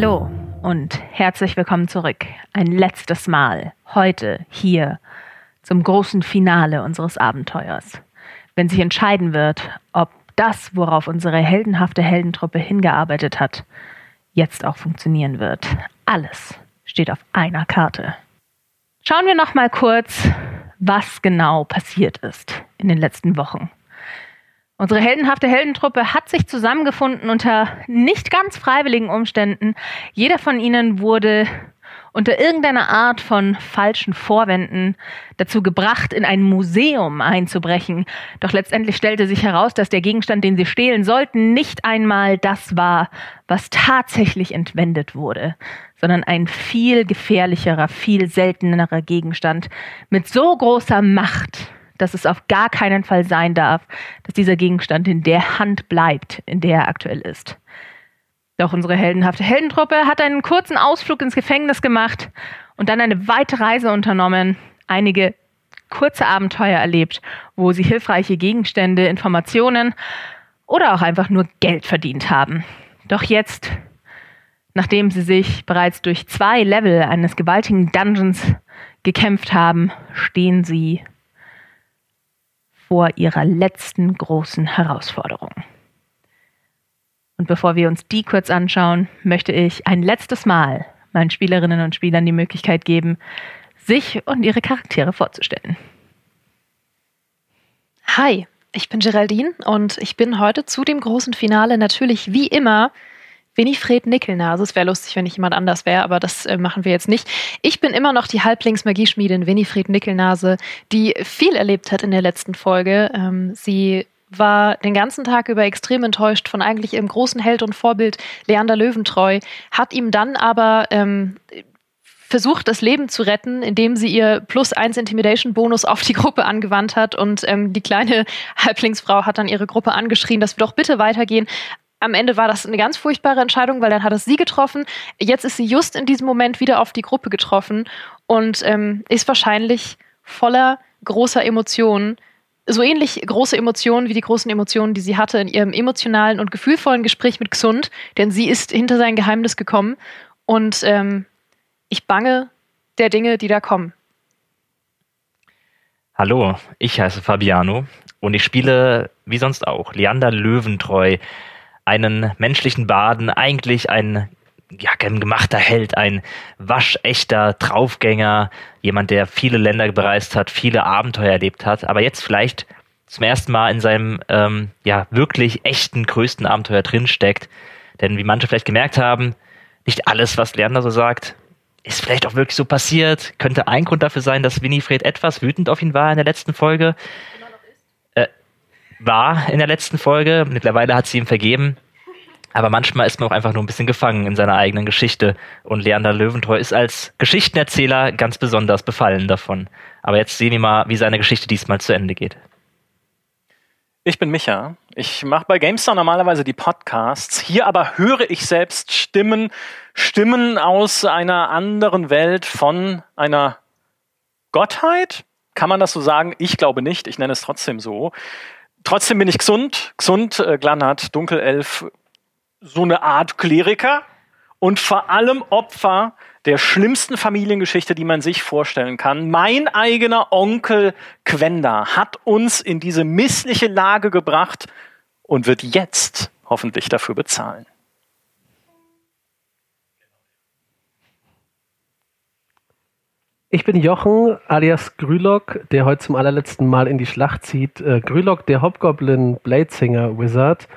Hallo und herzlich willkommen zurück. Ein letztes Mal heute hier zum großen Finale unseres Abenteuers. Wenn sich entscheiden wird, ob das, worauf unsere heldenhafte Heldentruppe hingearbeitet hat, jetzt auch funktionieren wird. Alles steht auf einer Karte. Schauen wir noch mal kurz, was genau passiert ist in den letzten Wochen. Unsere heldenhafte Heldentruppe hat sich zusammengefunden unter nicht ganz freiwilligen Umständen. Jeder von ihnen wurde unter irgendeiner Art von falschen Vorwänden dazu gebracht, in ein Museum einzubrechen. Doch letztendlich stellte sich heraus, dass der Gegenstand, den sie stehlen sollten, nicht einmal das war, was tatsächlich entwendet wurde, sondern ein viel gefährlicherer, viel seltenerer Gegenstand mit so großer Macht, dass es auf gar keinen Fall sein darf, dass dieser Gegenstand in der Hand bleibt, in der er aktuell ist. Doch unsere heldenhafte Heldentruppe hat einen kurzen Ausflug ins Gefängnis gemacht und dann eine weite Reise unternommen, einige kurze Abenteuer erlebt, wo sie hilfreiche Gegenstände, Informationen oder auch einfach nur Geld verdient haben. Doch jetzt, nachdem sie sich bereits durch zwei Level eines gewaltigen Dungeons gekämpft haben, stehen sie vor ihrer letzten großen Herausforderung. Und bevor wir uns die kurz anschauen, möchte ich ein letztes Mal meinen Spielerinnen und Spielern die Möglichkeit geben, sich und ihre Charaktere vorzustellen. Hi, ich bin Geraldine und ich bin heute zu dem großen Finale natürlich wie immer Winifred Nickelnase. Es wäre lustig, wenn ich jemand anders wäre, aber das äh, machen wir jetzt nicht. Ich bin immer noch die Halblings-Magieschmiedin Winifred Nickelnase, die viel erlebt hat in der letzten Folge. Ähm, sie war den ganzen Tag über extrem enttäuscht von eigentlich ihrem großen Held und Vorbild Leander Löwentreu, hat ihm dann aber ähm, versucht, das Leben zu retten, indem sie ihr plus eins Intimidation-Bonus auf die Gruppe angewandt hat. Und ähm, die kleine Halblingsfrau hat dann ihre Gruppe angeschrien, dass wir doch bitte weitergehen am Ende war das eine ganz furchtbare Entscheidung, weil dann hat es sie getroffen. Jetzt ist sie just in diesem Moment wieder auf die Gruppe getroffen und ähm, ist wahrscheinlich voller großer Emotionen. So ähnlich große Emotionen wie die großen Emotionen, die sie hatte in ihrem emotionalen und gefühlvollen Gespräch mit Xund, denn sie ist hinter sein Geheimnis gekommen. Und ähm, ich bange der Dinge, die da kommen. Hallo, ich heiße Fabiano und ich spiele wie sonst auch Leander Löwentreu, einen menschlichen Baden, eigentlich ein ja, gemachter Held, ein waschechter Draufgänger, jemand, der viele Länder bereist hat, viele Abenteuer erlebt hat, aber jetzt vielleicht zum ersten Mal in seinem ähm, ja wirklich echten größten Abenteuer drinsteckt. Denn wie manche vielleicht gemerkt haben, nicht alles, was Lerner so sagt, ist vielleicht auch wirklich so passiert. Könnte ein Grund dafür sein, dass Winifred etwas wütend auf ihn war in der letzten Folge. War in der letzten Folge. Mittlerweile hat sie ihm vergeben. Aber manchmal ist man auch einfach nur ein bisschen gefangen in seiner eigenen Geschichte. Und Leander Löwentreu ist als Geschichtenerzähler ganz besonders befallen davon. Aber jetzt sehen wir mal, wie seine Geschichte diesmal zu Ende geht. Ich bin Micha. Ich mache bei GameStar normalerweise die Podcasts. Hier aber höre ich selbst Stimmen, Stimmen aus einer anderen Welt von einer Gottheit. Kann man das so sagen? Ich glaube nicht. Ich nenne es trotzdem so. Trotzdem bin ich gesund. Gesund, äh, Glanat, Dunkelelf, so eine Art Kleriker und vor allem Opfer der schlimmsten Familiengeschichte, die man sich vorstellen kann. Mein eigener Onkel Quenda hat uns in diese missliche Lage gebracht und wird jetzt hoffentlich dafür bezahlen. Ich bin Jochen, alias Grülock, der heute zum allerletzten Mal in die Schlacht zieht. Äh, Grülock, der Hobgoblin Bladesinger Wizard.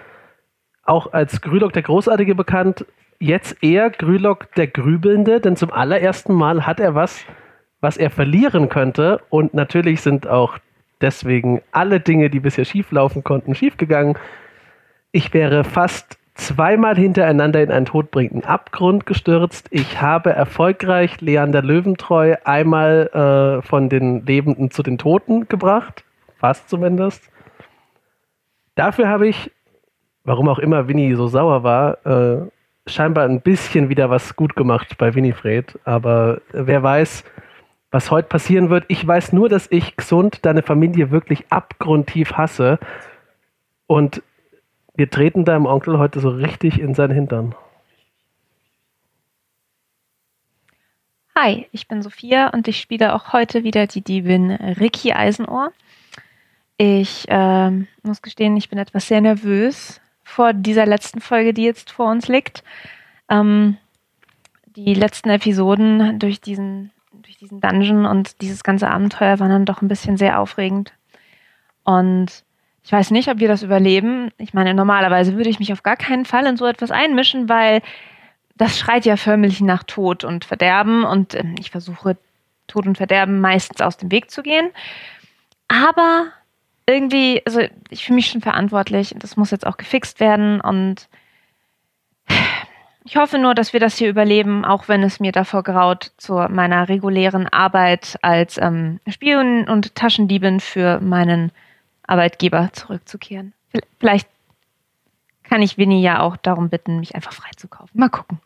Auch als Grülock der Großartige bekannt, jetzt eher Grülock der Grübelnde, denn zum allerersten Mal hat er was, was er verlieren könnte. Und natürlich sind auch deswegen alle Dinge, die bisher schieflaufen konnten, schiefgegangen. Ich wäre fast zweimal hintereinander in einen todbringenden Abgrund gestürzt. Ich habe erfolgreich Leander Löwentreu einmal äh, von den Lebenden zu den Toten gebracht. Fast zumindest. Dafür habe ich, warum auch immer Winnie so sauer war, äh, scheinbar ein bisschen wieder was gut gemacht bei Winifred, aber wer weiß, was heute passieren wird. Ich weiß nur, dass ich gesund deine Familie wirklich abgrundtief hasse und wir treten deinem Onkel heute so richtig in seinen Hintern. Hi, ich bin Sophia und ich spiele auch heute wieder die Diebin Ricky Eisenohr. Ich äh, muss gestehen, ich bin etwas sehr nervös, vor dieser letzten Folge, die jetzt vor uns liegt. Ähm, die letzten Episoden durch diesen, durch diesen Dungeon und dieses ganze Abenteuer waren dann doch ein bisschen sehr aufregend. Und ich weiß nicht, ob wir das überleben. Ich meine, normalerweise würde ich mich auf gar keinen Fall in so etwas einmischen, weil das schreit ja förmlich nach Tod und Verderben und äh, ich versuche Tod und Verderben meistens aus dem Weg zu gehen. Aber irgendwie, also ich fühle mich schon verantwortlich. Das muss jetzt auch gefixt werden und ich hoffe nur, dass wir das hier überleben, auch wenn es mir davor graut, zu meiner regulären Arbeit als ähm, Spion und Taschendiebin für meinen Arbeitgeber zurückzukehren. Vielleicht kann ich Winnie ja auch darum bitten, mich einfach freizukaufen. Mal gucken.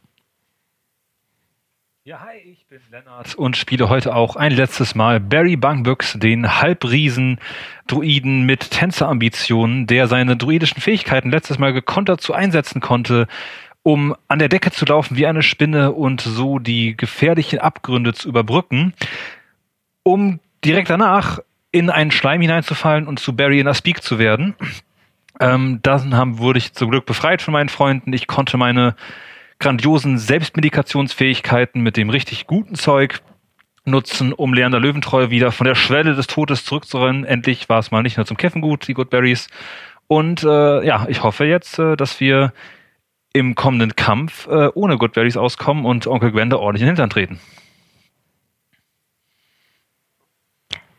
Ja, hi, ich bin Lennart und spiele heute auch ein letztes Mal Barry Bungbooks, den Halbriesen-Druiden mit Tänzerambitionen, der seine druidischen Fähigkeiten letztes Mal gekontert zu einsetzen konnte, um an der Decke zu laufen wie eine Spinne und so die gefährlichen Abgründe zu überbrücken, um direkt danach in einen Schleim hineinzufallen und zu Barry in a Speak zu werden. Ähm, dann haben, wurde ich zum Glück befreit von meinen Freunden. Ich konnte meine grandiosen Selbstmedikationsfähigkeiten mit dem richtig guten Zeug nutzen, um Leander Löwentreu wieder von der Schwelle des Todes zurückzurennen. Endlich war es mal nicht nur zum Käffen gut, die Goodberries. Und äh, ja, ich hoffe jetzt, äh, dass wir im kommenden Kampf äh, ohne Goodberries auskommen und Onkel Gwenda ordentlich in den Hintern treten.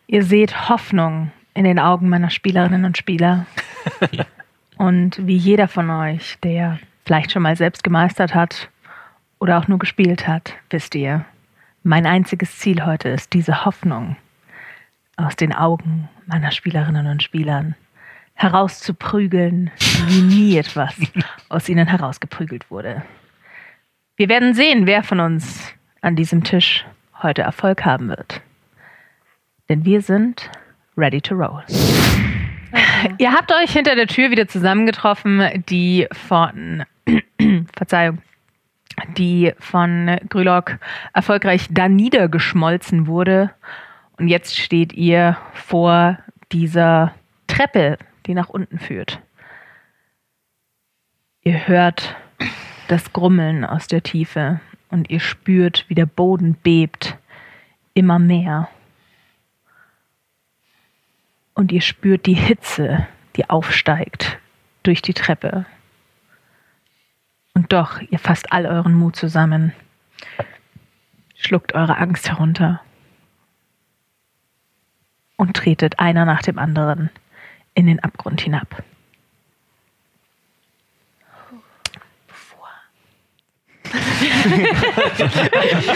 Ihr seht Hoffnung in den Augen meiner Spielerinnen und Spieler. und wie jeder von euch, der vielleicht schon mal selbst gemeistert hat oder auch nur gespielt hat, wisst ihr, mein einziges Ziel heute ist diese Hoffnung aus den Augen meiner Spielerinnen und Spielern herauszuprügeln, wie nie etwas aus ihnen herausgeprügelt wurde. Wir werden sehen, wer von uns an diesem Tisch heute Erfolg haben wird. Denn wir sind ready to roll. Ihr habt euch hinter der Tür wieder zusammengetroffen, die von Verzeihung, die von Grülock erfolgreich da niedergeschmolzen wurde. Und jetzt steht ihr vor dieser Treppe, die nach unten führt. Ihr hört das Grummeln aus der Tiefe und ihr spürt, wie der Boden bebt, immer mehr. Und ihr spürt die Hitze, die aufsteigt durch die Treppe. Und doch, ihr fasst all euren Mut zusammen. Schluckt eure Angst herunter. Und tretet einer nach dem anderen in den Abgrund hinab.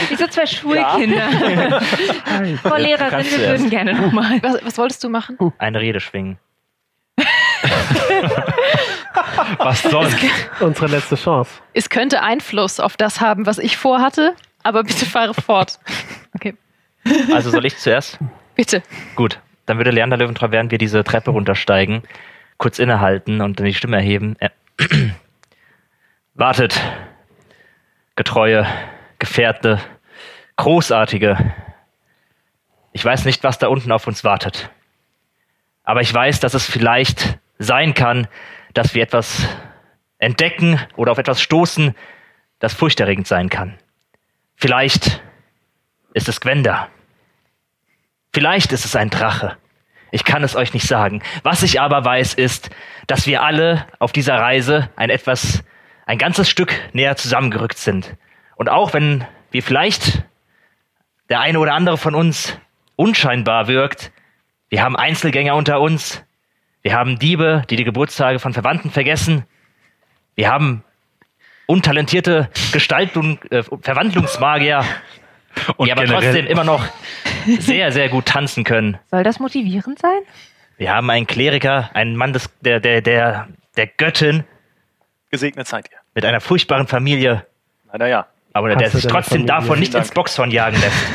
Wie so zwei Schulkinder. Frau Lehrerin, wir würden gerne nochmal. Was, was wolltest du machen? Eine Rede schwingen. Was sonst? Unsere letzte Chance. Es könnte Einfluss auf das haben, was ich vorhatte, aber bitte fahre fort. Okay. Also soll ich zuerst? Bitte. Gut, dann würde Leander Löwentreu, während wir diese Treppe runtersteigen, kurz innehalten und dann die Stimme erheben. Äh, Wartet, getreue, gefährte, großartige. Ich weiß nicht, was da unten auf uns wartet. Aber ich weiß, dass es vielleicht sein kann, dass wir etwas entdecken oder auf etwas stoßen, das furchterregend sein kann. Vielleicht ist es Gwenda. Vielleicht ist es ein Drache. Ich kann es euch nicht sagen. Was ich aber weiß, ist, dass wir alle auf dieser Reise ein etwas, ein ganzes Stück näher zusammengerückt sind. Und auch wenn wir vielleicht der eine oder andere von uns unscheinbar wirkt, wir haben Einzelgänger unter uns, wir haben Diebe, die die Geburtstage von Verwandten vergessen, wir haben untalentierte Gestaltung, äh, Verwandlungsmagier, Und die aber trotzdem immer noch sehr, sehr gut tanzen können. Soll das motivierend sein? Wir haben einen Kleriker, einen Mann des, der, der, der, der Göttin Gesegnet seid ihr. Mit einer furchtbaren Familie, Leider ja. aber der sich trotzdem Familie? davon nicht ins. Boxhorn jagen lässt.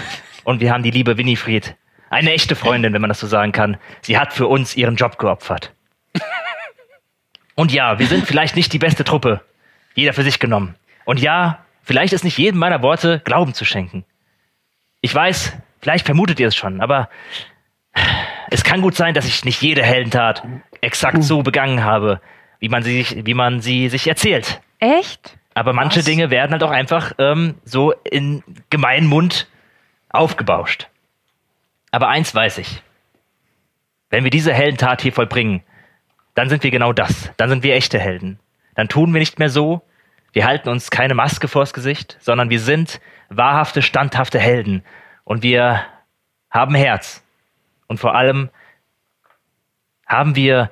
Und wir haben die liebe Winifred. Eine echte Freundin, wenn man das so sagen kann. Sie hat für uns ihren Job geopfert. Und ja, wir sind vielleicht nicht die beste Truppe. Jeder für sich genommen. Und ja, vielleicht ist nicht jedem meiner Worte Glauben zu schenken. Ich weiß, vielleicht vermutet ihr es schon, aber es kann gut sein, dass ich nicht jede Heldentat exakt so begangen habe, wie man sie, sich- wie man sie sich erzählt. Echt? Aber manche Was? Dinge werden halt auch einfach ähm, so in gemeinen Mund aufgebauscht. Aber eins weiß ich. Wenn wir diese Heldentat hier vollbringen, dann sind wir genau das. Dann sind wir echte Helden. Dann tun wir nicht mehr so. Wir halten uns keine Maske vors Gesicht, sondern wir sind wahrhafte, standhafte Helden. Und wir haben Herz. Und vor allem haben wir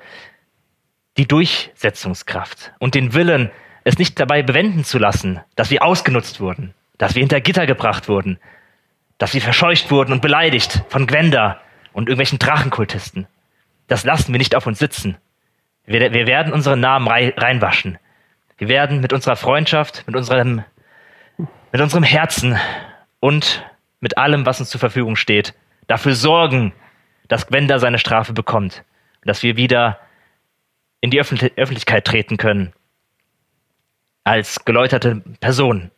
die Durchsetzungskraft und den Willen, es nicht dabei bewenden zu lassen, dass wir ausgenutzt wurden, dass wir hinter Gitter gebracht wurden, dass wir verscheucht wurden und beleidigt von Gwenda und irgendwelchen Drachenkultisten. Das lassen wir nicht auf uns sitzen. Wir, wir werden unseren Namen rei reinwaschen. Wir werden mit unserer Freundschaft, mit unserem, mit unserem Herzen und mit allem, was uns zur Verfügung steht, dafür sorgen, dass Gwenda seine Strafe bekommt und dass wir wieder in die Öffentlich Öffentlichkeit treten können. Als geläuterte Personen,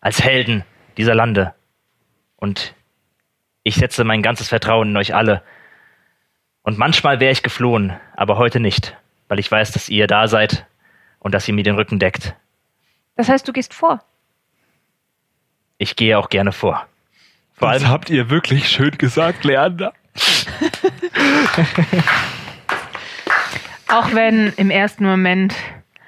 als Helden dieser Lande. Und ich setze mein ganzes Vertrauen in euch alle. Und manchmal wäre ich geflohen, aber heute nicht, weil ich weiß, dass ihr da seid und dass ihr mir den Rücken deckt. Das heißt, du gehst vor. Ich gehe auch gerne vor. Vor Das allem, habt ihr wirklich schön gesagt, Leander. Auch wenn im ersten Moment,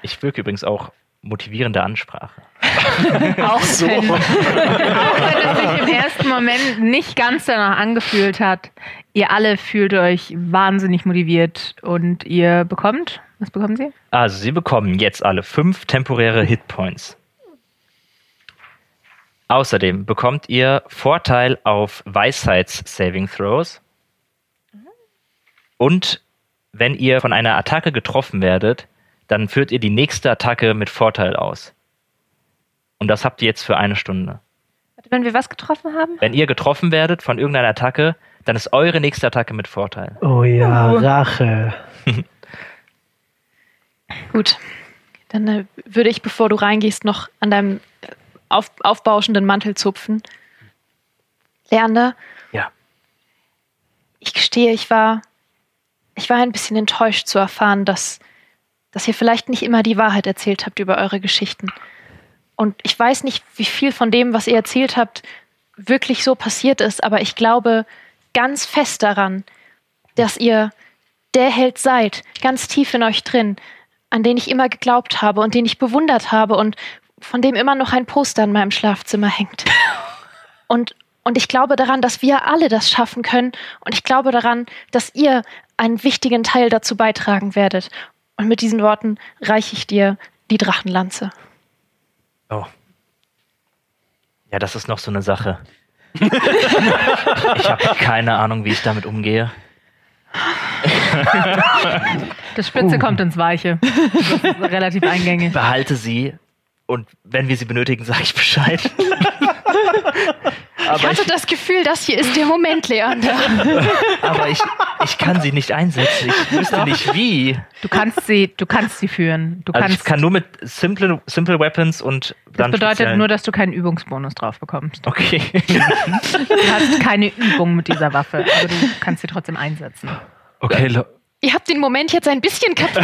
ich wirke übrigens auch motivierende Ansprache. auch, wenn, auch wenn es sich im ersten Moment nicht ganz danach angefühlt hat, ihr alle fühlt euch wahnsinnig motiviert und ihr bekommt, was bekommen sie? Also, sie bekommen jetzt alle fünf temporäre Hitpoints. Außerdem bekommt ihr Vorteil auf Weisheits-Saving Throws. Und wenn ihr von einer Attacke getroffen werdet, dann führt ihr die nächste Attacke mit Vorteil aus. Und das habt ihr jetzt für eine Stunde. Wenn wir was getroffen haben? Wenn ihr getroffen werdet von irgendeiner Attacke, dann ist eure nächste Attacke mit Vorteil. Oh ja, Rache. Gut. Dann äh, würde ich, bevor du reingehst, noch an deinem äh, auf, aufbauschenden Mantel zupfen. Leander, Ja. ich gestehe, ich war, ich war ein bisschen enttäuscht zu erfahren, dass, dass ihr vielleicht nicht immer die Wahrheit erzählt habt über eure Geschichten. Und ich weiß nicht, wie viel von dem, was ihr erzählt habt, wirklich so passiert ist, aber ich glaube ganz fest daran, dass ihr der Held seid, ganz tief in euch drin, an den ich immer geglaubt habe und den ich bewundert habe und von dem immer noch ein Poster in meinem Schlafzimmer hängt. Und, Und ich glaube daran, dass wir alle das schaffen können. Und ich glaube daran, dass ihr einen wichtigen Teil dazu beitragen werdet. Und mit diesen Worten reiche ich dir die Drachenlanze. Oh. Ja, das ist noch so eine Sache. ich habe keine Ahnung, wie ich damit umgehe. Das Spitze kommt ins Weiche. Relativ eingängig. Behalte sie und wenn wir sie benötigen, sage ich Bescheid. ich hatte das Gefühl, das hier ist der Moment, Leander. aber ich, ich kann sie nicht einsetzen. Ich wüsste nicht wie. Du kannst sie, du kannst sie führen. Du Also kannst, ich kann nur mit simple, simple Weapons und das dann bedeutet speziellen- nur, dass du keinen Übungsbonus drauf bekommst. Okay. Du hast keine Übung mit dieser Waffe, aber du kannst sie trotzdem einsetzen. Okay, Ihr habt den Moment jetzt ein bisschen kaputt.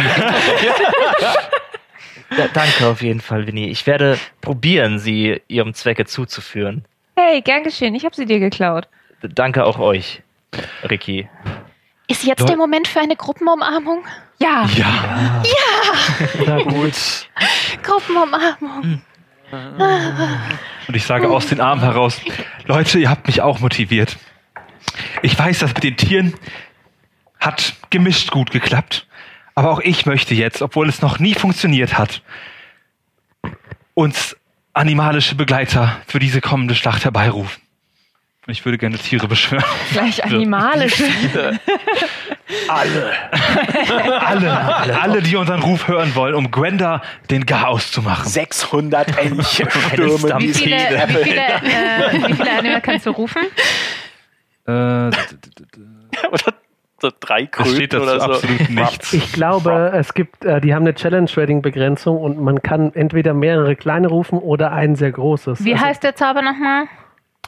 Da, danke auf jeden Fall, Winnie. Ich werde probieren, sie ihrem Zwecke zuzuführen. Hey, gern geschehen. Ich habe sie dir geklaut. Danke auch euch, Ricky. Ist jetzt der Moment für eine Gruppenumarmung? Ja, ja. Na gut. Gruppenumarmung. Und ich sage aus den Armen heraus, Leute, ihr habt mich auch motiviert. Ich weiß, das mit den Tieren hat gemischt gut geklappt. Aber auch ich möchte jetzt, obwohl es noch nie funktioniert hat, uns animalische Begleiter für diese kommende Schlacht herbeirufen. Und Ich würde gerne Tiere beschwören. Gleich animalisch. Alle. alle. Alle, die unseren Ruf hören wollen, um Gwenda den Garaus zu machen. 600 Elche stürmen wie die viele, wie viele, äh, wie viele Animal kannst du rufen? Äh, Oder so drei das steht Kröten dazu oder so. absolut nichts. Ich glaube, es gibt, äh, die haben eine Challenge-Rating-Begrenzung und man kann entweder mehrere kleine rufen oder ein sehr großes. Wie Also, heißt der Zauber nochmal?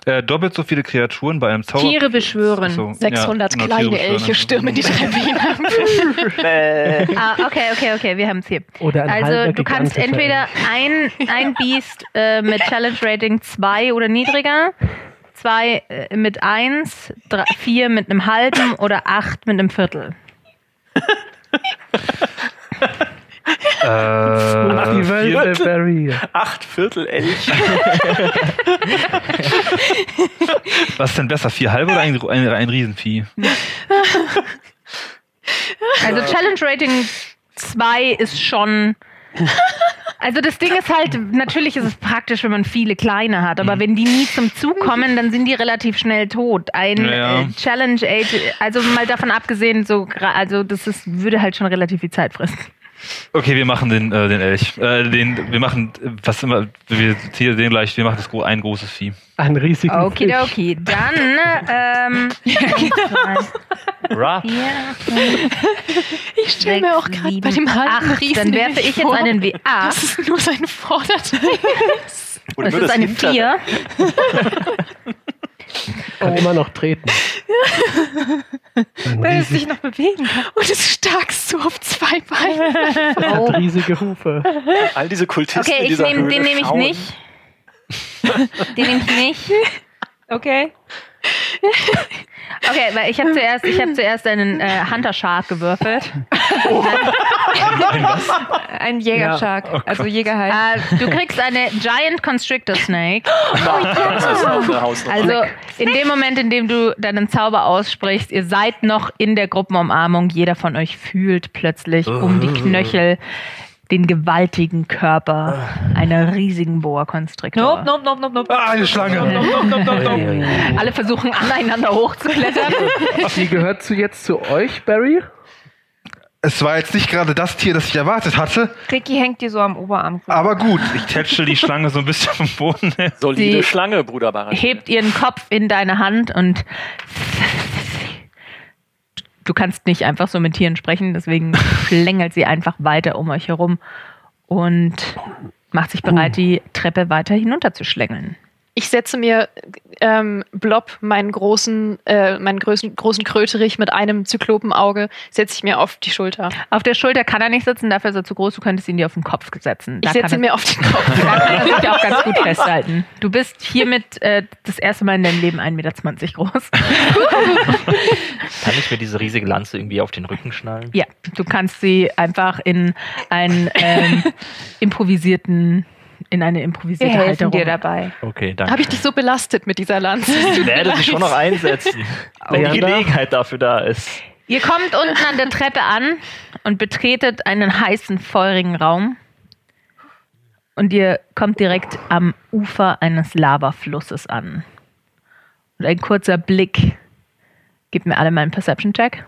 Äh, doppelt so viele Kreaturen bei einem Zauber. Tiere beschwören. So, 600 ja, genau, kleine. Elche stürmen die Treppe hinab. Ah, okay, okay, okay, wir haben es hier. Oder ein Also du kannst entweder ein, ein Biest äh, mit Challenge Rating 2 oder niedriger, zwei äh, mit 1, vier mit einem halben oder acht mit einem Viertel. Ach, die Äh, Welt vier, der Barry. Acht Viertel Elch. was ist denn besser? Vier halbe oder ein, ein, ein Riesenvieh? Also Challenge Rating 2 ist schon. Also das Ding ist halt, natürlich ist es praktisch, wenn man viele kleine hat, aber wenn die nie zum Zug kommen, dann sind die relativ schnell tot. Ein Ja, äh, Challenge Age, also mal davon abgesehen, so also das ist, würde halt schon relativ viel Zeit fressen. Okay, wir machen den, äh, den Elch. Äh, den, wir machen, was immer, wir hier den gleich, wir machen das gro ein großes Vieh. Ein riesigen Fisch. Okidoki. Dann ähm, Ra, Ich stelle mir auch gerade bei dem halben. Riesen Dann werfe ich jetzt vor, einen W8. Das ist nur sein Vorderteil. Oder Das ist eine hintere. 4. Kann immer noch treten. Weil es sich noch bewegen kann. Und es starkst so auf zwei Beinen. Oh. hat riesige Hufe. All diese Kultisten Okay, in ich dieser nehm, Höhle den nehme ich nicht. Den nehme ich nicht. Okay. Okay, weil ich habe zuerst, ich habe zuerst einen äh, Hunter Shark gewürfelt. Ein Jägershark. also Jägerhai. Äh, du kriegst eine Giant Constrictor Snake. Eine Hausnummer. Also in dem Moment, in dem du deinen Zauber aussprichst, ihr seid noch in der Gruppenumarmung. Jeder von euch fühlt plötzlich um die Knöchel den gewaltigen Körper einer riesigen Boa Constrictor. Nope, nope, nope, nope, nope. Ah, eine Schlange. Alle versuchen aneinander hochzuklettern. Die gehört zu jetzt zu euch, Barry? Es war jetzt nicht gerade das Tier, das ich erwartet hatte, Ricky hängt dir so am Oberarm. aber gut. Ich tätschel die Schlange so ein bisschen vom Boden. Solide Sie- Schlange, Bruder Barat. hebt ihren Kopf in deine Hand und du kannst nicht einfach so mit Tieren sprechen, deswegen schlängelt sie einfach weiter um euch herum und macht sich bereit, die Treppe weiter hinunterzuschlängeln. Ich setze mir ähm, Blob, meinen großen, äh, meinen großen, großen Kröterich mit einem Zyklopenauge, setze ich mir auf die Schulter. Auf der Schulter kann er nicht sitzen, dafür ist er zu groß, du könntest ihn dir auf den Kopf setzen. Ich Da setze kann ihn mir auf den Kopf. da kann er sich auch ganz gut festhalten. Du bist hiermit äh, das erste Mal in deinem Leben 1,20 Meter groß. kann ich mir diese riesige Lanze irgendwie auf den Rücken schnallen? Ja, du kannst sie einfach in einen ähm, improvisierten in eine Wir improvisierte helfen Halterung. dir dabei. Okay, danke. Habe ich dich so belastet mit dieser Lanze? Ich werde sie schon noch einsetzen, wenn die? Gelegenheit dafür da ist. Ihr kommt unten an der Treppe an und betretet einen heißen, feurigen Raum. Und ihr kommt direkt am Ufer eines Lavaflusses an. Und ein kurzer Blick. Gebt mir alle mal einen Perception-Check.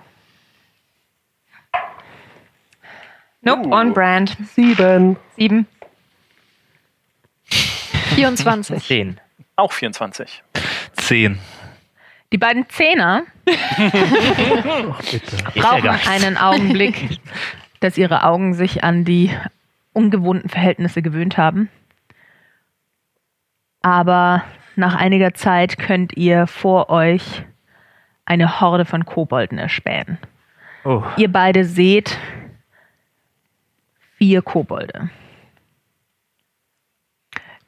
Nope, on brand. Sieben. Sieben. 24. Zehn. Auch 24. Zehn. Die beiden Zehner brauchen einen Augenblick, dass ihre Augen sich an die ungewohnten Verhältnisse gewöhnt haben. Aber nach einiger Zeit könnt ihr vor euch eine Horde von Kobolden erspähen. Oh, Ihr beide seht vier Kobolde.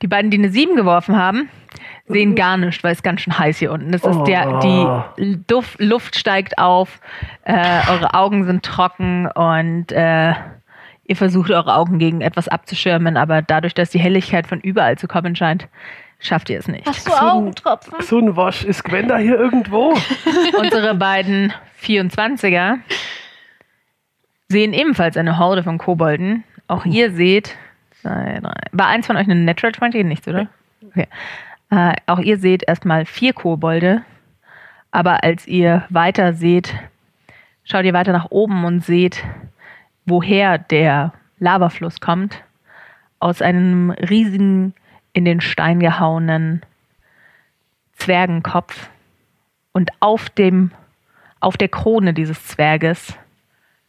Die beiden, die eine 7 geworfen haben, sehen gar nichts, weil es ganz schön heiß hier unten ist. Das ist der, die Duft, Luft steigt auf, äh, eure Augen sind trocken und äh, ihr versucht eure Augen gegen etwas abzuschirmen, aber dadurch, dass die Helligkeit von überall zu kommen scheint, schafft ihr es nicht. du Augentropfen? So ein Wasch. Ist Gwenda hier irgendwo? Unsere beiden 24er sehen ebenfalls eine Horde von Kobolden. Auch ihr seht, zwei, drei, war eins von euch eine Natural 20? Nichts, oder? Okay. Äh, auch ihr seht erstmal vier Kobolde, aber als ihr weiter seht, schaut ihr weiter nach oben und seht, woher der Lavafluss kommt. Aus einem riesigen, in den Stein gehauenen Zwergenkopf. Und auf dem, auf der Krone dieses Zwerges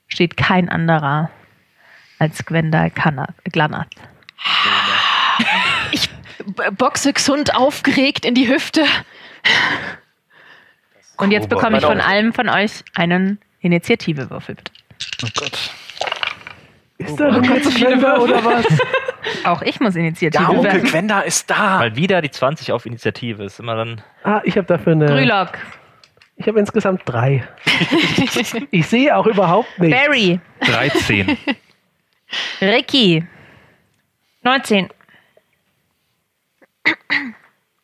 steht kein anderer als Gwenda Glanath. B- Boxe gesund aufgeregt in die Hüfte. Und jetzt bekomme ich von allem von euch einen Initiativewürfel, bitte. Oh Gott. Ist da denn jetzt Gwenda oder was? Auch ich muss Initiative Ja, Onkel werfen. Gwenda ist da. mal wieder die 20 auf Initiative. Ist immer dann. Ah, ich habe dafür eine. Grülock, Ich habe insgesamt drei. ich sehe auch überhaupt nichts. Barry, 13. Ricky, 19.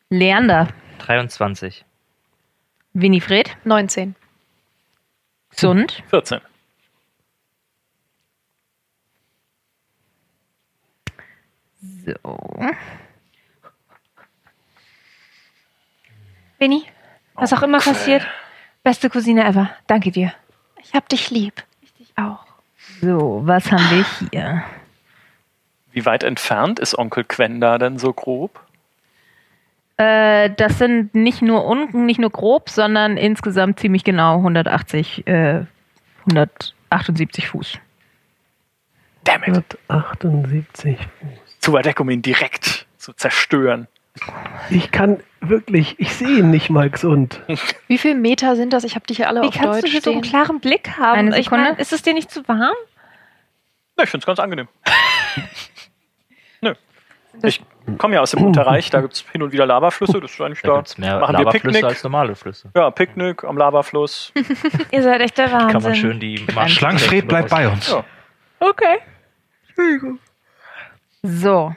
Leander, 23. Winifred, 19. Sund, 14. so. Benny, was auch immer passiert, beste Cousine ever. Danke dir. Ich hab dich lieb. Ich auch. So, was haben wir hier? Wie weit entfernt ist Onkel Gwenda denn so grob? Äh, das sind nicht nur unten, nicht nur grob, sondern insgesamt ziemlich genau 180, äh, 178 Fuß. Damn it. 178. Zu weit weg, um ihn direkt zu zerstören. Ich kann wirklich, ich sehe ihn nicht mal gesund. Wie viele Meter sind das? Ich habe die hier alle Wie auf kannst Deutsch du hier so einen klaren Blick haben? Eine Ich mein, ist es dir nicht zu warm? Ja, ich finde es ganz angenehm. Nö. Ich komme ja aus dem Unterreich, da gibt es hin und wieder Lavaflüsse, das ist eigentlich Da da. gibt es mehr Machen wir Lavaflüsse Picknick. als normale Flüsse. Ja, Picknick am Lavafluss. Ihr seid echt der Wahnsinn. Kann man schön die Schlangenfred bleibt bei uns. Ja. Okay. So.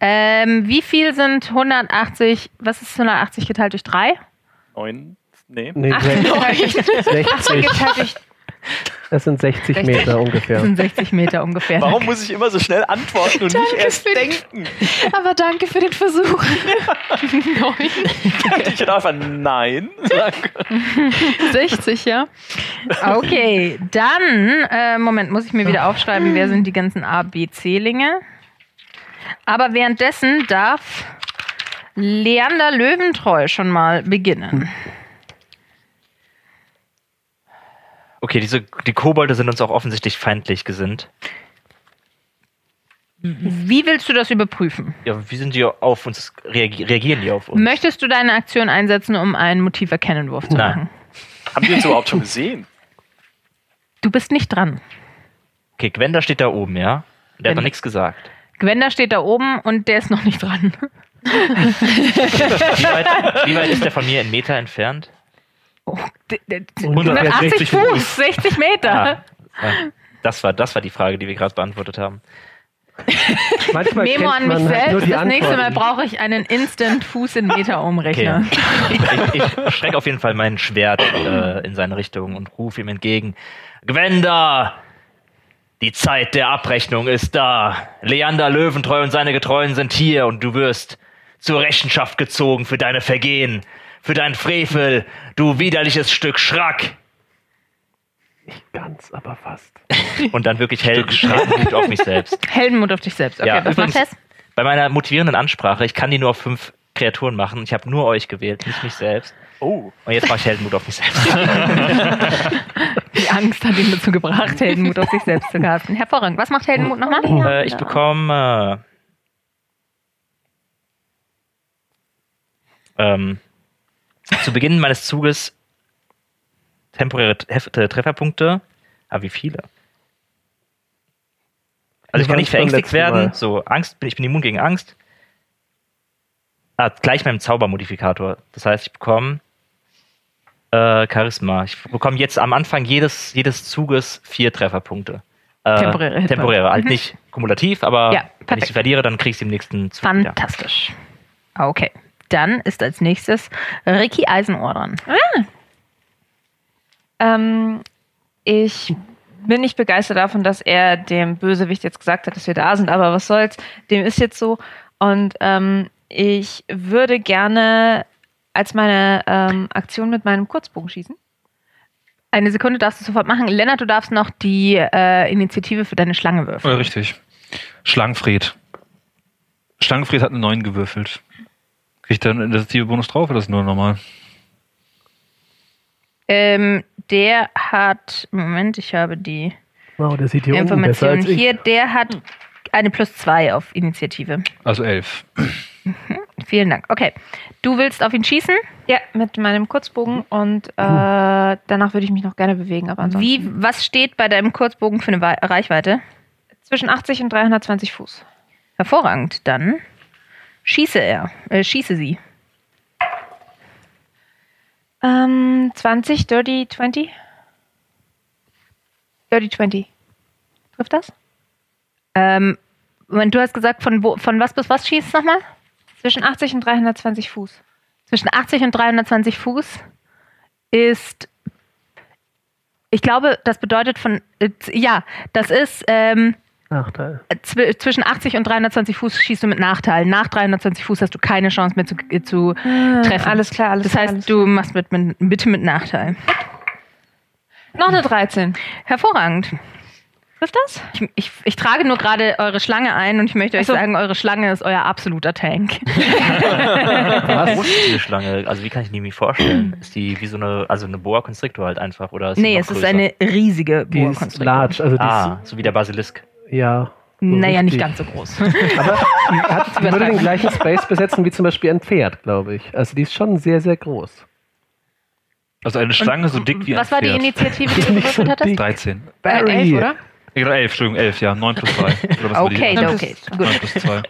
Ähm, wie viel sind 180, was ist 180 geteilt durch 3? Neun. Nee. Nee, Ach, 60. geteilt durch Das sind 60 Meter Das ungefähr. sind 60 Meter ungefähr. Warum muss ich immer so schnell antworten und nicht erst den- denken? Aber danke für den Versuch. Neun. Ich hätte einfach Nein sagen können. 60, ja. Okay, dann, äh, Moment, muss ich mir wieder aufschreiben, wer sind die ganzen A, B, C-Linge. Aber währenddessen darf Leander Löwentreu schon mal beginnen. Okay, diese, die Kobolde sind uns auch offensichtlich feindlich gesinnt. Wie willst du das überprüfen? Ja, wie sind die auf uns, reagi reagieren die auf uns? Möchtest du deine Aktion einsetzen, um einen Motiverkennenwurf zu Nein. machen? Haben die uns überhaupt schon gesehen? Du bist nicht dran. Okay, Gwenda steht da oben, ja? Der hat noch nichts gesagt. Gwenda steht da oben und der ist noch nicht dran. Wie weit, wie weit ist der von mir in Meter entfernt? Oh, d- d- d- 180 180 Fuß, 60 Meter. Ah, ah, das, war, das war die Frage, die wir gerade beantwortet haben. Manchmal Memo an mich halt selbst. Das nächste Mal Antworten. brauche ich einen Instant Fuß in Meter Umrechner. Ich, ich strecke auf jeden Fall mein Schwert äh, in seine Richtung und rufe ihm entgegen. Gwenda! Die Zeit der Abrechnung ist da. Leander Löwentreu und seine Getreuen sind hier und du wirst zur Rechenschaft gezogen für deine Vergehen, für deinen Frevel, du widerliches Stück Schrack. Nicht ganz, aber fast. Und dann wirklich hell Heldenmut auf mich selbst. Heldenmut auf dich selbst. Okay, Ja, was übrigens- macht Tess? Bei meiner motivierenden Ansprache, ich kann die nur auf fünf Kreaturen machen. Ich habe nur euch gewählt, nicht mich selbst. Oh. Und jetzt mache ich Heldenmut auf mich selbst. Die Angst hat ihn dazu gebracht, Heldenmut auf sich selbst zu casten. Hervorragend. Was macht Heldenmut nochmal? Äh, ich bekomme äh, ähm, zu Beginn meines Zuges temporäre äh, Trefferpunkte. Aber wie viele? Also ich kann nicht verängstigt werden. Mal. So Angst, ich bin immun gegen Angst. Ah, gleich meinem Zaubermodifikator. Das heißt, ich bekomme äh, Charisma. Ich bekomme jetzt am Anfang jedes, jedes Zuges vier Trefferpunkte. Äh, Temporäre. Temporäre, halt Mhm. nicht kumulativ, aber Ja, wenn ich sie verliere, dann kriege ich sie im nächsten Zug wieder. Fantastisch. Okay. Dann ist als nächstes Ricky Eisenohr dran. Ähm, ich bin nicht begeistert davon, dass er dem Bösewicht jetzt gesagt hat, dass wir da sind, aber was soll's, dem ist jetzt so. Und ähm, ich würde gerne als meine ähm, Aktion mit meinem Kurzbogen schießen. Eine Sekunde darfst du sofort machen. Lennart, du darfst noch die äh, Initiative für deine Schlange würfeln. richtig. Schlangenfried. Schlangenfried hat eine 9 gewürfelt. Kriegt er einen initiative Bonus drauf oder ist das nur normal? Ähm, der hat, Moment, ich habe die Wow, der sieht hier unten besser Information als ich. hier. Der hat eine plus zwei auf Initiative. Also 11. Vielen Dank. Okay. Du willst auf ihn schießen? Ja, mit meinem Kurzbogen und äh, danach würde ich mich noch gerne bewegen, aber ansonsten Wie, was steht bei deinem Kurzbogen für eine Wei- Reichweite? zwischen 80 und 320 Fuß. Hervorragend. Dann schieße er. Äh, schieße sie. Ähm, 20, Dirty 20? Dirty 20. Trifft das? Ähm, Moment, du hast gesagt, von, wo, von was bis was schießt nochmal? Zwischen 80 und 320 Fuß. Zwischen 80 und 320 Fuß ist. Ich glaube, das bedeutet von. Äh, ja, das ist. Ähm, Nachteil. zw zwischen 80 und 320 Fuß schießt du mit Nachteil. Nach 320 Fuß hast du keine Chance mehr zu, äh, zu treffen. Alles klar, alles das klar. heißt, alles du machst mit, mit, bitte mit Nachteil. Noch eine 13. Hervorragend. Trifft das? Ich, ich, ich trage nur gerade eure Schlange ein und ich möchte euch so. sagen, eure Schlange ist euer absoluter Tank. Was? Wo ist diese Schlange? Also wie kann ich die mir vorstellen? Ist die wie so eine, also eine Boa Constrictor halt einfach? Oder ist die nee, es ist eine riesige Die Boa ist Constrictor. large, also die Ah, so wie der Basilisk. ja. so Naja, nicht richtig. ganz so groß. Aber die, hat, die würde den gleichen Space besetzen wie zum Beispiel ein Pferd, glaube ich. Also die ist schon sehr, sehr groß. Also eine Schlange so dick wie Was ein war die Pferd. Initiative, die du Nicht so gewürfelt hattest? dick. 13. Barry. Äh, elf, oder? Genau, 11, Entschuldigung, 11, ja. 9 plus 3. Oder was war die? Okay, Neun okay, gut. 9 plus 2.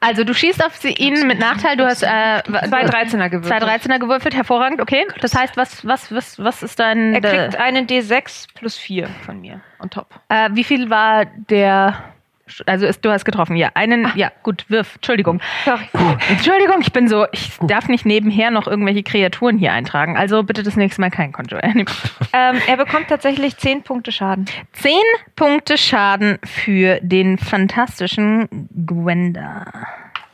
Also du schießt auf sie, ihn mit Nachteil, du hast äh, Zwei 13er gewürfelt. zwei 13er gewürfelt, hervorragend, okay. Das heißt, was, was, was, was ist dein... Er der- kriegt einen D6 plus 4 von mir on top. Äh, wie viel war der. Also ist, du hast getroffen, ja. Einen, ja, gut, wirf. Entschuldigung. Sorry. Entschuldigung, ich bin so, ich darf nicht nebenher noch irgendwelche Kreaturen hier eintragen. Also bitte das nächste Mal kein Conjure. Ähm, er bekommt tatsächlich 10 Punkte Schaden. Zehn Punkte Schaden für den fantastischen Gwenda.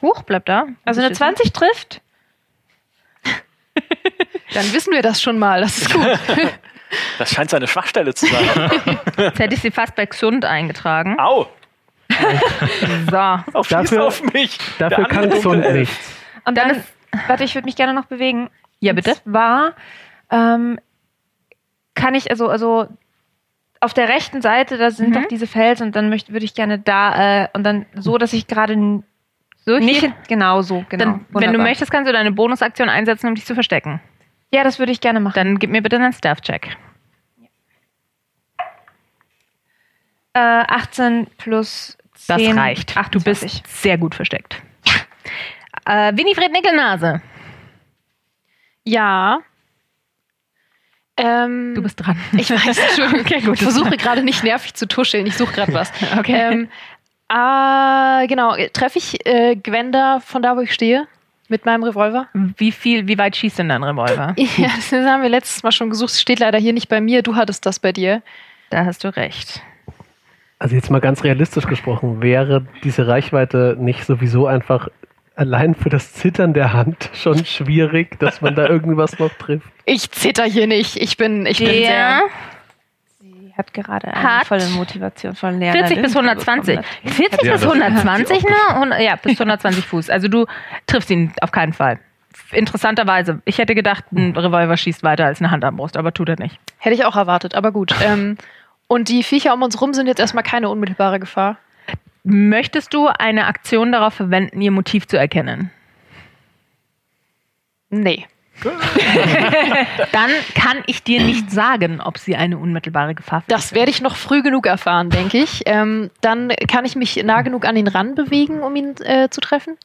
Huch, bleibt da. Also eine 20 trifft. Dann wissen wir das schon mal. Das ist gut. Das scheint seine Schwachstelle zu sein. Jetzt hätte ich sie fast bei gesund eingetragen. Au! So. Auf, Dafür- auf mich! Dafür kann Elf. nichts. Und Dann dann, ist- warte, ich würde mich gerne noch bewegen. Ja, bitte. Und zwar ähm, kann ich, also, also auf der rechten Seite, da sind Mhm. doch diese Felsen und dann möchte, würde ich gerne da, äh, und dann so, dass ich gerade So nicht, hier. genau so, genau. Dann, wenn du möchtest, kannst du deine Bonusaktion einsetzen, um dich zu verstecken. Ja, das würde ich gerne machen. Dann gib mir bitte einen Staff-Check. Äh, 18 plus 10. Das reicht. Du 28. bist sehr gut versteckt. Äh, Winifred Nickelnase, Ja. Ähm, du bist dran. Ich weiß, Entschuldigung. Okay, gut. Ich versuche gerade nicht nervig zu tuscheln. Ich suche gerade was. Okay. Ähm, Ah, genau. Treffe ich äh, Gwenda von da, wo ich stehe? Mit meinem Revolver? Wie viel, wie weit schießt denn dein Revolver? Ja, das haben wir letztes Mal schon gesucht. Es steht leider hier nicht bei mir. Du hattest das bei dir. Da hast du recht. Also jetzt mal ganz realistisch gesprochen, wäre diese Reichweite nicht sowieso einfach allein für das Zittern der Hand schon schwierig, dass man da irgendwas noch trifft? Ich zitter hier nicht. Ich bin, ich bin sehr. Sie hat gerade eine Hat volle Motivation von Lerner. 40 bis 120. 40 Ja, bis das- 120, ne? Und, ja, bis 120 Fuß. Also du triffst ihn auf keinen Fall. Interessanterweise. Ich hätte gedacht, ein Revolver schießt weiter als eine Handarmbrust, aber tut er nicht. Hätte ich auch erwartet, aber gut. ähm, und die Viecher um uns rum sind jetzt erstmal keine unmittelbare Gefahr. Möchtest du eine Aktion darauf verwenden, ihr Motiv zu erkennen? Nee. Dann kann ich dir nicht sagen, ob sie eine unmittelbare Gefahr dich Das werde ich noch früh genug erfahren, denke ich. Ähm, dann kann ich mich nah genug an ihn ran bewegen, um ihn äh, zu treffen.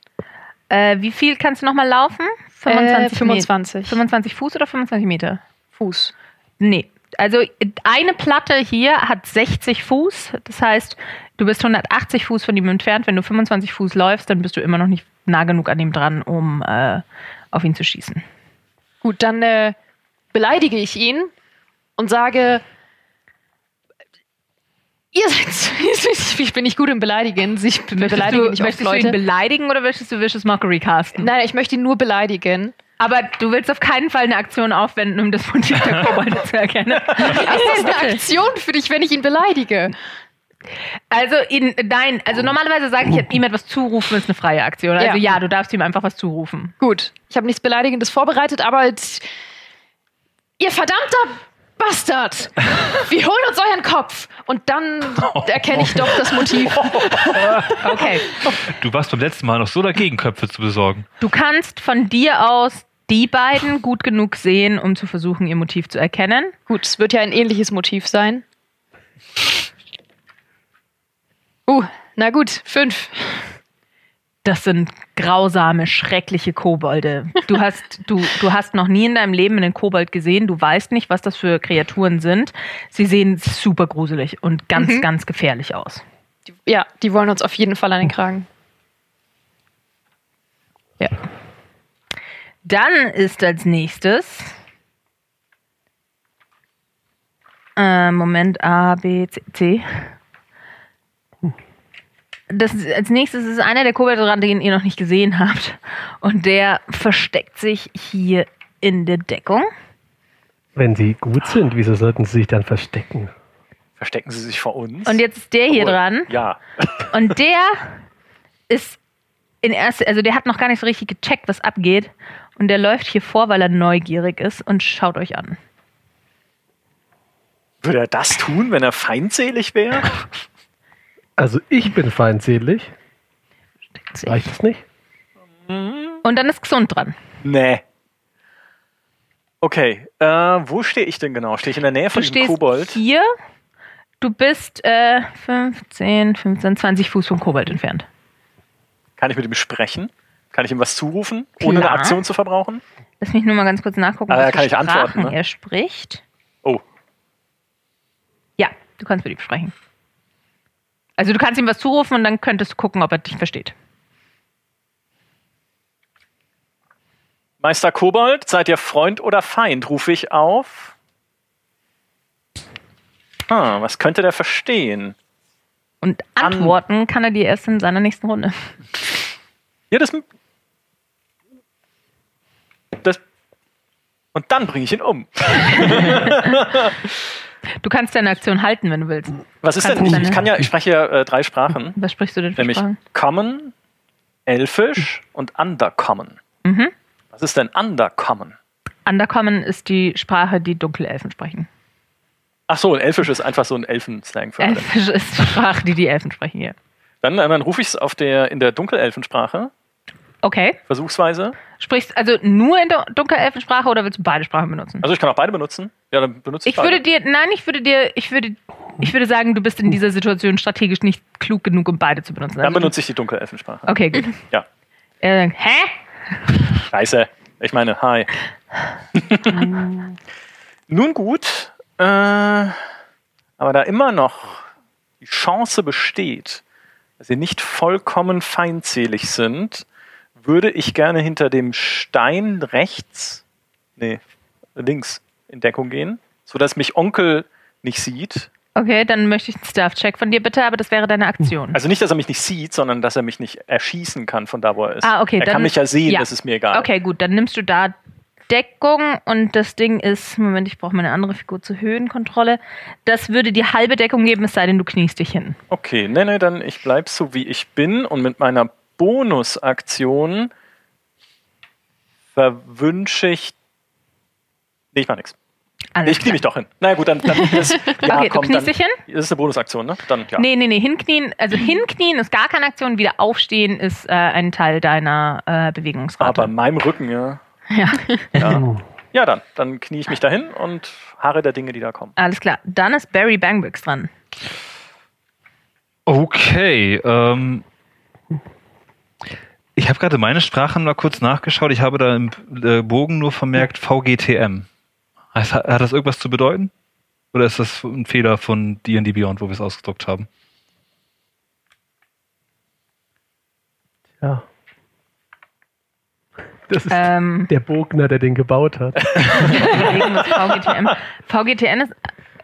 Äh, wie viel kannst du nochmal laufen? Äh, 25. 25. Meter. 25 Fuß oder 25 Meter? Fuß. Nee. Also eine Platte hier hat 60 Fuß. Das heißt, du bist 180 Fuß von ihm entfernt. Wenn du 25 Fuß läufst, dann bist du immer noch nicht nah genug an ihm dran, um äh, auf ihn zu schießen. Gut, dann äh, beleidige ich ihn und sage, ihr seid, ich bin nicht gut im Beleidigen. Ich beleidige du, nicht oft möchtest du ihn Leute. beleidigen oder möchtest du Vicious Mockery casten? Nein, ich möchte ihn nur beleidigen. Aber du willst auf keinen Fall eine Aktion aufwenden, um das Motiv der Kobolde zu erkennen. Das ist eine Aktion für dich, wenn ich ihn beleidige. Also, ihn, nein, also normalerweise sage ich ihm etwas zurufen, ist eine freie Aktion. Also Ja. ja, du darfst ihm einfach was zurufen. Gut, ich habe nichts Beleidigendes vorbereitet, aber jetzt, ihr verdammter Bastard! Wir holen uns euren Kopf! Und dann erkenne ich doch das Motiv. Okay. Du warst beim letzten Mal noch so dagegen, Köpfe zu besorgen. Du kannst von dir aus die beiden gut genug sehen, um zu versuchen, ihr Motiv zu erkennen. Gut, es wird ja ein ähnliches Motiv sein. Uh, na gut, fünf. Das sind grausame, schreckliche Kobolde. Du hast, du, du hast noch nie in deinem Leben einen Kobold gesehen. Du weißt nicht, was das für Kreaturen sind. Sie sehen super gruselig und ganz, Mhm. ganz gefährlich aus. Ja, die wollen uns auf jeden Fall an den Kragen. Ja. Dann ist als nächstes. Äh, Moment, A, B, C, C. Das ist, als nächstes ist einer der Kobolde dran, den ihr noch nicht gesehen habt. Und der versteckt sich hier in der Deckung. Wenn sie gut sind, wieso sollten sie sich dann verstecken? Verstecken Sie sich vor uns? Und jetzt ist der hier Obwohl, dran. Ja. Und der ist in erste, also der hat noch gar nicht so richtig gecheckt, was abgeht. Und der läuft hier vor, weil er neugierig ist und schaut euch an. Würde er das tun, wenn er feindselig wäre? Also ich bin feindselig. Reicht das nicht? Und dann ist gesund dran. Nee. Okay, äh, wo stehe ich denn genau? Stehe ich in der Nähe Du von dem stehst Kobold? hier. Du bist äh, 15, 15, 20 Fuß vom Kobold entfernt. Kann ich mit ihm sprechen? Kann ich ihm was zurufen, ohne Klar. eine Aktion zu verbrauchen? Lass mich nur mal ganz kurz nachgucken, Ah, kann ich antworten, Sprachen ne? er spricht. Oh, Ja, du kannst mit ihm sprechen. Also du kannst ihm was zurufen und dann könntest du gucken, ob er dich versteht. Meister Kobold, seid ihr Freund oder Feind? Rufe ich auf. Ah, was könnte der verstehen? Und antworten kann er dir erst in seiner nächsten Runde. Ja, das. Das. Und dann bringe ich ihn um. Du kannst deine Aktion halten, wenn du willst. Was ist Kannst denn? Ich, kann ja, ich spreche ja äh, drei Sprachen, Was sprichst du denn für nämlich Sprachen? Common, Elfisch und Undercommon. Mhm. Was ist denn Undercommon? Undercommon ist die Sprache, die Dunkelelfen sprechen. Ach so, ein Elfisch ist einfach so ein Elfenslang für alle. Elfisch ist die Sprache, die die Elfen sprechen hier. Dann, äh, dann rufe ich es in der Dunkelelfensprache, Okay. versuchsweise. Sprichst also nur in der Dunkelelfensprache oder willst du beide Sprachen benutzen? Also ich kann auch beide benutzen. Ja, dann benutze ich, Ich würde beide. dir, nein, ich würde dir, ich würde, ich würde sagen, du bist in dieser Situation strategisch nicht klug genug, um beide zu benutzen. Dann Also, benutze ich die Dunkelelfensprache. okay, gut. Ja. Er sagt, hä? Scheiße. Ich meine, hi. Nun gut, äh, aber da immer noch die Chance besteht, sie nicht vollkommen feindselig sind, würde ich gerne hinter dem Stein rechts, nee, links in Deckung gehen, sodass mich Onkel nicht sieht. Okay, dann möchte ich einen Staff-Check von dir bitte, aber das wäre deine Aktion. Also nicht, dass er mich nicht sieht, sondern dass er mich nicht erschießen kann von da, wo er ist. Ah, okay, er dann- kann mich ja sehen, ja. das ist mir egal. Okay, gut, dann nimmst du da Deckung und das Ding ist, Moment, ich brauche meine andere Figur zur Höhenkontrolle. Das würde die halbe Deckung geben, es sei denn, du kniest dich hin. Okay, nee, nee, dann ich bleib so wie ich bin und mit meiner Bonusaktion verwünsche ich. Nee, ich mach nichts. Alles Ich knie mich doch hin. Na gut, dann, dann das, ja, Okay, du komm, kniest dann, dich hin? Das ist eine Bonusaktion, ne? Dann ja. Nee, nee, nee, hinknien, also hinknien ist gar keine Aktion, wieder aufstehen ist äh, ein Teil deiner äh, Bewegungsrate. Aber in meinem Rücken, ja. ja, Ja, ja dann. Dann knie ich mich dahin und harre der Dinge, die da kommen. alles klar. Dann ist Barry Bangbix dran. Okay, ähm, ich habe gerade meine Sprachen mal kurz nachgeschaut. Ich habe da im äh, Bogen nur vermerkt VGTM. Hat, das irgendwas zu bedeuten? Oder ist das ein Fehler von D&D Beyond, wo wir es ausgedruckt haben? Ja. Das ist Ähm, der Bogner, der den gebaut hat. VGTM. VGTN ist.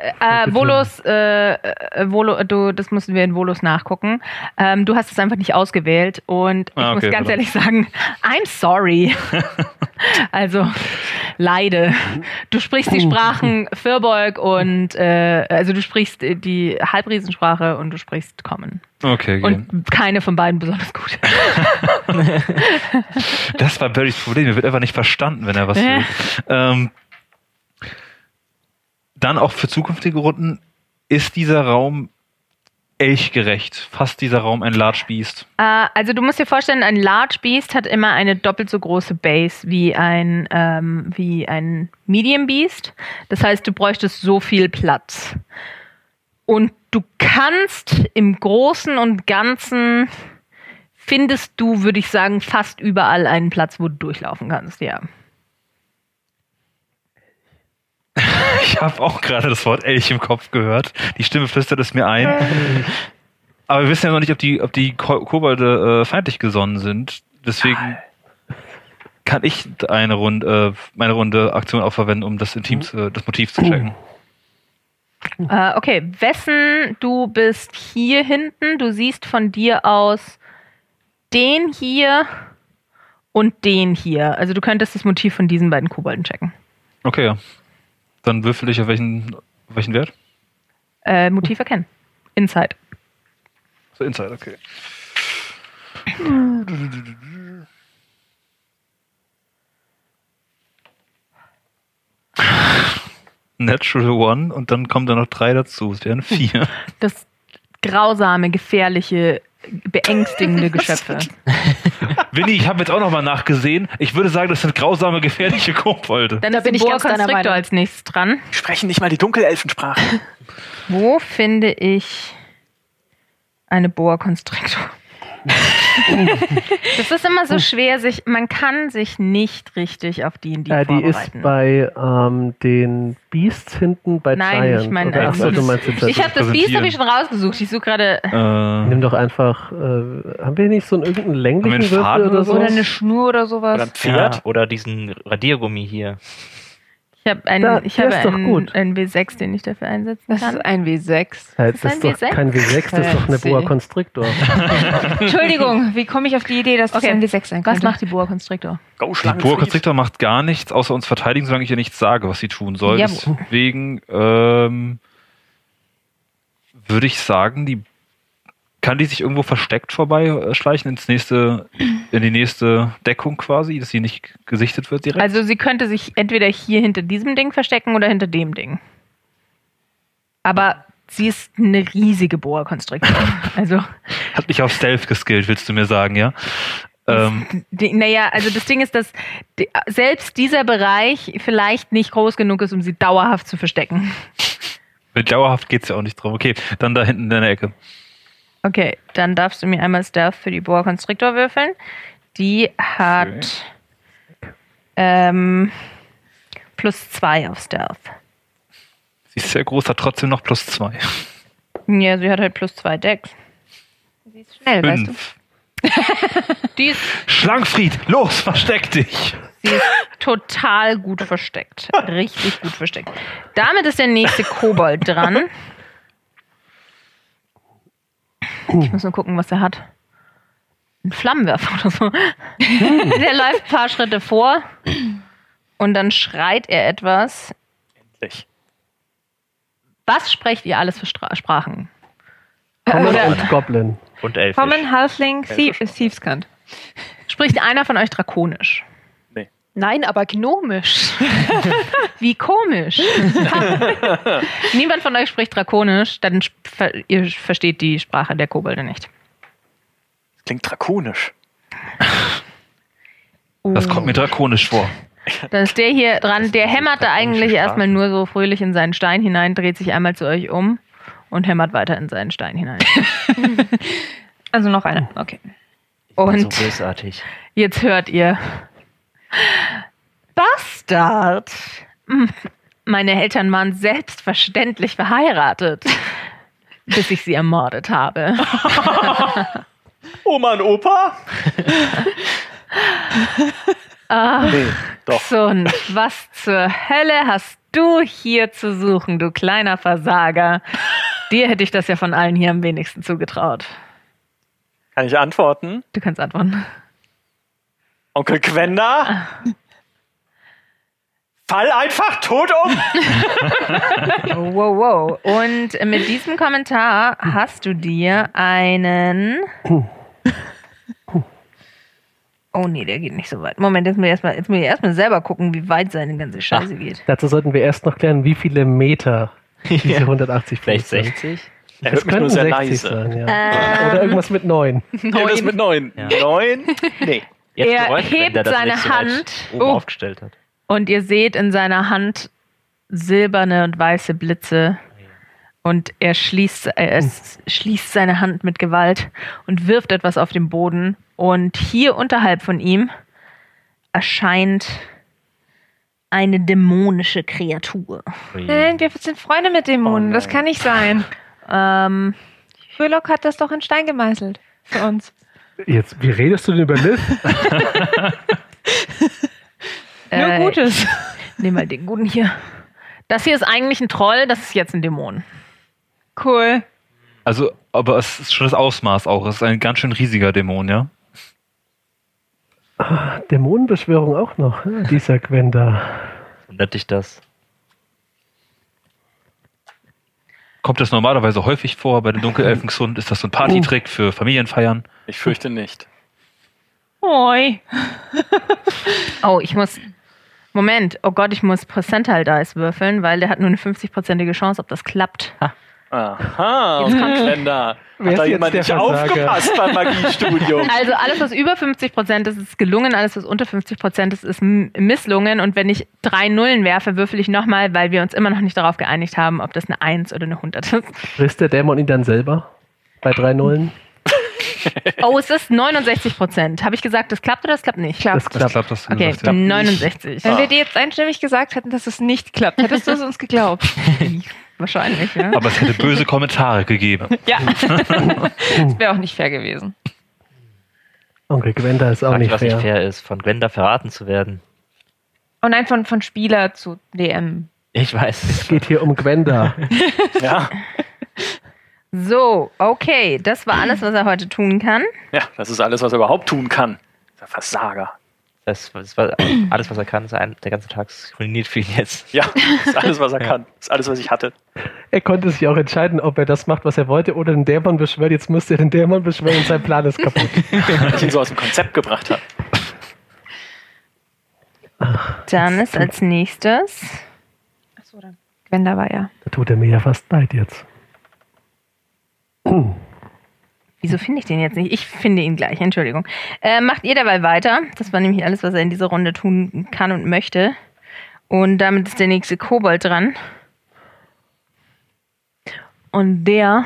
Äh, äh, Volos, äh, äh, Volo, du, das müssen wir in Volos nachgucken. Ähm, du hast es einfach nicht ausgewählt und ich Ah, muss okay, ganz verdammt. ehrlich sagen, I'm sorry. also, leide. Du sprichst die Sprachen Firbolg und, äh, also du sprichst die Halbriesensprache und du sprichst Common. Okay. Und keine von beiden besonders gut. Das war Barrys Problem. Er wird einfach nicht verstanden, wenn er was will. Ähm, dann auch für zukünftige Runden ist dieser Raum elchgerecht. Fast dieser Raum ein Large Beast. Äh, also du musst dir vorstellen, ein Large Beast hat immer eine doppelt so große Base wie ein, ähm, wie ein Medium Beast. Das heißt, du bräuchtest so viel Platz. Und du kannst im Großen und Ganzen findest du, würde ich sagen, fast überall einen Platz, wo du durchlaufen kannst, ja. Ich habe auch gerade das Wort Elch im Kopf gehört. Die Stimme flüstert es mir ein. Aber wir wissen ja noch nicht, ob die, ob die Ko Kobolde äh, feindlich gesonnen sind. Deswegen kann ich eine Runde, äh, meine Runde Aktion auch verwenden, um das Intim, zu, das Motiv zu checken. Äh, okay, Wessen, du bist hier hinten. Du siehst von dir aus den hier und den hier. Also du könntest das Motiv von diesen beiden Kobolden checken. Okay, ja. Dann würfel ich auf welchen, auf welchen Wert? Äh, Motiv erkennen. Inside. So Inside, okay. Natural One und dann kommen da noch drei dazu. Es wären vier. Das grausame, gefährliche, beängstigende Geschöpfe. Winnie, ich habe jetzt auch noch mal nachgesehen. Ich würde sagen, das sind grausame, gefährliche Kobolde. Dann Da ist bin ich Boa ganz deiner Constrictor Meinung. als nächstes dran. Sprechen nicht mal die Dunkelelfensprache. Wo finde ich eine Boa Constrictor? das ist immer so schwer, sich, man kann sich nicht richtig auf die, die Äh, die ist bei ähm, den Beasts hinten bei Nein, Giant. ich meine, oder? also Ach, du das- meinst jetzt ich habe das Biest präsentieren. habe ich schon rausgesucht. Ich suche gerade Äh, Nimm doch einfach, äh, haben wir nicht so einen irgendeinen länglichen Würfel Faden oder oder so? oder eine Schnur oder sowas. Oder ein Pferd. Ja, oder diesen Radiergummi hier. Ich habe einen, Da- ich habe ist einen, gut. einen W6, den ich dafür einsetzen Das kann. ist ein W6. Ja, ist das ein ist doch W6? kein W6, das ist doch eine. Boa Constrictor. Entschuldigung, wie komme ich auf die Idee, dass das Okay. ein W6 sein Was könnte? macht die Boa Constrictor? Go, die. Boa Constrictor macht gar nichts, außer uns verteidigen, solange ich ihr nichts sage, was sie tun soll. Jawohl. Deswegen ähm, würde ich sagen, die kann die sich irgendwo versteckt vorbeischleichen ins nächste, in die nächste Deckung quasi, dass sie nicht gesichtet wird direkt. Also sie könnte sich entweder hier hinter diesem Ding verstecken oder hinter dem Ding. Aber sie ist eine riesige Boa Constrictor. also Hat mich auf Stealth geskillt, willst du mir sagen, ja? Ähm, naja, also das Ding ist, dass selbst dieser Bereich vielleicht nicht groß genug ist, um sie dauerhaft zu verstecken. mit dauerhaft geht's ja auch nicht drum. Okay, dann da hinten in der Ecke. Okay, dann darfst du mir einmal Stealth für die Boa Constrictor würfeln. Die hat ähm, plus zwei auf Stealth. Sie ist sehr groß, hat trotzdem noch plus zwei. Ja, sie hat halt plus zwei Decks. Sie ist schnell, weißt du? Fünf. Die ist, Schlankfried, los, versteck dich! sie ist total gut versteckt. Richtig gut versteckt. Damit ist der nächste Kobold dran. Ich muss nur gucken, was er hat. Ein Flammenwerfer oder so. Der läuft ein paar Schritte vor und dann schreit er etwas. Endlich. Was sprecht ihr alles für Stra Sprachen? Common Oder- und Goblin. Und elfisch. Common, Halfling, Thie- Thiefskant. Spricht einer von euch Drakonisch? Nein, aber gnomisch. Wie komisch. Niemand von euch spricht Drakonisch, dann ver ihr versteht die Sprache der Kobolde nicht. Das klingt drakonisch. Das kommt mir drakonisch vor. Dann ist der hier dran, der hämmert da eigentlich erstmal nur so fröhlich in seinen Stein hinein, dreht sich einmal zu euch um und hämmert weiter in seinen Stein hinein. Also noch einer. Okay. so Und bösartig. jetzt hört ihr Bastard. Hm, Meine Eltern waren selbstverständlich verheiratet, bis ich sie ermordet habe. Oma und Opa? Ah, Nee, doch. Xund, was zur Hölle hast du hier zu suchen, du kleiner Versager? Dir hätte ich das ja von allen hier am wenigsten zugetraut. Kann ich antworten? Du kannst antworten. Onkel Quenda? Fall einfach tot um! Wow, wow. Und mit diesem Kommentar hast du dir einen. Oh nee, der geht nicht so weit. Moment, jetzt muss ich erstmal, jetzt muss ich erstmal selber gucken, wie weit seine ganze Scheiße geht. Dazu sollten wir erst noch klären, wie viele Meter diese 180 Fuß Vielleicht sind. 60? Er Das hört mich nur sehr 60 leise. sein, ja. Ähm, Oder irgendwas mit 9. Irgendwas mit neun. Ja. Neun? Nee. Jetzt Er bereut hebt dass er seine Hand. oben Oh. aufgestellt hat. Und ihr seht in seiner Hand silberne und weiße Blitze. Und er schließt, äh, er schließt seine Hand mit Gewalt und wirft etwas auf den Boden. Und hier unterhalb von ihm erscheint eine dämonische Kreatur. Nein, wir sind Freunde mit Dämonen. Oh das kann nicht sein. Ähm, Frühlock hat das doch in Stein gemeißelt. Für uns. Jetzt, wie redest du denn über Liv? Nur äh, Gutes. Nehmen wir den guten hier. Das hier ist eigentlich ein Troll, das ist jetzt ein Dämon. Cool. Also, aber es ist schon das Ausmaß auch. Es ist ein ganz schön riesiger Dämon, ja? Dämonenbeschwörung auch noch, dieser Gwenda. Wundert dich das? Kommt das normalerweise häufig vor bei den Dunkelelfen Xund? Ist das so ein Partytrick für Familienfeiern? Ich fürchte nicht. Oi. Oh, ich muss. Moment, oh Gott, ich muss Percentile Dice würfeln, weil der hat nur eine 50-prozentige Chance, ob das klappt. Aha, Onkel Quenda. Wer Hat ist da jetzt jemand nicht Versager? aufgepasst beim Magiestudium? Also alles, was über 50% ist, ist gelungen, alles, was unter 50% ist, ist m- misslungen. Und wenn ich drei Nullen werfe, würfel ich nochmal, weil wir uns immer noch nicht darauf geeinigt haben, ob das eine 1 oder eine 100 ist. Frisst der Dämon ihn dann selber? Bei drei Nullen? Oh, es ist 69%. Habe ich gesagt, das klappt oder das klappt nicht? Das Das klappt. klappt, das Okay, gesagt, ja. 69. Wenn wir dir jetzt einstimmig gesagt hätten, dass es nicht klappt, hättest du es uns geglaubt. Wahrscheinlich, ja. Aber es hätte böse Kommentare gegeben. Ja. das wäre auch nicht fair gewesen. Onkel Gwenda ist auch Frag dich, nicht was fair. nicht fair ist, von Gwenda verraten zu werden. Oh nein, von, von Spieler zu DM. Ich weiß. Es geht hier um Gwenda. Ja, So, okay, das war alles, was er heute tun kann. ja, das ist alles, was er überhaupt tun kann. Der Versager. Das, das war alles, was er kann, ein, der ganze Tag ruiniert für ihn jetzt. Ja, das ist alles, was er kann. Das ist alles, was ich hatte. Er konnte sich auch entscheiden, ob er das macht, was er wollte, oder den Dämon beschwört. Jetzt müsste er den Dämon beschwören und sein Plan ist kaputt. Weil ich ihn so aus dem Konzept gebracht habe. Dann ist als nächstes. Achso, dann. Gwenda war ja. Da tut er mir ja fast leid jetzt. Wieso finde ich den jetzt nicht? Ich finde ihn gleich, Entschuldigung. Äh, macht ihr dabei weiter. Das war nämlich alles, was er in dieser Runde tun kann und möchte. Und damit ist der nächste Kobold dran. Und der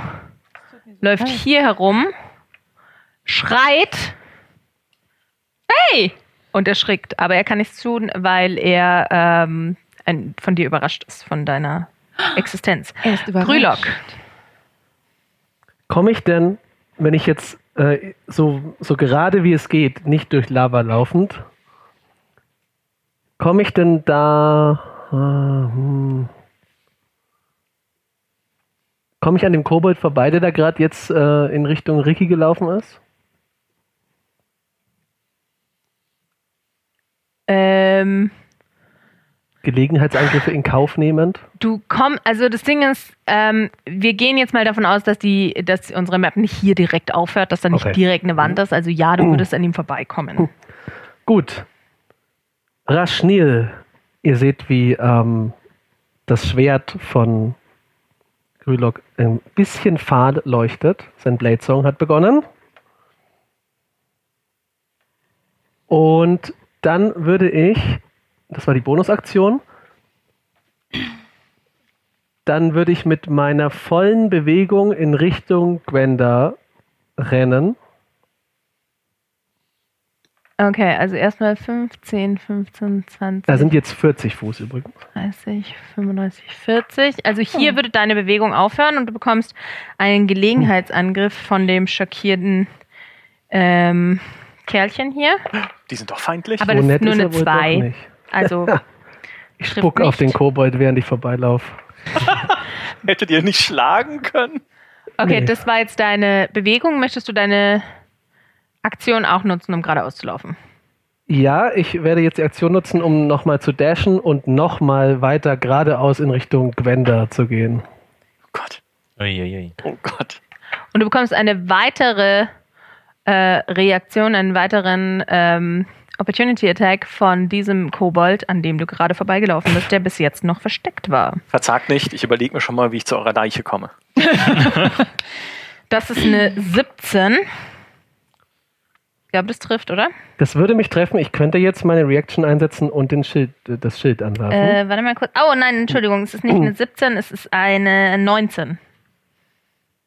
läuft hier herum, schreit. Hey! Und erschrickt. Aber er kann nichts tun, weil er ähm, ein, von dir überrascht ist, von deiner Existenz. Er ist überrascht. Grülock. Komme ich denn wenn ich jetzt äh, so, so gerade wie es geht, nicht durch Lava laufend, komme ich denn da. Äh, hm, komme ich an dem Kobold vorbei, der da gerade jetzt äh, in Richtung Ricky gelaufen ist? Ähm, Gelegenheitsangriffe in Kauf nehmend? du komm, also das Ding ist, ähm, wir gehen jetzt mal davon aus, dass die, dass unsere Map nicht hier direkt aufhört, dass da nicht Okay. direkt eine Wand ist. Also ja, du würdest an ihm vorbeikommen. Gut. Raschnil, ihr seht, wie ähm, das Schwert von Grülok ein bisschen fahl leuchtet. Sein Blade Song hat begonnen. Und dann würde ich, das war die Bonusaktion, dann würde ich mit meiner vollen Bewegung in Richtung Gwenda rennen. Okay, also erstmal 15, 15, 20, Da sind jetzt 40 Fuß übrigens. 30, 35, 40. Also hier würde deine Bewegung aufhören und du bekommst einen Gelegenheitsangriff von dem schockierten ähm, Kerlchen hier. Die sind doch feindlich. Aber So das ist nett nur ist eine er wohl doch 2. Also Ich spuck auf den Kobold, während ich vorbeilaufe. Hättet ihr nicht schlagen können? Okay, Nee. das war jetzt deine Bewegung. Möchtest du deine Aktion auch nutzen, um geradeaus zu laufen? Ja, ich werde jetzt die Aktion nutzen, um nochmal zu dashen und nochmal weiter geradeaus in Richtung Gwenda zu gehen. Oh Gott. Uiuiui. Oh Gott. Und du bekommst eine weitere äh, Reaktion, einen weiteren ähm, Opportunity Attack von diesem Kobold, an dem du gerade vorbeigelaufen bist, der bis jetzt noch versteckt war. Verzagt nicht, ich überlege mir schon mal, wie ich zu eurer Deiche komme. Das ist eine 17. Ich glaube, das trifft, oder? Das würde mich treffen. Ich könnte jetzt meine Reaction einsetzen und den Schild, das Schild anwerfen. Äh, warte mal kurz. Oh nein, Entschuldigung, es ist nicht eine 17, es ist eine 19.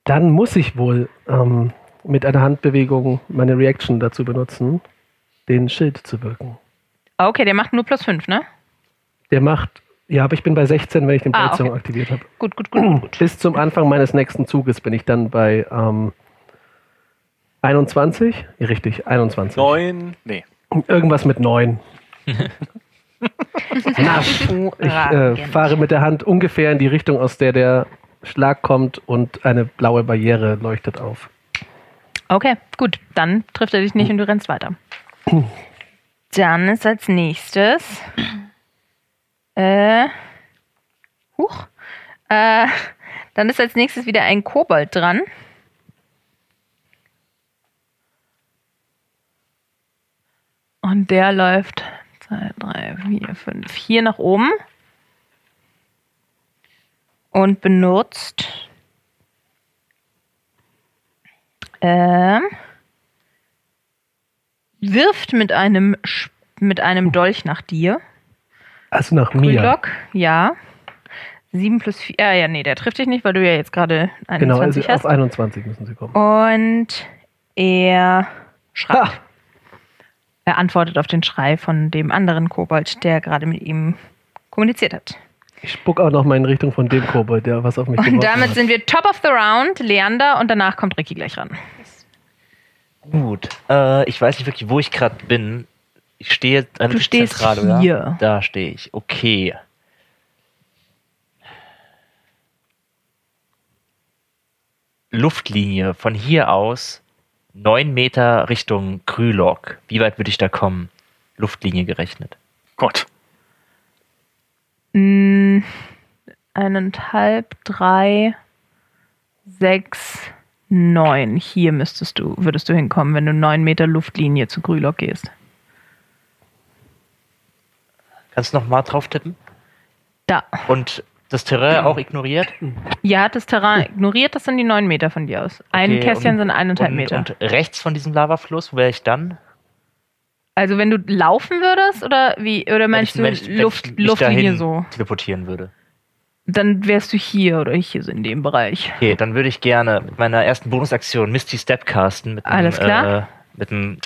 Dann muss ich wohl ähm, mit einer Handbewegung meine Reaction dazu benutzen, den Schild zu wirken. Okay, der macht nur plus 5, ne? Der macht, ja, aber ich bin bei 16, wenn ich den Ah, Blade Song okay. aktiviert habe. Gut, gut, gut, gut. Bis zum Anfang meines nächsten Zuges bin ich dann bei ähm, 21. Ja, richtig, 21. Neun. Nee. Irgendwas mit 9. Nasch. Ich äh, fahre mit der Hand ungefähr in die Richtung, aus der der Schlag kommt und eine blaue Barriere leuchtet auf. Okay, gut. Dann trifft er dich nicht und du rennst weiter. Dann ist als nächstes. Äh. Huch. Äh, dann ist als nächstes wieder ein Kobold dran. Und der läuft 2, 3, 4, 5 hier nach oben. Und benutzt ähm, wirft mit einem mit einem Dolch nach dir. Also nach mir. Grülock, ja. 7 plus 4. Ja, ja, nee, der trifft dich nicht, weil du ja jetzt gerade Genau, 21 also auf hast. 21 müssen sie kommen. Und er schreit. Ha! Er antwortet auf den Schrei von dem anderen Kobold, der gerade mit ihm kommuniziert hat. Ich spuck auch noch mal in Richtung von dem Kobold, der was auf mich Und damit hat. sind wir top of the round, Leander, und danach kommt Ricky gleich ran. Gut. Äh, ich weiß nicht wirklich, wo ich gerade bin. Ich stehe relativ stehst zentral, oder? hier. Da stehe ich. Okay. Luftlinie von hier aus neun Meter Richtung Krülok. Wie weit würde ich da kommen? Luftlinie gerechnet. Gott. Mm, eineinhalb, drei, sechs, neun. Hier müsstest du, würdest du hinkommen, wenn du neun Meter Luftlinie zu Grülock gehst. Kannst du noch mal drauf tippen? Da. Und das Terrain auch ignoriert? Ja, das Terrain ignoriert, das sind die neun Meter von dir aus. Ein Okay, Kästchen und- sind eineinhalb und, Meter. Und rechts von diesem Lavafluss, wo wäre ich dann? also wenn du laufen würdest oder wie oder meinst wenn ich, du Luft, ich Luftlinie so? teleportieren würde. Dann wärst du hier oder hier so in dem Bereich. Okay, dann würde ich gerne mit meiner ersten Bonusaktion Misty Step casten mit Alles einem, klar. Äh, mit einem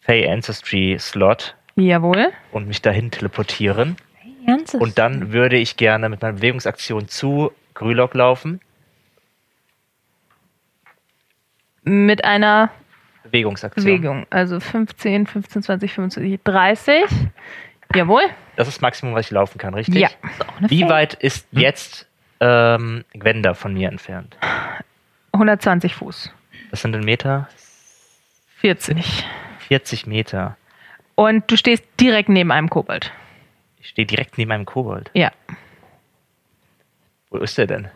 Fey Ancestry Slot Jawohl. und mich dahin teleportieren. Und dann würde ich gerne mit meiner Bewegungsaktion zu Grülok laufen. Mit einer Bewegungsaktion. Bewegung. Also 15, 15, 20, 25, 30. Jawohl. Das ist das Maximum, was ich laufen kann, richtig? Ja. Ist auch eine Wie weit ist jetzt ähm, Gwenda von mir entfernt? 120 Fuß. Das sind in Meter? 40. 40 Meter. Und du stehst direkt neben einem Kobold. Ich stehe direkt neben einem Kobold. Ja. Wo ist der denn?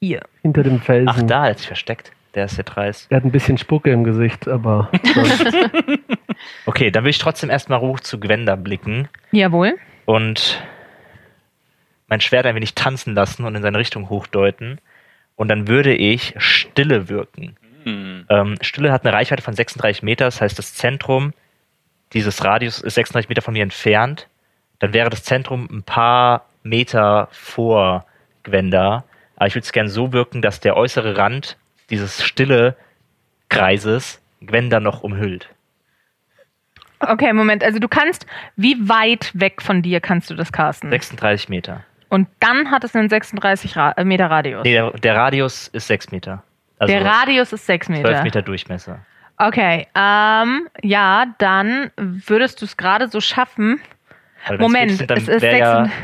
Hier. Hinter dem Felsen. Ach, da, er hat sich versteckt. Der ist der Dreis. Er hat ein bisschen Spucke im Gesicht, aber Okay, dann will ich trotzdem erstmal hoch zu Gwenda blicken Jawohl. und mein Schwert ein wenig tanzen lassen und in seine Richtung hochdeuten. Und dann würde ich Stille wirken. Hm. Ähm, Stille hat eine Reichweite von 36 Meter, das heißt, das Zentrum dieses Radius ist 36 Meter von mir entfernt. Dann wäre das Zentrum ein paar Meter vor Gwenda. Aber ich würde es gerne so wirken, dass der äußere Rand dieses stille Kreises Gwenda noch umhüllt. Okay, Moment. Also du kannst, wie weit weg von dir kannst du das casten? 36 Meter. Und dann hat es einen 36 Ra äh, Meter Radius. Nee, der, der Radius ist 6 Meter. Also der Radius ist 6 Meter. 12 Meter Durchmesser. Okay, ähm, ja, dann würdest du es gerade so schaffen. Weil Moment, 40 sind, dann es ist ja, 6,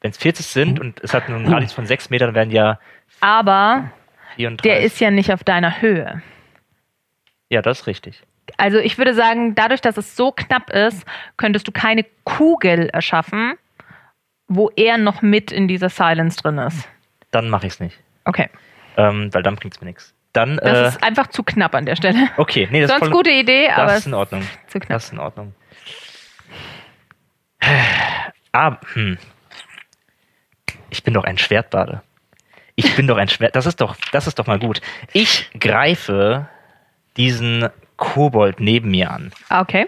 wenn es 40 sind und es hat einen Radius von 6 Metern, dann wären ja aber 34. der ist ja nicht auf deiner Höhe. ja, das ist richtig. Also ich würde sagen, dadurch, dass es so knapp ist, könntest du keine Kugel erschaffen, wo er noch mit in dieser Silence drin ist. Dann mache ich es nicht. Okay, Ähm, weil dann bringt es mir nichts. Dann, das äh, ist einfach zu knapp an der Stelle. okay, nee, das Sonst ist voll, gute Idee, das aber ist es in Ordnung. ist zu knapp. Das ist in Ordnung. Ah, hm. Ich bin doch ein Schwertbade. Ich bin doch ein Schwert. Das ist doch, das ist doch mal gut. Ich greife diesen Kobold neben mir an. Ah, Okay.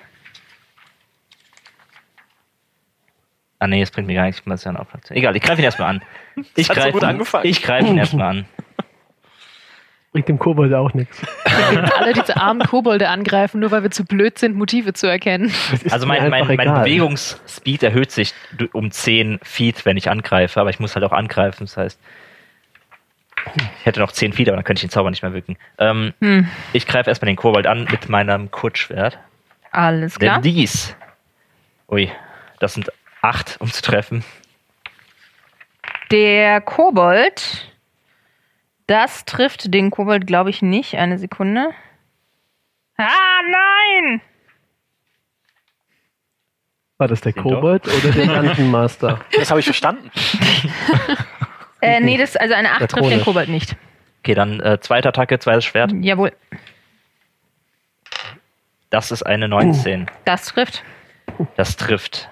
Ah nee, das bringt mir gar nichts. Ich muss ja einen Auftrag. Egal, ich greife ihn erstmal an. Ich so greife gut ihn- angefangen. Ich greife ihn erstmal an. bringt dem Kobold auch nichts. Alle diese armen Kobolde angreifen, nur weil wir zu blöd sind, Motive zu erkennen. Das Also mein, mein, mein. Bewegungsspeed erhöht sich um 10 Feet, wenn ich angreife, aber ich muss halt auch angreifen. Das heißt, ich hätte noch 10 Feet, aber dann könnte ich den Zauber nicht mehr wirken. Ähm, Hm. Ich greife erstmal den Kobold an mit meinem Kurzschwert. Alles klar. Denn dies. Ui, das sind 8, um zu treffen. Der Kobold, das trifft den Kobold, glaube ich, nicht. Eine Sekunde. Ah, nein! War das der Kobold oder der Dungeon Master? Das habe ich verstanden. Äh, nee, das, also eine 8 trifft den. Kobold nicht. Okay, dann äh, zweite Attacke, zweites Schwert. Jawohl, Das ist eine 19. das trifft. Das trifft.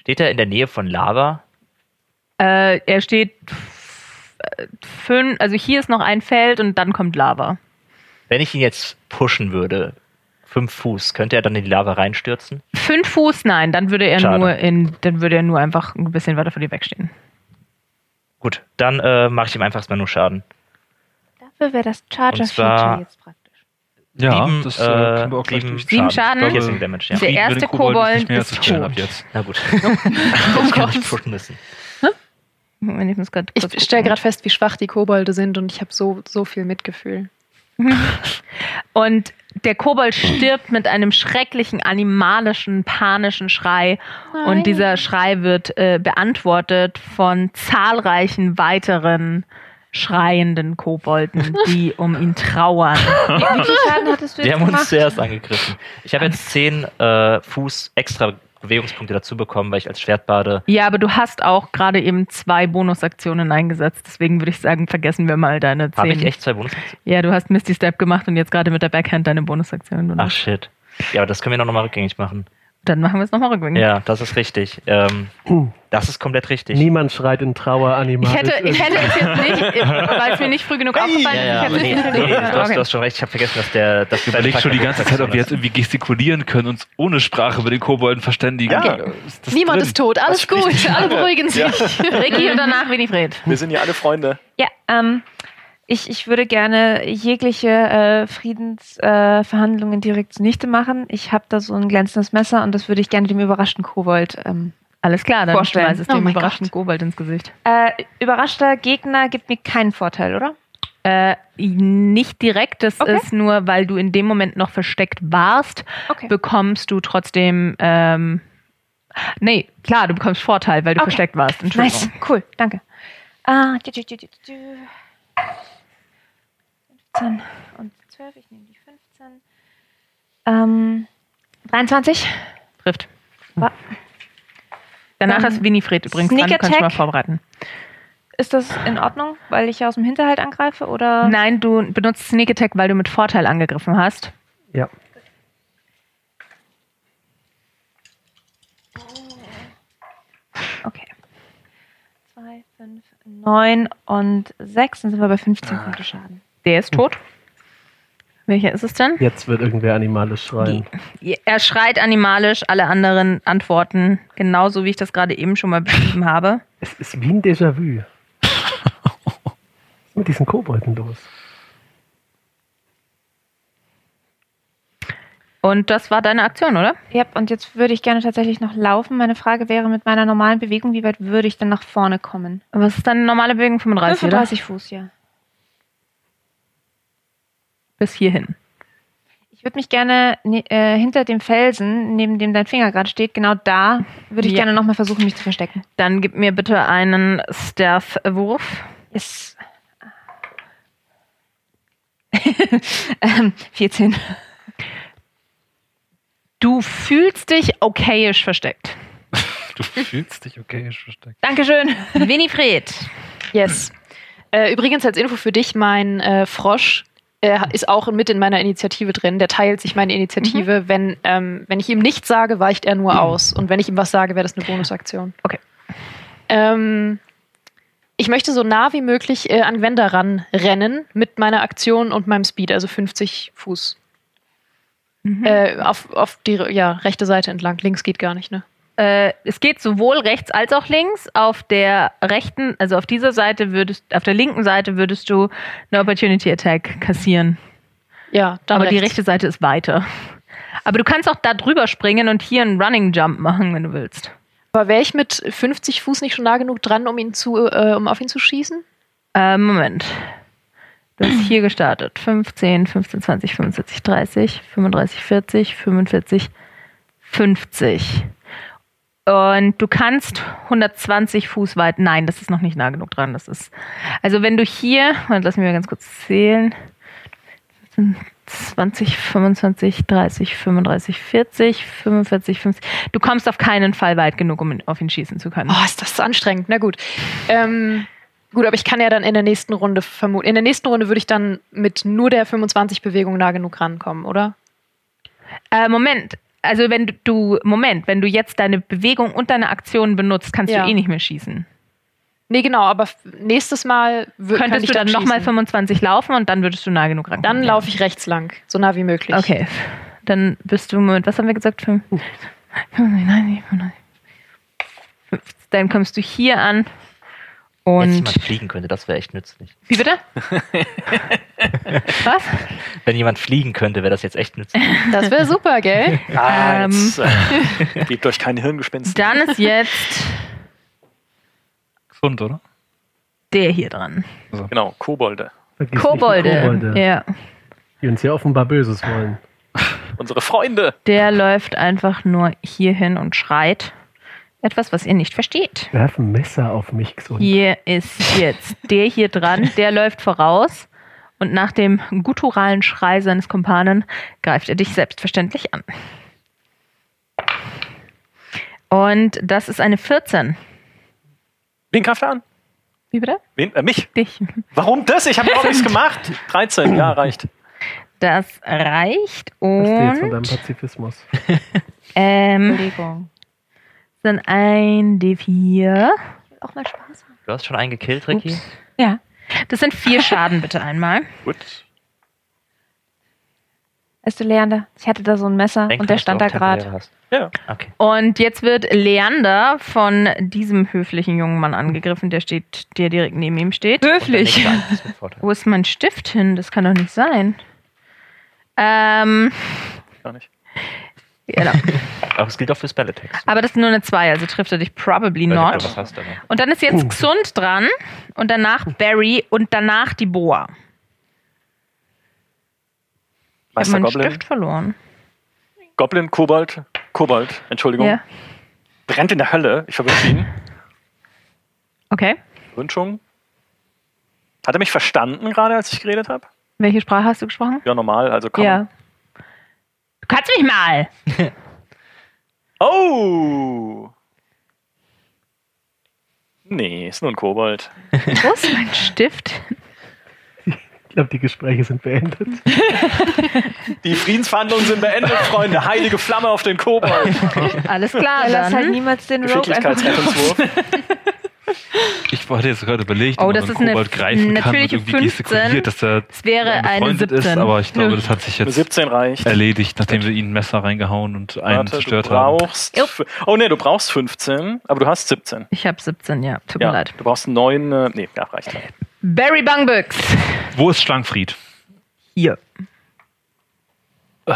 Steht er in der Nähe von Lava? Äh, er steht fünf, also hier ist noch ein Feld und dann kommt Lava. Wenn ich ihn jetzt pushen würde, fünf Fuß, könnte er dann in die Lava reinstürzen? Fünf Fuß, nein, dann würde er Schade. nur in, dann würde er nur einfach ein bisschen weiter von dir wegstehen. Gut, dann äh, mache ich ihm einfach erstmal nur Schaden. Dafür wäre das Und zwar- jetzt praktisch. Ja, Sieben, das äh, äh, können wir auch gleich sieben- durchziehen. Sieben Ich Schaden. glaube, Piercing Damage, ja. Der Frieden erste Kobold nicht mehr ist tot. ab jetzt. Na gut. Ich kann nicht pushen müssen. Moment, ich Ich stelle gerade fest, wie schwach die Kobolde sind und ich habe so, so viel Mitgefühl. Und der Kobold stirbt mit einem schrecklichen, animalischen, panischen Schrei. Und dieser Schrei wird äh, beantwortet von zahlreichen weiteren schreienden Kobolden, die um ihn trauern. Wie, viel Schaden hattest du Die jetzt haben uns zuerst angegriffen. Ich habe jetzt zehn äh, Fuß extra Bewegungspunkte dazu bekommen, weil ich als Schwertbade. Ja, aber du hast auch gerade eben zwei Bonusaktionen eingesetzt. Deswegen würde ich sagen, vergessen wir mal deine Habe ich zehn. echt zwei Bonus? Ja, du hast Misty Step gemacht und jetzt gerade mit der Backhand deine Bonusaktion. Ach Ach. shit. Ja, aber das können wir noch mal rückgängig machen. Dann machen wir es nochmal rückwärts. Ja, das ist richtig. Ähm, das ist komplett richtig. Niemand schreit in Trauer Ich animalisch. hätte, ich hätte es jetzt nicht, weil es mir nicht früh genug aufgefallen Ja, ja, ist. Ich nee, nee, nee, nicht du, hast, okay. du hast schon recht. Ich habe vergessen, dass der. Dass Ich überlege schon die ganze Zeit, ob wir jetzt irgendwie gestikulieren können, uns ohne Sprache mit den Kobolden verständigen. Ja. Ist das Niemand drin? ist tot, alles gut, alle beruhigen sich. Ja. Ricky und danach Winifred. Wir sind ja alle Freunde. Ja, ähm, Ich, ich würde gerne jegliche äh, Friedensverhandlungen äh, direkt zunichte machen. Ich habe da so ein glänzendes Messer und das würde ich gerne dem überraschten Kobold ähm, Alles klar, dann Vorstellen. es Oh dem überraschten Kobold ins Gesicht. Äh, überraschter Gegner gibt mir keinen Vorteil, oder? Äh, nicht direkt, das Okay. ist nur, weil du in dem Moment noch versteckt warst, Okay. bekommst du trotzdem. Ähm, nee, klar, du bekommst Vorteil, weil du Okay. versteckt warst. Nice, cool, danke. Ah, tü, tü, tü, tü, tü, tü. 15 und 12, ich nehme die 15. Ähm, 23. Trifft. Wa- Danach Dann ist Winifred übrigens Sneak dran, du kannst schon mal Attack. vorbereiten. Ist das in Ordnung, weil ich aus dem Hinterhalt angreife oder? Nein, du benutzt Sneak Attack, weil du mit Vorteil angegriffen hast. Ja. Okay. 2, 5, 9 und 6, dann sind wir bei 15 Punkte Schaden. Der ist tot. Welcher ist es denn? Jetzt wird irgendwer animalisch schreien. Er schreit animalisch, alle anderen antworten genauso, wie ich das gerade eben schon mal beschrieben habe. Es ist wie ein Déjà-vu. Was ist mit diesen Kobolden los? Und das war deine Aktion, oder? Ja, und jetzt würde ich gerne tatsächlich noch laufen. Meine Frage wäre mit meiner normalen Bewegung, wie weit würde ich denn nach vorne kommen? Was ist deine normale Bewegung? 35, 35 Fuß, ja. Bis hierhin. Ich würde mich gerne ne, äh, hinter dem Felsen, neben dem dein Finger gerade steht, genau da würde ich Ja. gerne nochmal versuchen, mich zu verstecken. Dann gib mir bitte einen Stealth-Wurf. Ist. ähm, 14. Du fühlst dich okayisch versteckt. Du fühlst dich okay versteckt. Dankeschön. Winifred. Yes. Äh, übrigens als Info für dich, mein äh, Frosch äh, ist auch mit in meiner Initiative drin. Der teilt sich meine Initiative. Wenn, ähm, wenn ich ihm nichts sage, weicht er nur aus. Und wenn ich ihm was sage, wäre das eine Bonusaktion. Okay. Ähm, ich möchte so nah wie möglich äh, an Gwenda ranrennen mit meiner Aktion und meinem Speed, also 50 Fuß. Äh, auf, auf die ja, rechte Seite entlang. Links geht gar nicht, ne? Äh, es geht sowohl rechts als auch links. Auf der rechten, also auf dieser Seite würdest, auf der linken Seite würdest du eine Opportunity Attack kassieren. Ja, dann Aber die rechts. rechte Seite ist weiter. Aber du kannst auch da drüber springen und hier einen Running Jump machen, wenn du willst. Aber wäre ich mit 50 Fuß nicht schon nah genug dran, um ihn zu, äh, um auf ihn zu schießen? Äh, Moment. Du hast hier gestartet. 15, 15, 20, 25, 30, 35, 40, 45, 50. Und du kannst 120 Fuß weit. Nein, das ist noch nicht nah genug dran. Das ist. Also wenn du hier, lass mich mal ganz kurz zählen. 20, 25, 30, 35, 40, 45, 50. Du kommst auf keinen Fall weit genug, um auf ihn schießen zu können. Oh, ist das anstrengend. Na gut. Ähm, gut, aber ich kann ja dann in der nächsten Runde vermuten. In der nächsten Runde würde ich dann mit nur der 25 Bewegung nah genug rankommen, oder? Äh, Moment. Also wenn du- Moment, wenn du jetzt deine Bewegung und deine Aktionen benutzt, kannst Ja. du eh nicht mehr schießen. Nee, genau, aber nächstes Mal Könntest ich du dann nochmal schießen. 25 laufen und dann würdest du nah genug rankommen. Dann laufe ich rechts lang, so nah wie möglich. Okay. Dann bist du, Moment, was haben wir gesagt? Fünf- Dann kommst du hier an Wenn und. jemand fliegen könnte, das wäre echt nützlich. Wie bitte? was? Wenn jemand fliegen könnte, wäre das jetzt echt nützlich. Das wäre super, gell? Ah, Ähm. äh, gebt euch keine Hirngespinste. Dann ist jetzt Gesund, oder? der hier dran. Genau, Kobolde. Vergiss Kobolde. Kobolde, Ja. die uns ja offenbar Böses wollen. Unsere Freunde. Der läuft einfach nur hier hin und schreit. Etwas, was ihr nicht versteht. Werfen Messer auf mich gesund. Hier ist jetzt der hier dran, der läuft voraus und nach dem gutturalen Schrei seines Kumpanen greift er dich selbstverständlich an. Und das ist eine 14. Wen greift er an? Wie bitte? Wen? Äh, mich. Dich. Warum das? Ich habe auch nichts gemacht. 13, ja, reicht. Das reicht Was steht von deinem und Pazifismus? ähm, Entschuldigung. Dann ein D4. Auch mal Spaß haben. Du hast schon einen gekillt, Ricky? Ups. Ja. Das sind vier Schaden bitte einmal. Gut. Weißt du, Leander, ich hatte da so ein Messer Denk, und der stand da gerade. Ja. Okay. Und jetzt wird Leander von diesem höflichen jungen Mann angegriffen, der steht, der direkt neben ihm steht. Höflich. Wo ist mein Stift hin? Das kann doch nicht sein. Ähm, Gar nicht. Genau. Aber es gilt auch für Spelletext. Aber das ist nur eine 2, also trifft er dich probably Weil du not. was hast, aber. Und dann ist jetzt Xund dran und danach Barry und danach die Boa. Ich habe Meister meinen Goblin. Stift verloren. Goblin, Kobold, Kobold, Entschuldigung. Ja. Brennt in der Hölle. Ich verwünsche ihn. Okay. Wünschung. Hat er mich verstanden gerade, als ich geredet habe? Welche Sprache hast du gesprochen? Ja, normal. Also komm. Ja. Kannst mich mal! Oh! Nee, ist nur ein Kobold. Wo ist mein Stift? Ich glaube, die Gespräche sind beendet. Die Friedensverhandlungen sind beendet, Freunde. Heilige Flamme auf den Kobold. Alles klar, Er lass halt dann. niemals den Rogue einfach Geschicklichkeitsrettungswurf. Ich hatte jetzt gerade überlegt, Oh, ob das man Kobold greifen kann und irgendwie 15. gestikuliert, dass er Es wäre eine befreundet 17. ist, aber ich glaube, das hat sich jetzt 17 reicht. erledigt, nachdem wir ihn ein Messer reingehauen und einen Warte, zerstört haben. Oh nee, du brauchst 15, aber du hast 17. Ich habe 17, ja. Tut mir Ja, leid. du brauchst 9. Äh, nee, ja, reicht. Barry Bungbux. Wo ist Schlangfried? Hier.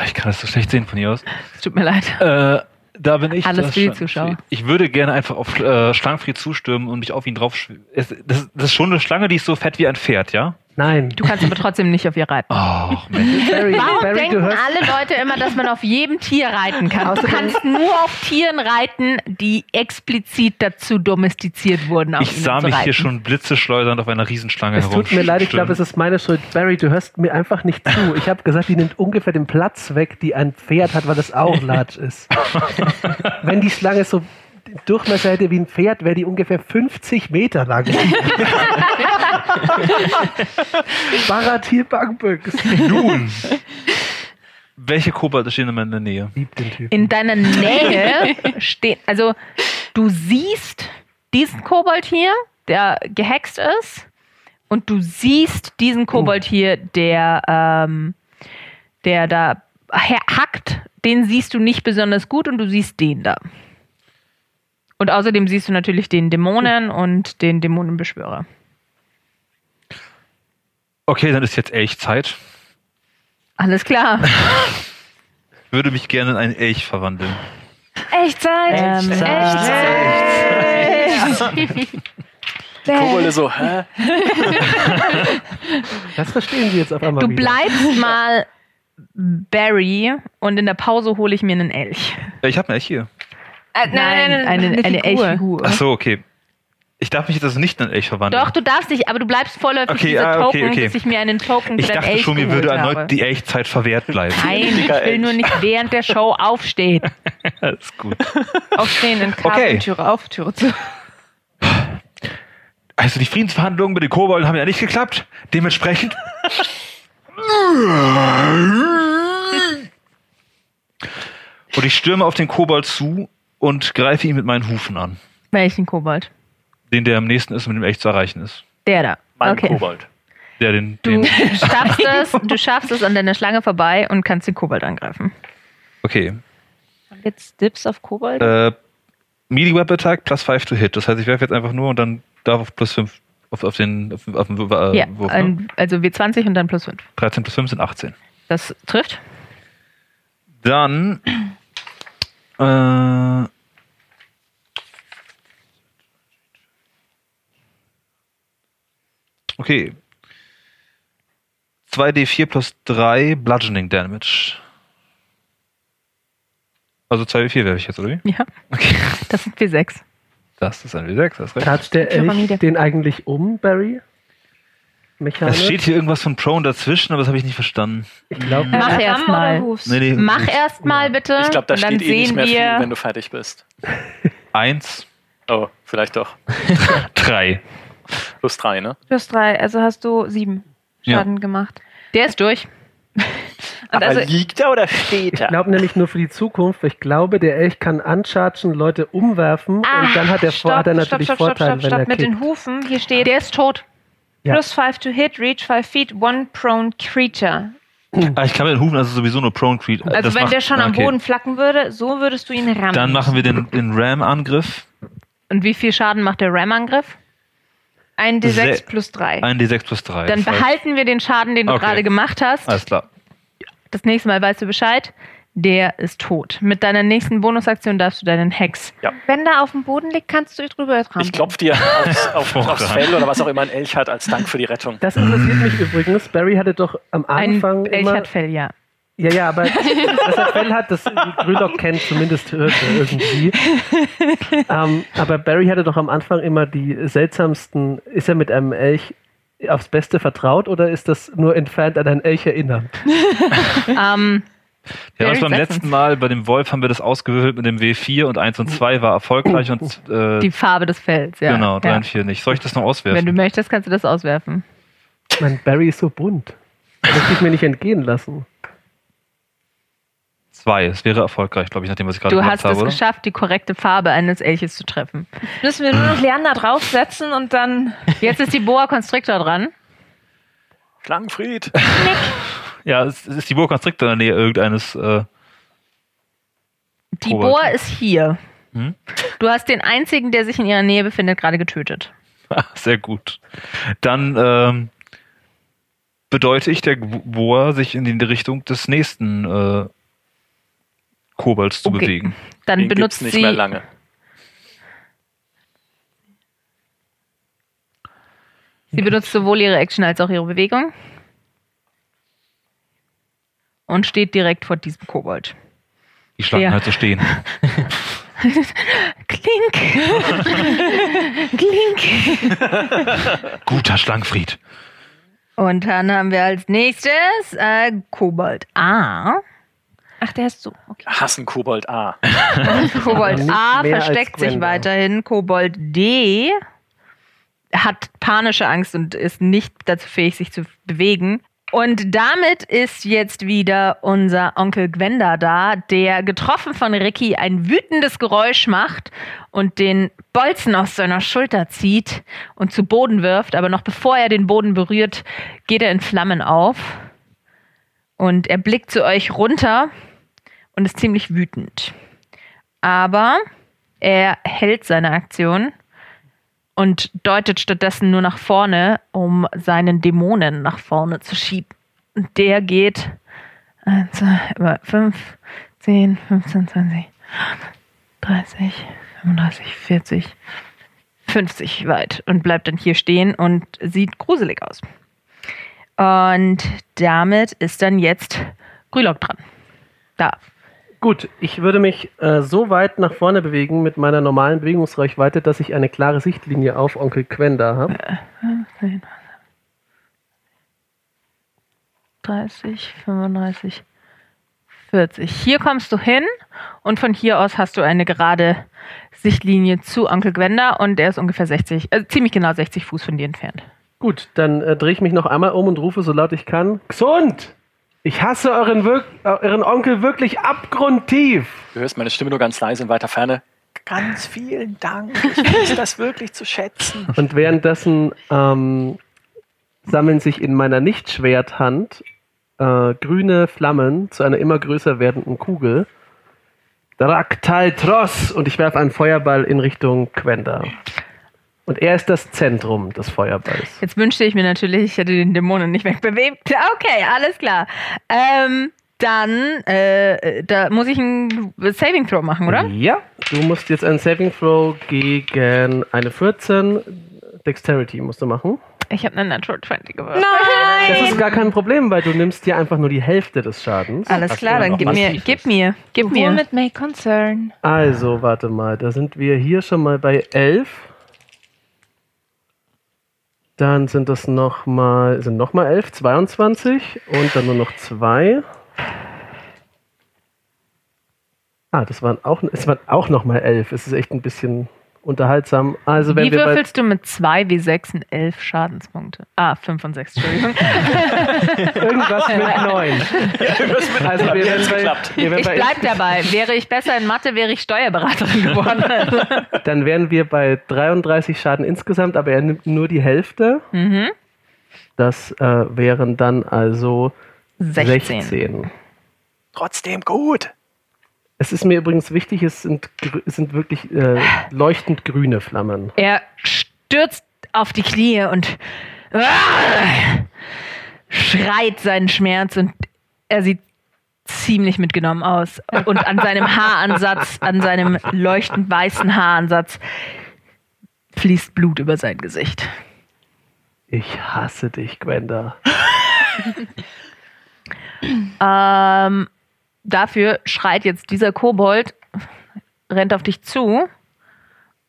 Ich kann das so schlecht sehen von hier aus. Es tut mir leid. Äh, da bin ich. Alles für die. Zuschauer. Ich würde gerne einfach auf äh, Schlangenfried zustürmen und mich auf ihn drauf. Es, das, das ist schon eine Schlange, die ist so fett wie ein Pferd, ja? Nein. Du kannst aber trotzdem nicht auf ihr reiten. Oh, Mensch. Barry, Warum Barry, denken alle Leute immer, dass man auf jedem Tier reiten kann? Du kannst nur auf Tieren reiten, die explizit dazu domestiziert wurden. Auf Ich sah zu mich hier reiten. schon Blitze schleudernd auf einer Riesenschlange es tut mir leid, ich glaube, es ist meine Schuld. Barry, du hörst mir einfach nicht zu. Ich habe gesagt, die nimmt ungefähr den Platz weg, die ein Pferd hat, weil es auch large ist. Wenn die Schlange so Durchmesser hätte wie ein Pferd, wäre die ungefähr 50 Meter lang. Baratir Bangbüchs. Nun. Welche Kobolde stehen in meiner Nähe? Liebt den Typ. In deiner Nähe steht, also du siehst diesen Kobold hier, der gehext ist, und du siehst diesen Kobold hier, der, ähm, der da ha- hackt. Den siehst du nicht besonders gut und du siehst den da. Und außerdem siehst du natürlich den Dämonen und den Dämonenbeschwörer. Okay, dann ist jetzt Elchzeit. Alles klar. Ich würde mich gerne in einen Elch verwandeln. Echtzeit! Ähm, Die Kobolde so, hä? Das verstehen Sie jetzt auf einmal Du wieder. bleibst mal Barry und in der Pause hole ich mir einen Elch. Äh, Ich habe einen Elch hier. Äh, eine, eine, eine Elchfigur. Ach so, okay. Ich darf mich jetzt also nicht in einen Elch verwandeln. Doch, du darfst nicht, aber du bleibst vorläufig Okay, dieser ah, okay, Token, okay. dass ich mir einen Token ich dachte Elch schon, mir würde habe. erneut die Elchzeit verwehrt bleiben. Nein, ich will Elch. nur nicht während der Show aufstehen. Alles gut. Aufstehen in Kabel, Okay. Türe auf, Türe zu. Also die Friedensverhandlungen mit den Kobolden haben ja nicht geklappt. Dementsprechend. Und ich stürme auf den Kobold zu und greife ihn mit meinen Hufen an. Welchen Kobold? Den, der am nächsten ist, mit dem Elch zu erreichen ist. Der da. Mein okay. Kobold. Der den, Du den schaffst es, du schaffst es an deiner Schlange vorbei und kannst den Kobold angreifen. Okay. Jetzt Dips auf Kobold. Äh, Melee Web Attack plus 5 to hit. Das heißt, ich werfe jetzt einfach nur und dann darf auf plus 5 auf, auf den auf, auf den äh, ja, Wurf. Ne? ein, also W20 und dann plus 5. 13 plus 5 sind 18. Das trifft. Dann äh, Okay. 2d4 plus 3 Bludgeoning Damage. Also 2d4 werfe ich jetzt, oder wie? Ja, Okay. das sind W6. Das ist ein W6, hast recht. Tatscht der. Elch den eigentlich um, Barry? Mechanisch? Es steht hier irgendwas von Prone dazwischen, aber das habe ich nicht verstanden. ich glaube, Mach Ram erst oder mal. Hufs? Nee, nee, Mach erst mal bitte. Ich glaube, da steht eh nicht mehr viel, wenn du fertig bist. Eins, Oh, vielleicht doch. drei. Plus drei, ne? Plus drei, also hast du sieben Ja. Schaden gemacht. Der ist durch. Und Aber also, liegt er oder steht ich er? glaube nämlich nur für die Zukunft. weil Ich glaube, der Elch kann unchargen, Leute umwerfen und dann hat er, vor, hat er natürlich Ah, stopp, stopp, Vorteile, stopp, stopp, wenn er Mit den kickt. Hufen, hier steht Der ist tot. Ja. plus 5 to hit, reach 5 feet, one prone creature. Ah, ich kann mit den Hufen also sowieso nur Prone Creed. Also Das wenn macht- der schon am okay. Boden flacken würde, so würdest du ihn rammen. Dann machen wir den, den Ram-Angriff. Und wie viel Schaden macht der Ram-Angriff? Ein D6 Se- plus 3. Ein D6 plus 3. Dann behalten wir den Schaden, den du Okay. gerade gemacht hast. Alles klar. Das nächste Mal weißt du Bescheid. Der ist tot. Mit deiner nächsten Bonusaktion darfst du deinen Hex. Wenn der auf dem Boden liegt, kannst du drüber trampeln. Ich klopfe dir aufs, auf, aufs. Fell oder was auch immer ein Elch hat als Dank für die Rettung. Das interessiert mich übrigens. Barry hatte doch am Ein Anfang Elch immer... hat Fell, ja. Ja, ja, aber dass er Fell hat, das Grülock kennt, zumindest hört er irgendwie. ähm, aber Barry hatte doch am Anfang immer die seltsamsten. Ist er mit einem Elch aufs Beste vertraut oder ist das nur entfernt an einen Elch erinnern? Ähm, Wir haben Very es beim letzten Mal bei dem Wolf haben wir das ausgewürfelt mit dem W4 und 1 und 2 war erfolgreich und äh, die Farbe des Fells, ja. genau, 3 ja. und 4 nicht. Soll ich das noch auswerfen? Wenn du möchtest, kannst du das auswerfen. Mein Barry ist so bunt. Das möchte ich mir nicht entgehen lassen. Zwei. Es wäre erfolgreich, glaube ich, nach dem, was ich gerade Du gemacht hast habe. es oder? geschafft, die korrekte Farbe eines Elches zu treffen. Müssen wir nur noch Leander draufsetzen und dann. Jetzt ist die Boa Constrictor dran. Schlangenfried. Ja, es ist die Burg Constrictor in der Nähe irgendeines. Äh, Die. Boa ist hier. Hm? Du hast den einzigen, der sich in ihrer Nähe befindet, gerade getötet. sehr gut. Dann ähm, bedeute ich der Boa, sich in die Richtung des nächsten äh, Kobolds zu Okay. bewegen. Dann Den benutzt nicht sie. mehr lange. Sie benutzt sowohl ihre Action als auch ihre Bewegung. Und steht direkt vor diesem Kobold. Die Schlangen Ja. halt so stehen. Klink! Klink! Guter Schlangenfried. Und dann haben wir als nächstes äh, Kobold A. Ach, der ist so. Okay. Hassen Kobold A. Kobold A versteckt sich weiterhin. Kobold D hat panische Angst und ist nicht dazu fähig, sich zu bewegen. Und damit ist jetzt wieder unser Onkel Gwenda da, der getroffen von Ricky ein wütendes Geräusch macht und den Bolzen aus seiner Schulter zieht und zu Boden wirft. Aber noch bevor er den Boden berührt, geht er in Flammen auf. Und er blickt zu euch runter und ist ziemlich wütend. Aber er hält seine Aktion und deutet stattdessen nur nach vorne, um seinen Dämonen nach vorne zu schieben. Und der geht 1, 2, 5, 10, 15, 20, 30, 35, 40, 50 weit und bleibt dann hier stehen und sieht gruselig aus. Und damit ist dann jetzt Grülock dran. Da. Gut, ich würde mich äh, so weit nach vorne bewegen mit meiner normalen Bewegungsreichweite, dass ich eine klare Sichtlinie auf Onkel Quenda habe. 30, 35, 40. Hier kommst du hin und von hier aus hast du eine gerade Sichtlinie zu Onkel Gwenda und der ist ungefähr 60, also ziemlich genau 60 Fuß von dir entfernt. Gut, dann äh, drehe ich mich noch einmal um und rufe so laut ich kann. Gesund! Ich hasse euren, euren Onkel wirklich abgrundtief. Du hörst meine Stimme nur ganz leise in weiter Ferne. Ganz vielen Dank. Ich weiß das wirklich zu schätzen. Und währenddessen ähm, sammeln sich in meiner Nicht-Schwerthand äh, grüne Flammen zu einer immer größer werdenden Kugel. Draktal Tross! Und ich werfe einen Feuerball in Richtung Quenda. Und er ist das Zentrum des Feuerballs. Jetzt wünschte ich mir natürlich, ich hätte den Dämonen nicht wegbewegt. Okay, alles klar. Ähm, dann, äh, da muss ich einen Saving Throw machen, oder? Ja, du musst jetzt einen Saving Throw gegen eine 14. Dexterity musst du machen. Ich habe einen Natural 20 gewürfelt. Das ist gar kein Problem, weil du nimmst dir einfach nur die Hälfte des Schadens. Alles klar, dann gib mir, gib mir, gib mir. Womit may concern? Also, warte mal, da sind wir hier schon mal bei 11. Dann sind das nochmal, sind nochmal 11, 22 und dann nur noch 2. Ah, das waren auch, auch nochmal 11. Es ist echt ein bisschen unterhaltsam. Also, wenn Wie wir bei, würfelst du mit 2 wie 6 und 11 Schadenspunkte? Ah, 5 und 6, Entschuldigung. irgendwas mit 9. Also, wir werden bei, geklappt. wir werden Ich bei bleib dabei. Wäre ich besser in Mathe, wäre ich Steuerberaterin geworden. Dann wären wir bei 33 Schaden insgesamt, aber er nimmt nur die Hälfte. mhm. Das äh, wären dann also 16. 16. Trotzdem gut. Es ist mir übrigens wichtig, es sind, es sind wirklich äh, leuchtend grüne Flammen. Er stürzt auf die Knie und ah, schreit seinen Schmerz und er sieht ziemlich mitgenommen aus. Und an seinem Haaransatz, an seinem leuchtend weißen Haaransatz fließt Blut über sein Gesicht. Ich hasse dich, Gwenda. Ähm, dafür schreit jetzt dieser Kobold, rennt auf dich zu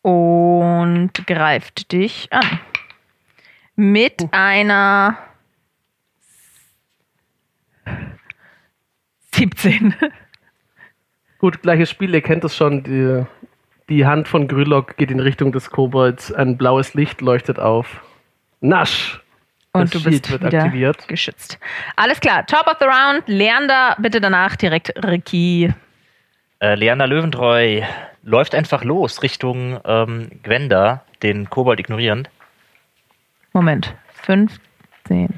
und greift dich an. Mit einer 17. Gut, gleiches Spiel, ihr kennt es schon. Die, die Hand von Grülok geht in Richtung des Kobolds. Ein blaues Licht leuchtet auf. Nasch! Und Das du Shield bist wird wieder aktiviert. geschützt. Alles klar, Top of the Round, Leander, bitte danach direkt Ricky. Äh, Leander Löwentreu läuft einfach los Richtung ähm, Gwenda, den Kobold ignorierend. Moment, 15,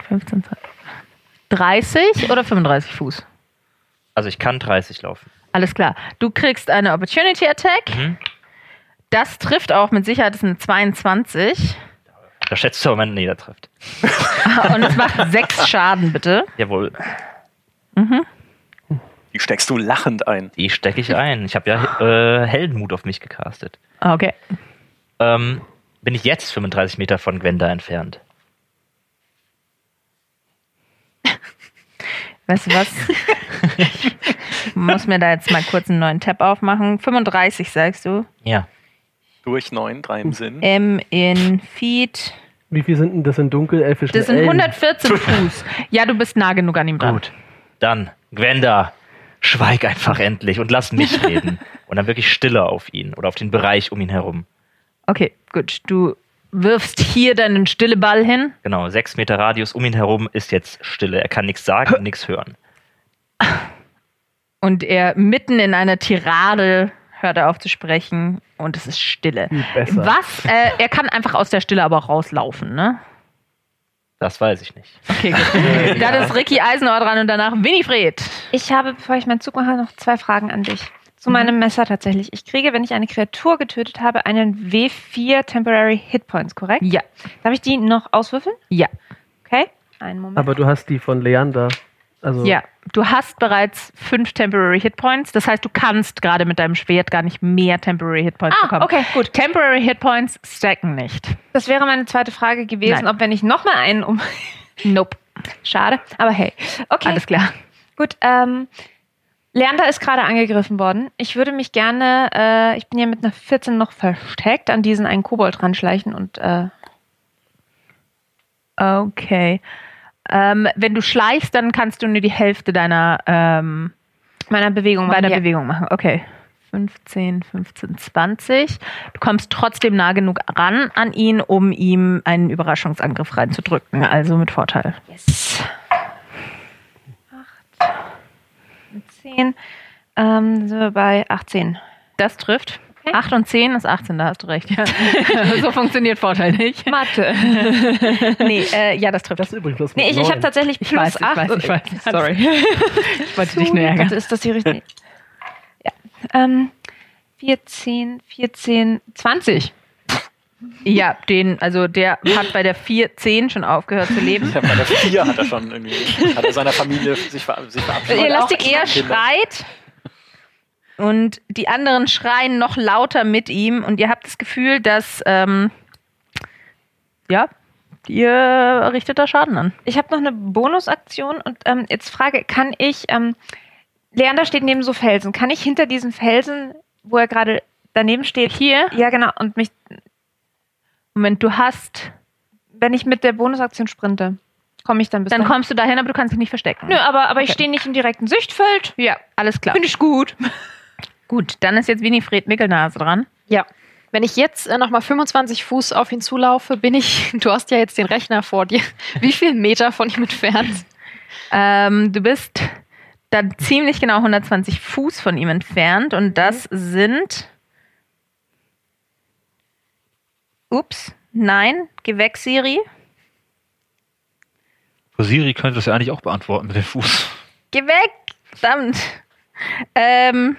15, 20. 30 oder 35 Fuß? Also ich kann 30 laufen. Alles klar. Du kriegst eine Opportunity Attack. Mhm. Das trifft auch mit Sicherheit, das ist eine 22. Da schätzt du aber, nee, der trifft. Und es macht 6 Schaden, bitte. Jawohl, Die steckst du lachend ein. die stecke ich ein. Ich habe ja äh, Heldenmut auf mich gecastet. Okay. Ähm, bin ich jetzt 35 Meter von Gwenda entfernt. Weißt du was? Ich muss mir da jetzt mal kurz einen neuen Tab aufmachen. 35, sagst du. Ja. Durch neun, drei im Sinn. M in Feet. Wie viel sind denn das in dunkelelfischen Das sind Ellen? 114 Fuß. Ja, du bist nah genug an ihm dran. Gut. Dann, Gwenda, schweig einfach endlich und lass mich reden. Und dann wirklich Stille auf ihn oder auf den Bereich um ihn herum. Okay, gut. Du wirfst hier deinen stille Ball hin. Genau, sechs Meter Radius um ihn herum ist jetzt Stille. Er kann nichts sagen und nichts hören. Und er mitten in einer Tirade hört er auf zu sprechen und es ist Stille. Besser. Was? Äh, er kann einfach aus der Stille aber auch rauslaufen, ne? Das weiß ich nicht. Okay, gut. Dann ist Ricky Eisenhower dran und danach Winifred. Ich habe, bevor ich meinen Zug mache, noch zwei Fragen an dich. Zu Mhm. meinem Messer tatsächlich. Ich kriege, wenn ich eine Kreatur getötet habe, einen W4 Temporary Hit Points, korrekt? Ja, Darf ich die noch auswürfeln? ja, Okay. Einen Moment. Aber du hast die von Leander. Also, ja. Du hast bereits fünf Temporary Hit Points. Das heißt, du kannst gerade mit deinem Schwert gar nicht mehr Temporary Hit Points ah, bekommen. okay, gut. Temporary Hit Points stacken nicht. Das wäre meine zweite Frage gewesen, Nein. ob wenn ich nochmal einen um. Nope. Schade, aber hey. Okay, Alles klar. gut. Ähm, Leander ist gerade angegriffen worden. Ich würde mich gerne, äh, ich bin ja mit einer 14 noch versteckt, an diesen einen Kobold ranschleichen und äh, Okay. Ähm, wenn du schleichst, dann kannst du nur die Hälfte deiner ähm, meiner Bewegung bei der Ja. Bewegung machen. Okay. 15, 15, 20. Du kommst trotzdem nah genug ran an ihn, um ihm einen Überraschungsangriff reinzudrücken. Also mit Vorteil. Yes. 8 und 10. Ähm, sind wir bei 18. Das trifft. 8 und 10 ist 18, da hast du recht. Ja. so funktioniert Vorteil nicht. Mathe. Nee, äh, ja, das trifft. Das ist übrigens das Nee, ich, ich habe tatsächlich Ich plus weiß, ich 8. weiß, ich weiß. Sorry. Ich wollte dich nur ärgern. ist das die richtige? Ja. Ähm, 14, 14, 20. Ja, den, also der hat bei der 4, 10 schon aufgehört zu leben. Ja, bei der vier hat er schon irgendwie, hat er seiner Familie sich, ver sich verabschiedet. Ihr lasst auch er Kinder. schreit und die anderen schreien noch lauter mit ihm und ihr habt das Gefühl, dass ähm, ja, ihr richtet da Schaden an. Ich habe noch eine Bonusaktion und ähm, jetzt frage, kann ich, ähm, Leander steht neben so Felsen, kann ich hinter diesen Felsen, wo er gerade daneben steht, Hier, ja genau, und mich, Moment, du hast, wenn ich mit der Bonusaktion sprinte, komme ich dann bis dann dahin? kommst du dahin, aber du kannst dich nicht verstecken. Nö, aber, aber ich Okay. stehe nicht im direkten Sichtfeld. Ja, alles klar. Finde ich gut. Gut, dann ist jetzt Winifred Mickelnase dran. Ja. Wenn ich jetzt äh, nochmal 25 Fuß auf ihn zulaufe, bin ich, du hast ja jetzt den Rechner vor dir, wie viel Meter von ihm entfernt? Ähm, du bist dann ziemlich genau 120 Fuß von ihm entfernt und das sind. Ups, nein, geh weg, Siri. Siri könnte das ja eigentlich auch beantworten mit dem Fuß. Geh weg! Verdammt! Ähm.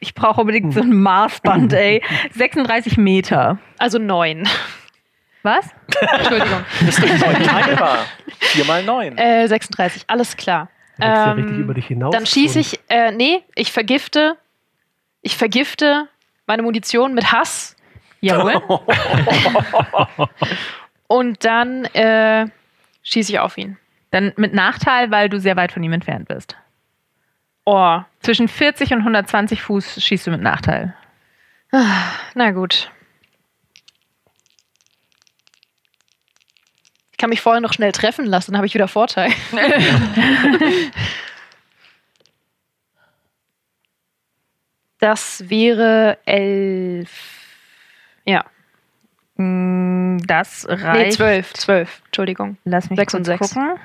Ich brauche unbedingt so ein Maßband, ey. 36 Meter. Also neun. Was? Entschuldigung. Bist du neun teilbar? Vier mal neun. Äh, 36, alles klar. Ja Ähm, richtig über dich hinaus. Dann schieße ich, äh, nee, ich vergifte, ich vergifte meine Munition mit Hass Jawohl. und dann äh, schieße ich auf ihn. Dann mit Nachteil, weil du sehr weit von ihm entfernt bist. Oh, Zwischen 40 und 120 Fuß schießt du mit Nachteil. na gut. Ich kann mich vorher noch schnell treffen lassen, dann habe ich wieder Vorteil. Das wäre elf. Ja. Mm, Das Nee, reicht. zwölf. Zwölf, Entschuldigung. Lass mich Sechs kurz und sechs. gucken.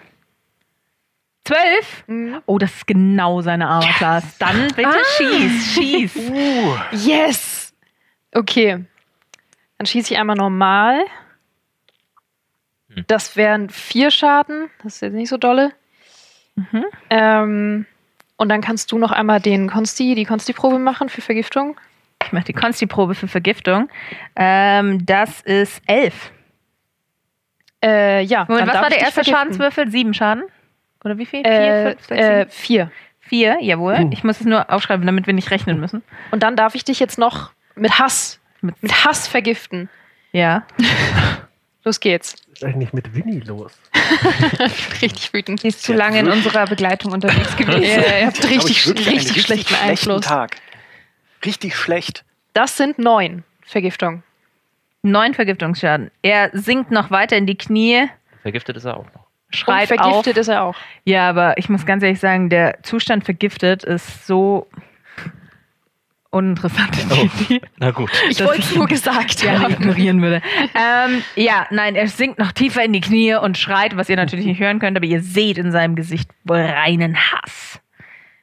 Zwölf? Mhm. Oh, das ist genau seine Armor-Class. Dann bitte Ah. schieß, schieß. Uh, Yes! Okay. Dann schieße ich einmal normal. Hm. Das wären vier Schaden. Das ist jetzt nicht so dolle. Mhm. Ähm, und dann kannst du noch einmal den Konsti, die Konsti-Probe machen für Vergiftung. Ich mache die Konsti-Probe für Vergiftung. Ähm, das ist elf. Äh, ja. Moment, dann was darf war der erste vergiften. Schadenswürfel? Sieben Schaden? Oder wie viel? Vier, Äh, fünf, sechs, äh, vier. Vier, jawohl. Hm. Ich muss es nur aufschreiben, damit wir nicht rechnen müssen. Und dann darf ich dich jetzt noch mit Hass, Mit- mit Hass vergiften. Ja. Los geht's. Was ist eigentlich mit Winnie los? Richtig wütend. Die ist zu lange in unserer Begleitung unterwegs gewesen. Ja, ihr habt richtig, einen richtig schlechten Einfluss. Tag. Richtig schlecht. Das sind neun Vergiftung. Neun Vergiftungsschaden. Er sinkt noch weiter in die Knie, Vergiftet ist er auch noch. Schreit Und vergiftet auf. ist er auch. Ja, aber ich muss ganz ehrlich sagen, der Zustand vergiftet ist so uninteressant. Oh. Na gut. Ich wollte es nur gesagt gerne haben. ignorieren würde. Ähm, ja, nein, er sinkt noch tiefer in die Knie und schreit, was ihr natürlich nicht hören könnt, aber ihr seht in seinem Gesicht reinen Hass.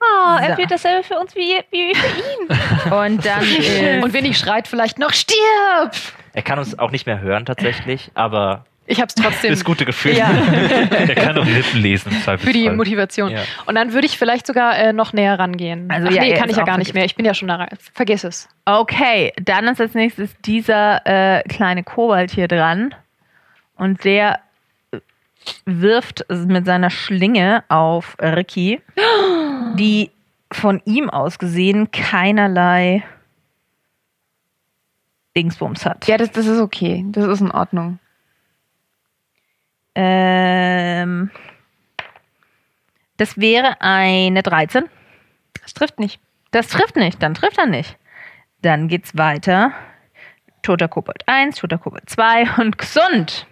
Oh, er er fühlt dasselbe für uns wie, wie für ihn. Und dann ist, Und Winnie schreit vielleicht noch, stirb! Er kann uns auch nicht mehr hören tatsächlich, aber Ich hab's trotzdem das gute Gefühl. Ja. Er kann doch die Lippen lesen für die. Motivation. Ja. Und dann würde ich vielleicht sogar äh, noch näher rangehen. Also Ach, ja, nee, kann ich ja gar nicht mehr. Ich bin ja schon da rein. Vergiss es. Okay, dann ist als nächstes dieser äh, kleine Kobold hier dran. Und der äh, wirft mit seiner Schlinge auf Ricky, die von ihm aus gesehen keinerlei Dingsbums hat. Ja, das, das ist okay. Das ist in Ordnung. Ähm, das wäre eine 13. Das trifft nicht. Das trifft nicht, dann trifft er nicht. Dann geht's weiter. Toter Kobold 1, toter Kobold 2 und gesund.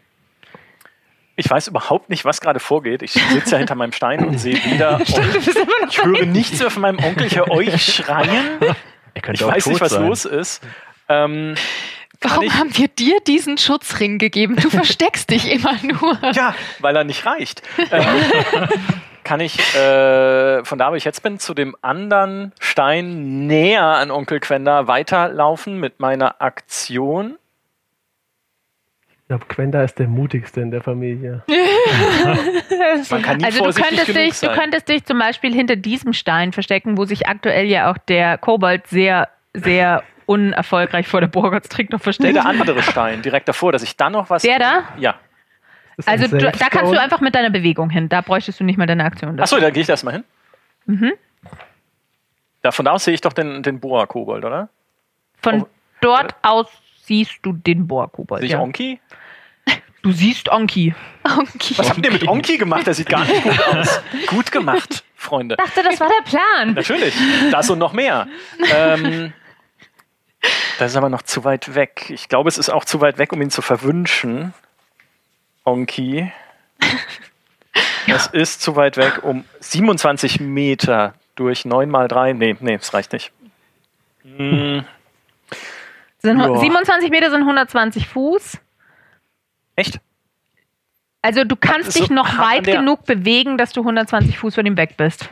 Ich weiß überhaupt nicht, was gerade vorgeht. Ich sitze ja hinter meinem Stein und sehe wieder. Und ich höre nichts mehr von meinem Onkel. Ich höre euch schreien. Ich weiß nicht, was sein. los ist. Ähm, Warum ich, haben wir dir diesen Schutzring gegeben? Du versteckst dich immer nur. ja, weil er nicht reicht. Ähm, kann ich äh, von da, wo ich jetzt bin, zu dem anderen Stein näher an Onkel Quenda weiterlaufen mit meiner Aktion? Ich glaube, Quenda ist der mutigste in der Familie. Man kann nie Also du könntest, genug dich, du sein. könntest dich zum Beispiel hinter diesem Stein verstecken, wo sich aktuell ja auch der Kobold sehr, sehr unerfolgreich vor der Burgottstrick noch versteckt. der andere Stein, direkt davor, dass ich dann noch was. Der da? Ja. Also du, da kannst du einfach mit deiner Bewegung hin. Da bräuchtest du nicht mal deine Aktion. Achso, da gehe ich erstmal hin. Mhm. Da, von da aus sehe ich doch den, den Boa-Kobold, oder? Von Oh. dort aus siehst du den Bohrkobold. Sehe ich Ja. Onki? Du siehst Onki. Okay. Was habt ihr mit Onki gemacht? Der sieht gar nicht gut aus. Gut gemacht, Freunde. dachte, das war der Plan. Natürlich. Das und noch mehr. Ähm, das ist aber noch zu weit weg. Ich glaube, es ist auch zu weit weg, um ihn zu verwünschen. Onki. Das ist zu weit weg, um 27 Meter durch 9 mal 3. Nee, nee, das reicht nicht. Hm, Sind Ja. 27 Meter sind 120 Fuß. echt? Also du kannst So dich noch weit genug bewegen, dass du 120 Fuß von ihm weg bist.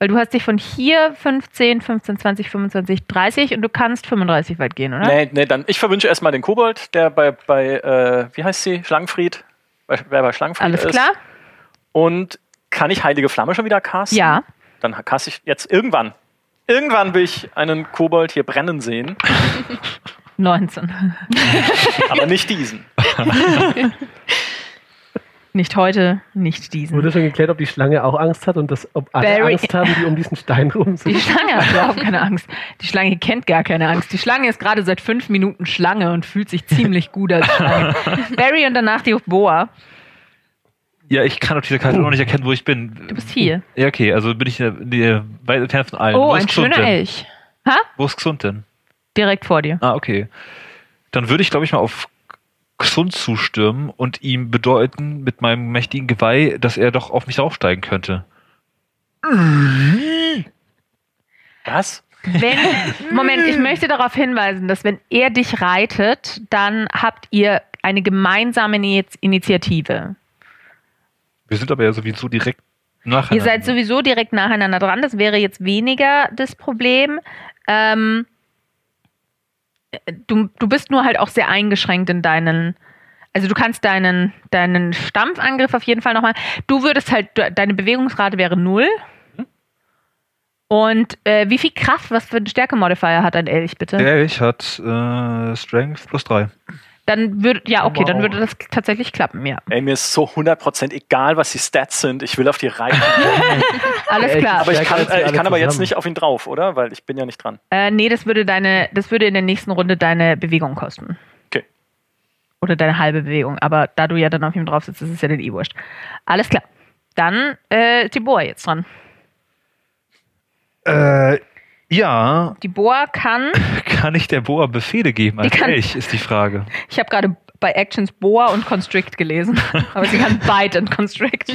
Weil du hast dich von hier 15, 15, 20, 25, 30 und du kannst 35 weit gehen, oder? Nee, nee, dann ich verwünsche erstmal den Kobold, der bei, bei äh, wie heißt sie? Schlangenfried? Wer bei Schlangenfried Alles ist. klar? Und kann ich Heilige Flamme schon wieder casten? Ja. Dann caste ich jetzt irgendwann. Irgendwann will ich einen Kobold hier brennen sehen, 19. aber nicht diesen. Nicht heute, nicht diesen. Wurde schon geklärt, ob die Schlange auch Angst hat und das, ob alle Barry- Angst haben, die um diesen Stein rum sind. Die Schlange hat überhaupt keine Angst. Die Schlange kennt gar keine Angst. Die Schlange ist gerade seit fünf Minuten Schlange und fühlt sich ziemlich gut als Schlange. Barry und danach die Boa. Ja, ich kann auf dieser Karte noch nicht erkennen, wo ich bin. Du bist hier. Ja, okay, also bin ich äh, nee, weit entfernt von allen. Oh, wo ein schöner denn? Elch. Ha? Wo ist Xund denn? Direkt vor dir. Ah, okay. Dann würde ich, glaube ich, mal auf Xund zustürmen und ihm bedeuten, mit meinem mächtigen Geweih, dass er doch auf mich draufsteigen könnte. Was? Wenn, Moment, ich möchte darauf hinweisen, dass wenn er dich reitet, dann habt ihr eine gemeinsame Ini- Initiative. Wir sind aber ja sowieso direkt nachher. Ihr seid sowieso direkt nacheinander dran. Das wäre jetzt weniger das Problem. Ähm, du, du bist nur halt auch sehr eingeschränkt in deinen. Also du kannst deinen, deinen Stampfangriff auf jeden Fall nochmal. Du würdest halt, de- deine Bewegungsrate wäre null. Und äh, wie viel Kraft, was für einen Stärke-Modifier hat ein Elch, bitte? Der Elch hat äh, Strength plus 3. Dann würde, ja, okay, dann Wow. würde das tatsächlich klappen, ja. Ey, mir ist so 100% egal, was die Stats sind. Ich will auf die reiten. Alles klar. Aber ich kann, äh, ich kann aber jetzt nicht auf ihn drauf, oder? Weil ich bin ja nicht dran. Äh, nee, das würde deine, das würde in der nächsten Runde deine Bewegung kosten. Okay. Oder deine halbe Bewegung. Aber da du ja dann auf ihm drauf sitzt, ist es ja dann eh wurscht. Alles klar. Dann äh, Boa jetzt dran. Äh, ja, Die Boa kann, kann ich der Boa Befehle geben als kann- Elch, ist die Frage. ich habe gerade bei Actions Boa und Constrict gelesen, aber sie kann Bite und Constrict.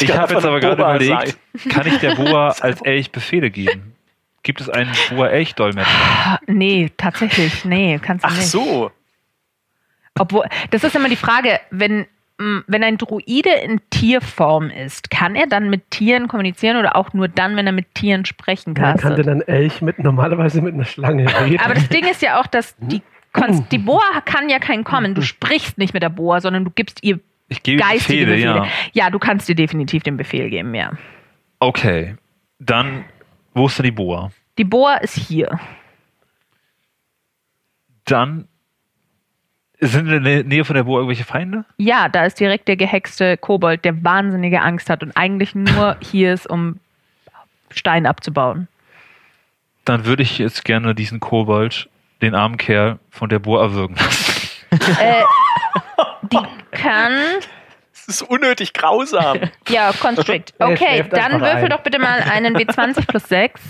Ich habe jetzt aber gerade überlegt, kann ich der Boa als Elch Befehle geben? Gibt es einen Boa-Elch-Dolmetscher? nee, tatsächlich, nee, kannst du Ach nicht. so. Obwohl, das ist immer die Frage, wenn, wenn ein Druide in Tierform ist, kann er dann mit Tieren kommunizieren oder auch nur dann, wenn er mit Tieren sprechen Man kann? kann denn ein Elch mit, normalerweise mit einer Schlange reden. Aber das Ding ist ja auch, dass die, Konst die Boa kann ja kein Kommen. Du sprichst nicht mit der Boa, sondern du gibst ihr Ich gebe geistige Befehle, Befehle. ja. ja, du kannst dir definitiv den Befehl geben, ja. Okay, dann, wo ist denn die Boa? Die Boa ist hier. Dann, sind in der Nähe von der Boa irgendwelche Feinde? Ja, da ist direkt der gehexte Kobold, der wahnsinnige Angst hat und eigentlich nur hier ist, um Stein abzubauen. Dann würde ich jetzt gerne diesen Kobold, den armen Kerl, von der Boa erwürgen lassen. Äh, die kann Das ist unnötig grausam. Ja, Constrict. Okay, dann würfel ein. doch bitte mal einen W20 plus 6.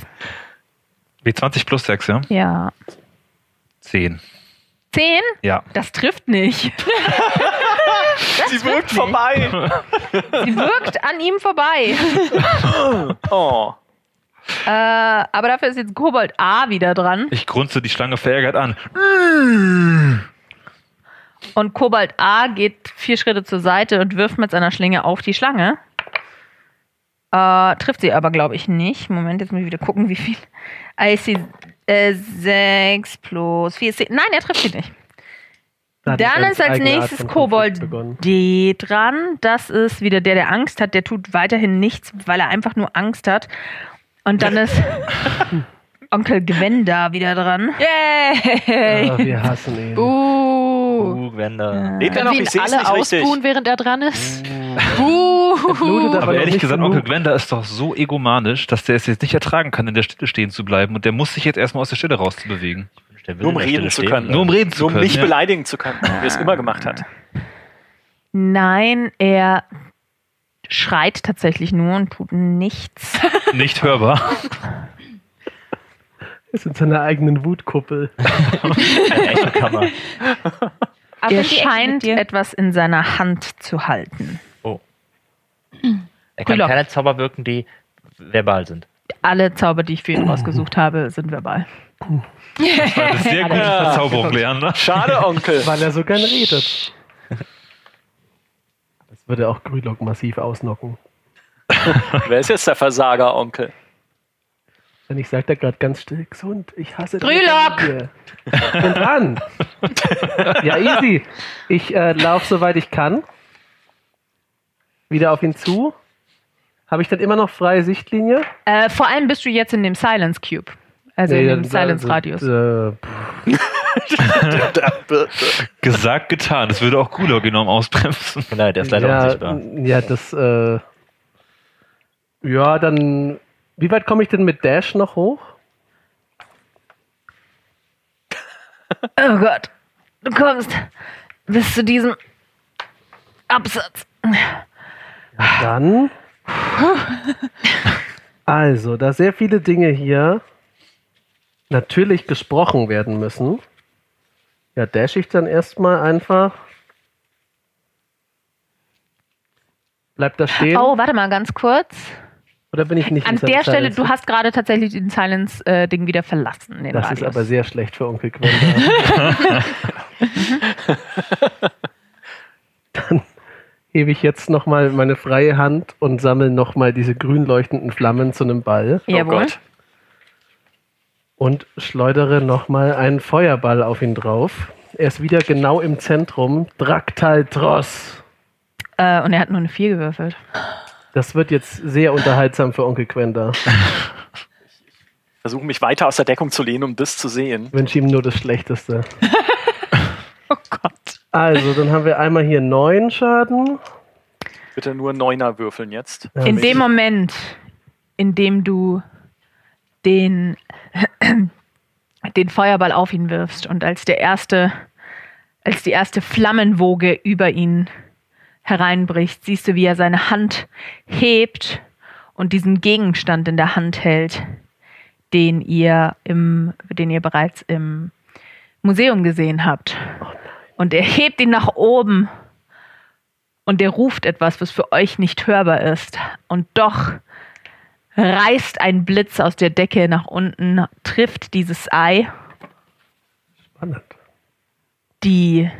W20 plus 6, ja? Ja. 10. 10? Ja. Das trifft nicht. Sie wirkt vorbei. Sie wirkt an ihm vorbei. Oh. Äh, aber dafür ist jetzt Kobold A wieder dran. Ich grunze die Schlange verärgert an. Und Kobold A geht vier Schritte zur Seite und wirft mit seiner Schlinge auf die Schlange. Äh, trifft sie aber, glaube ich, nicht. Moment, jetzt muss ich wieder gucken, wie viel. IC äh, 6 plus 4. Nein, er trifft sie nicht. Da Dann ist als nächstes Kobold. D dran. Das ist wieder der, der Angst hat. Der tut weiterhin nichts, weil er einfach nur Angst hat. Und dann ist Onkel Gwen da wieder dran. Yay! Ah, wir hassen ihn. Uh. Uh, Gwenda. Lebt er Können noch? wir Ich ihn sehe es alle ausbuhen, während er dran ist? Uh. blutet aber ehrlich gesagt, genug. Onkel Gwenda ist doch so egomanisch, dass der es jetzt nicht ertragen kann, in der Stille stehen zu bleiben. Und der muss sich jetzt erstmal aus der Stille rauszubewegen. Nur um reden zu können. Nur um reden zu Nur um können. mich ja. beleidigen zu können, wie er es immer gemacht hat. Nein, er schreit tatsächlich nur und tut nichts. Nicht hörbar. ist in seiner eigenen Wutkuppel. Eine Echokammer. Aber er scheint etwas in seiner Hand zu halten. Er kann Grülock. keine Zauber wirken, die verbal sind. Alle Zauber, die ich für ihn rausgesucht habe, sind verbal. Das war eine sehr gute Verzauberung, Leander. Schade, Onkel. Weil er so gern redet. Das würde auch Grülock massiv ausnocken. Wer ist jetzt der Versager, Onkel? Denn ich sag da gerade ganz still, gesund, ich hasse. Ich bin dran. ja, easy. Ich äh, laufe soweit ich kann. Wieder auf ihn zu. Habe ich dann immer noch freie Sichtlinie? Äh, vor allem bist du jetzt in dem Silence Cube. Also in Nee, dem dann- Silence Radius. Äh, Gesagt, getan. Das würde auch Gulog enorm ausbremsen. Genau, der ist leider ja, unsichtbar. Ja, das, äh, ja, dann, wie weit komme ich denn mit Dash noch hoch? Oh Gott. Du kommst bis zu diesem Absatz. Dann, also, da sehr viele Dinge hier natürlich gesprochen werden müssen, ja, dash ich dann erstmal einfach. Bleibt da stehen? Oh, warte mal ganz kurz. Oder bin ich nicht An in der Stelle, Silence? du hast gerade tatsächlich den Silence-Ding wieder verlassen. Den Das Radius. ist aber sehr schlecht für Onkel Gwenda. Dann hebe ich jetzt nochmal meine freie Hand und sammle nochmal diese grün leuchtenden Flammen zu einem Ball Jawohl. Oh Gott. und schleudere nochmal einen Feuerball auf ihn drauf. Er ist wieder genau im Zentrum. Draktal Tross. Äh, und er hat nur eine 4 gewürfelt. Das wird jetzt sehr unterhaltsam für Onkel Gwenda. Versuche mich weiter aus der Deckung zu lehnen, um das zu sehen. Ich wünsche ihm nur das Schlechteste. Oh Gott. Also, dann haben wir einmal hier neun Schaden. Bitte nur Neuner würfeln jetzt. Ja, In dem Moment, in dem du den, den Feuerball auf ihn wirfst und als der erste, als die erste Flammenwoge über ihn hereinbricht, siehst du, wie er seine Hand hebt und diesen Gegenstand in der Hand hält, den ihr im, den ihr bereits im Museum gesehen habt. Und er hebt ihn nach oben und er ruft etwas, was für euch nicht hörbar ist. Und doch reißt ein Blitz aus der Decke nach unten, trifft dieses Ei. Spannend. Die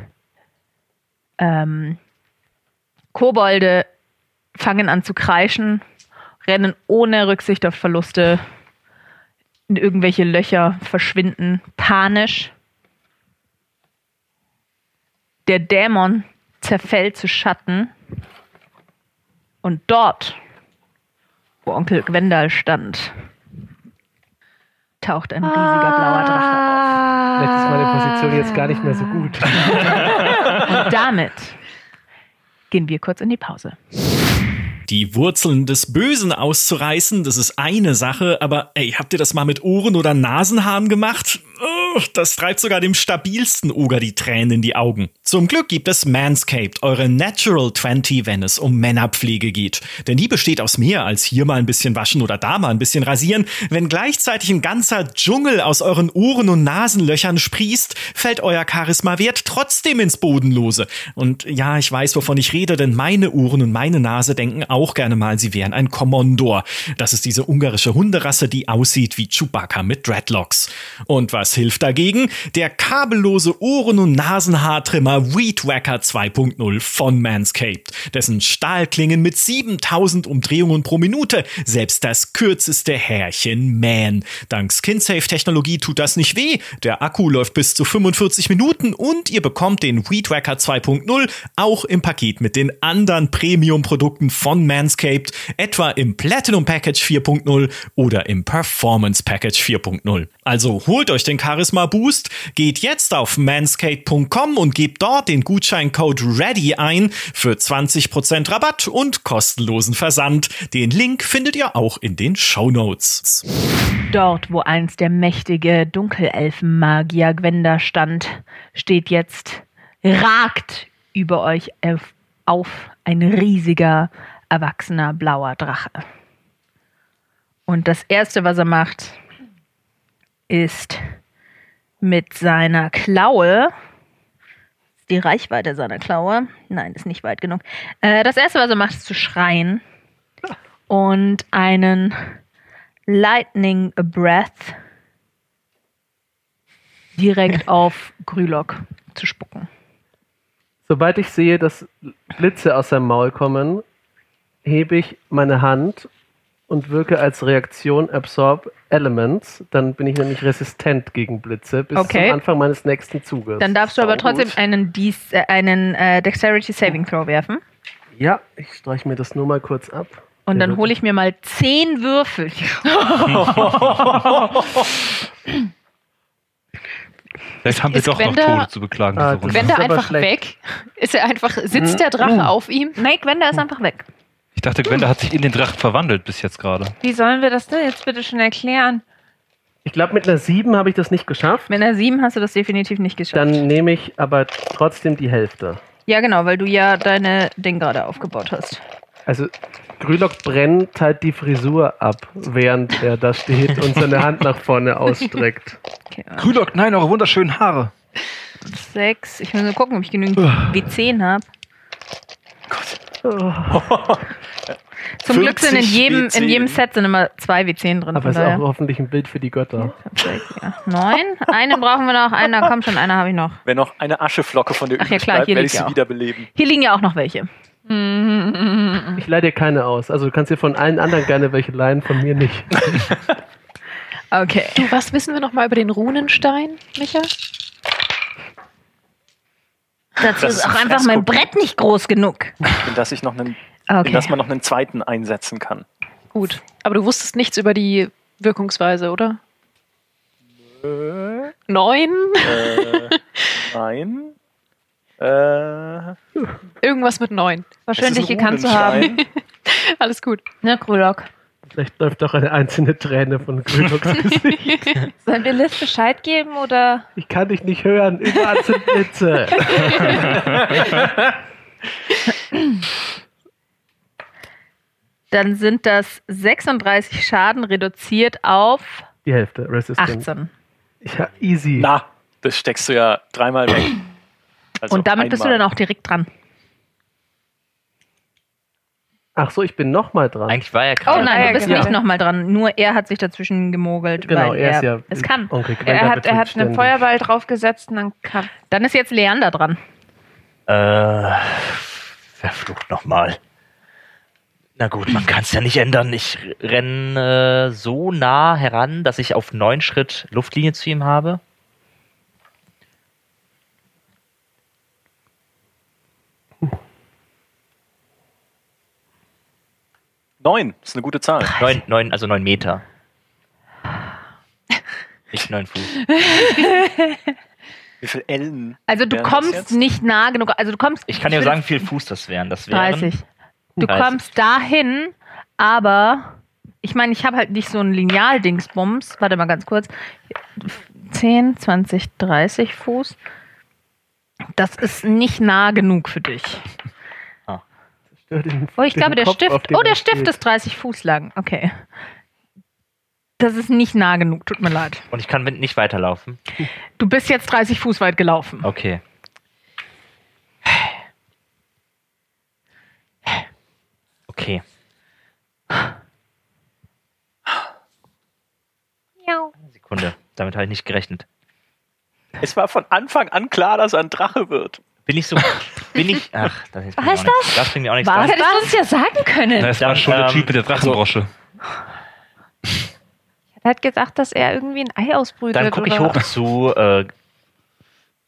ähm, Kobolde fangen an zu kreischen, rennen ohne Rücksicht auf Verluste in irgendwelche Löcher, verschwinden panisch. Der Dämon zerfällt zu Schatten. Und dort, wo Onkel Gwendal stand, taucht ein riesiger blauer Drache Vielleicht ist meine Position jetzt gar nicht mehr so gut. auf. Und damit gehen wir kurz in die Pause. Die Wurzeln des Bösen auszureißen, das ist eine Sache, aber ey, habt ihr das mal mit Ohren- oder Nasenhaaren gemacht? Oh, das treibt sogar dem stabilsten Oger die Tränen in die Augen. Zum Glück gibt es Manscaped, eure Natural 20, wenn es um Männerpflege geht. Denn die besteht aus mehr als hier mal ein bisschen waschen oder da mal ein bisschen rasieren. Wenn gleichzeitig ein ganzer Dschungel aus euren Ohren- und Nasenlöchern sprießt, fällt euer Charisma-Wert trotzdem ins Bodenlose. Und ja, ich weiß, wovon ich rede, denn meine Ohren und meine Nase denken auch gerne mal, sie wären ein Kommandor. Das ist diese ungarische Hunderasse, die aussieht wie Chewbacca mit Dreadlocks. Und was hilft dagegen? Der kabellose Ohren- und Nasenhaartrimmer Weed Wacker 2.0 von Manscaped, dessen Stahlklingen mit 7000 Umdrehungen pro Minute selbst das kürzeste Härchen mähen. Dank SkinSafe-Technologie tut das nicht weh. Der Akku läuft bis zu 45 Minuten und ihr bekommt den Weed Wacker 2.0 auch im Paket mit den anderen Premium-Produkten von Manscaped, etwa im Platinum Package 4.0 oder im Performance Package 4.0. Also holt euch den Charisma Boost, geht jetzt auf manscaped.com und gebt dort den Gutscheincode READY ein für 20% Rabatt und kostenlosen Versand. Den Link findet ihr auch in den Show Notes. Dort, wo einst der mächtige Dunkelelfenmagier Gwenda stand, steht jetzt, ragt über euch auf, auf ein riesiger, erwachsener blauer Drache. Und das Erste, was er macht, ist mit seiner Klaue, die Reichweite seiner Klaue, nein, ist nicht weit genug. Äh, das Erste, was er macht, ist zu schreien und einen Lightning Breath direkt auf Grülok zu spucken. Sobald ich sehe, dass Blitze aus seinem Maul kommen, hebe ich meine Hand und wirke als Reaktion Absorb Elements. Dann bin ich nämlich resistent gegen Blitze bis Okay. zum Anfang meines nächsten Zuges. Dann darfst du aber trotzdem einen, Dies, äh, einen äh, Dexterity Saving Throw werfen. ja, ich streiche mir das nur mal kurz ab. Und Der dann hole ich mir mal zehn Würfel. Vielleicht haben wir Ist doch noch Gwenda- Tode zu beklagen. Ah, aber einfach schlecht. weg, ist er einfach, sitzt der Drache auf ihm? Nein, Gwenda ist einfach weg. Ich dachte, Gwenda hat sich in den Drachen verwandelt bis jetzt gerade. Wie sollen wir das denn jetzt bitte schon erklären? Ich glaube, mit einer 7 habe ich das nicht geschafft. Mit einer 7 hast du das definitiv nicht geschafft. Dann nehme ich aber trotzdem die Hälfte. ja, genau, weil du ja deine Ding gerade aufgebaut hast. Also Grülock brennt halt die Frisur ab, während er da steht und seine Hand nach vorne ausstreckt. Okay, Grülock, nein, eure wunderschönen Haare. sechs. Ich muss nur gucken, ob ich genügend W10 habe. Zum Glück sind in 50 jedem, in W10. jedem Set sind immer zwei W10 drin. Aber Von ist auch hoffentlich ein Bild für die Götter. Ja. Neun. Einen brauchen wir noch. Einer, komm schon, einer habe ich noch. Wenn noch eine Ascheflocke von dir Ach ja, klar, bleibt, hier werde ich sie auch. wiederbeleben. Hier liegen ja auch noch welche. Ich leih dir keine aus. Also du kannst dir von allen anderen gerne welche leihen, von mir nicht. Okay. Du, was wissen wir noch mal über den Runenstein, Micha? Dazu Das ist auch ein einfach mein. Brett nicht groß genug. In das ich noch einen, Okay. in das man noch einen zweiten einsetzen kann. Gut. Aber du wusstest nichts über die Wirkungsweise, oder? Neun? Äh, nein. Äh, Irgendwas mit neun. Ein gekannt zu haben. Alles gut. Ne, Krulok. Vielleicht läuft doch eine einzelne Träne von Grünlocks Gesicht. Sollen wir Liz Bescheid geben oder? Ich kann dich nicht hören. Überall sind Blitze. Dann sind das 36 Schaden reduziert auf Die Hälfte. Resistance. 18. Ja, easy. Na, das steckst du ja dreimal weg. Also Und damit bist du einmal. dann auch direkt dran. Ach so, ich bin nochmal dran. Eigentlich war er Oh gerade. nein, ja, du bist genau. nicht nochmal dran. Nur er hat sich dazwischen gemogelt. genau, weil er ist ja. Es kann. Er hat, er hat einen. Feuerball draufgesetzt und dann kam. Dann ist jetzt Leander dran. Äh, verflucht nochmal. Na gut, man kann es ja nicht ändern. Ich renne äh, so nah heran, dass ich auf neun Schritt Luftlinie zu ihm habe. Neun, ist eine gute Zahl. Neun, neun, also neun Meter. Nicht neun Fuß. Wie viel Ellen? Also du kommst nicht nah genug. Also du kommst. Ich kann ja will sagen, wie viel Fuß das wären. Das wären 30. Du 30. kommst dahin, aber ich meine, ich habe halt nicht so ein Lineal-Dingsbums. Warte mal ganz kurz. 10, 20, 30 Fuß. Das ist nicht nah genug für dich. Den- Oh, ich glaube, der Kopf, Stift. Oh, der er Stift steht. ist 30 Fuß lang. Okay. Das ist nicht nah genug. Tut mir leid. Und ich kann mit nicht weiterlaufen. Du bist jetzt 30 Fuß weit gelaufen. Okay. Okay. Sekunde. Damit habe ich nicht gerechnet. Es war von Anfang an klar, dass er ein Drache wird. Bin ich so. Bin ich. Ach, das ist Was auch nichts. Das bringt mir auch nichts. Was? Dann- Hättest du uns ja sagen können. Na, es war schon der ähm, Typ mit der Drachenbrosche. Er hat gesagt, dass er irgendwie ein Ei ausbrütet. Dann gucke ich hoch zu äh,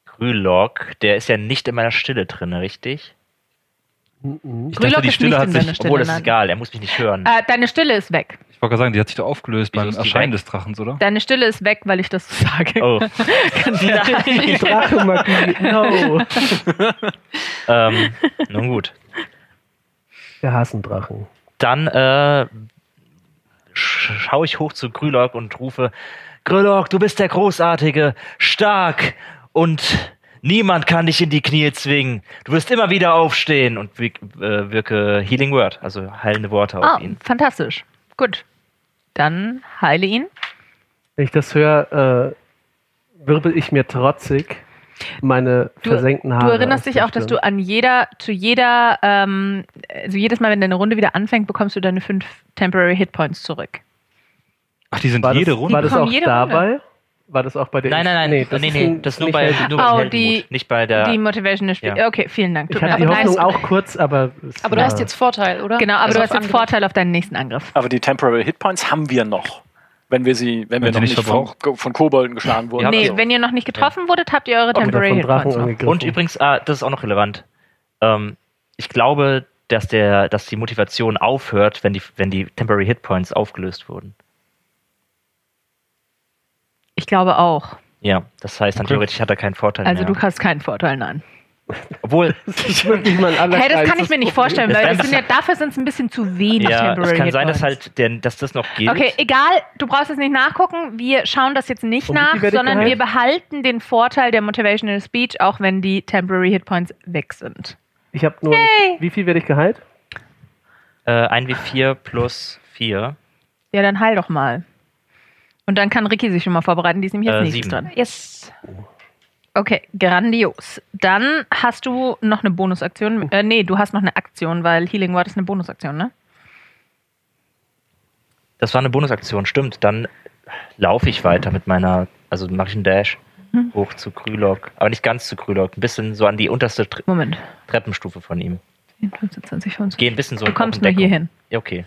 Grülock. Der ist ja nicht in meiner Stille drin, richtig? Mhm. Ich Grülock dachte, die ist Stille nicht hat in sich. Obwohl, das ist nein. egal. Er muss mich nicht hören. Äh, deine Stille ist weg. Ich wollte gerade sagen, die hat sich doch aufgelöst Wieso beim Erscheinen weg? des Drachens, oder? Deine Stille ist weg, weil ich das so sage. Oh. Die Drachenmagie. No. ähm, nun gut. Wir hassen Drachen. Dann äh, sch- schaue ich hoch zu Grülock und rufe: Grülock, du bist der Großartige, stark und niemand kann dich in die Knie zwingen. Du wirst immer wieder aufstehen und äh, wirke Healing Word, also heilende Worte auf Ah, ihn. fantastisch. Gut. Dann heile ihn. Wenn ich das höre, äh, wirbel ich mir trotzig meine Du- versenkten Haare. Du erinnerst dich auch, dass du an jeder, zu jeder, ähm, also jedes Mal, wenn deine Runde wieder anfängt, bekommst du deine fünf Temporary Hit Points zurück. Ach, die sind war jede das, Runde. War das auch dabei? War das auch bei der? Nein, nein, nein, nee, das nee, ist nee, das nur bei, nur bei Oh, die- nicht bei der. die Motivational Spiel. Ja. Okay, vielen Dank. Ich Tut mir hatte die. Hoffnung auch kurz, aber es Aber du hast jetzt Vorteil, oder? Genau, aber Also du hast jetzt. Vorteil auf deinen nächsten Angriff. Aber die Temporary Hitpoints haben wir noch. Wenn wir sie, wenn wir Wenn noch sie nicht nicht von, von Kobolden geschlagen wurden. Ja, nee, Also, wenn ihr noch nicht getroffen wurdet, habt ihr eure oder Temporary von Hit Drachen Points noch. angegriffen. Und übrigens, ah, das ist auch noch relevant. Ähm, ich glaube, dass der, dass die Motivation aufhört, wenn die, wenn die Temporary Hit Points aufgelöst wurden. Ich glaube auch. Ja, das heißt, dann Okay. theoretisch hat er keinen Vorteil Also mehr. du hast keinen Vorteil, nein. Obwohl, Das ist wirklich mein Hey, das kann ich mir nicht vorstellen, weil das sind ein ja, dafür sind es ein bisschen zu wenig ja, Temporary es kann sein, dass halt, der, dass das noch geht. Okay, egal, du brauchst es nicht nachgucken. Wir schauen das jetzt nicht Und wie nach, sondern geheilt? wir behalten den Vorteil der Motivational Speech, auch wenn die Temporary Hit Points weg sind. Ich habe nur. Wie viel werde ich geheilt? Äh, 1w4 plus 4. Ja, dann heil doch mal. Und dann kann Ricky sich schon mal vorbereiten, die ist nämlich als Äh, nächstes sieben. dran. Yes. Okay, grandios. Dann hast du noch eine Bonusaktion. Äh, nee, du hast noch eine Aktion, weil Healing Word ist eine Bonusaktion, ne? Das war eine Bonusaktion, stimmt. Dann laufe ich weiter mit meiner, also mache ich einen Dash Hm. hoch zu Krylok. Aber nicht ganz zu Krylok, ein bisschen so an die unterste Tre Moment. Treppenstufe von ihm. 10, 15, 20, 25. Geh ein bisschen so Du kommst nur hier hin. Ja, okay.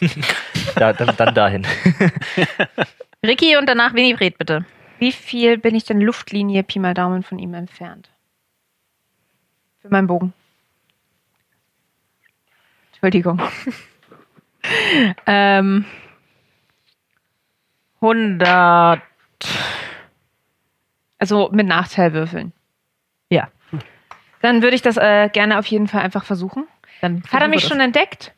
da, dann, dann dahin. Ricky und danach Winifred, bitte. Wie viel bin ich denn Luftlinie Pi mal Daumen von ihm entfernt? Für meinen Bogen. Entschuldigung. ähm, 100. Also mit Nachteil würfeln. Ja. Dann würde ich das äh, gerne auf jeden Fall einfach versuchen. Dann Hat er mich schon entdeckt?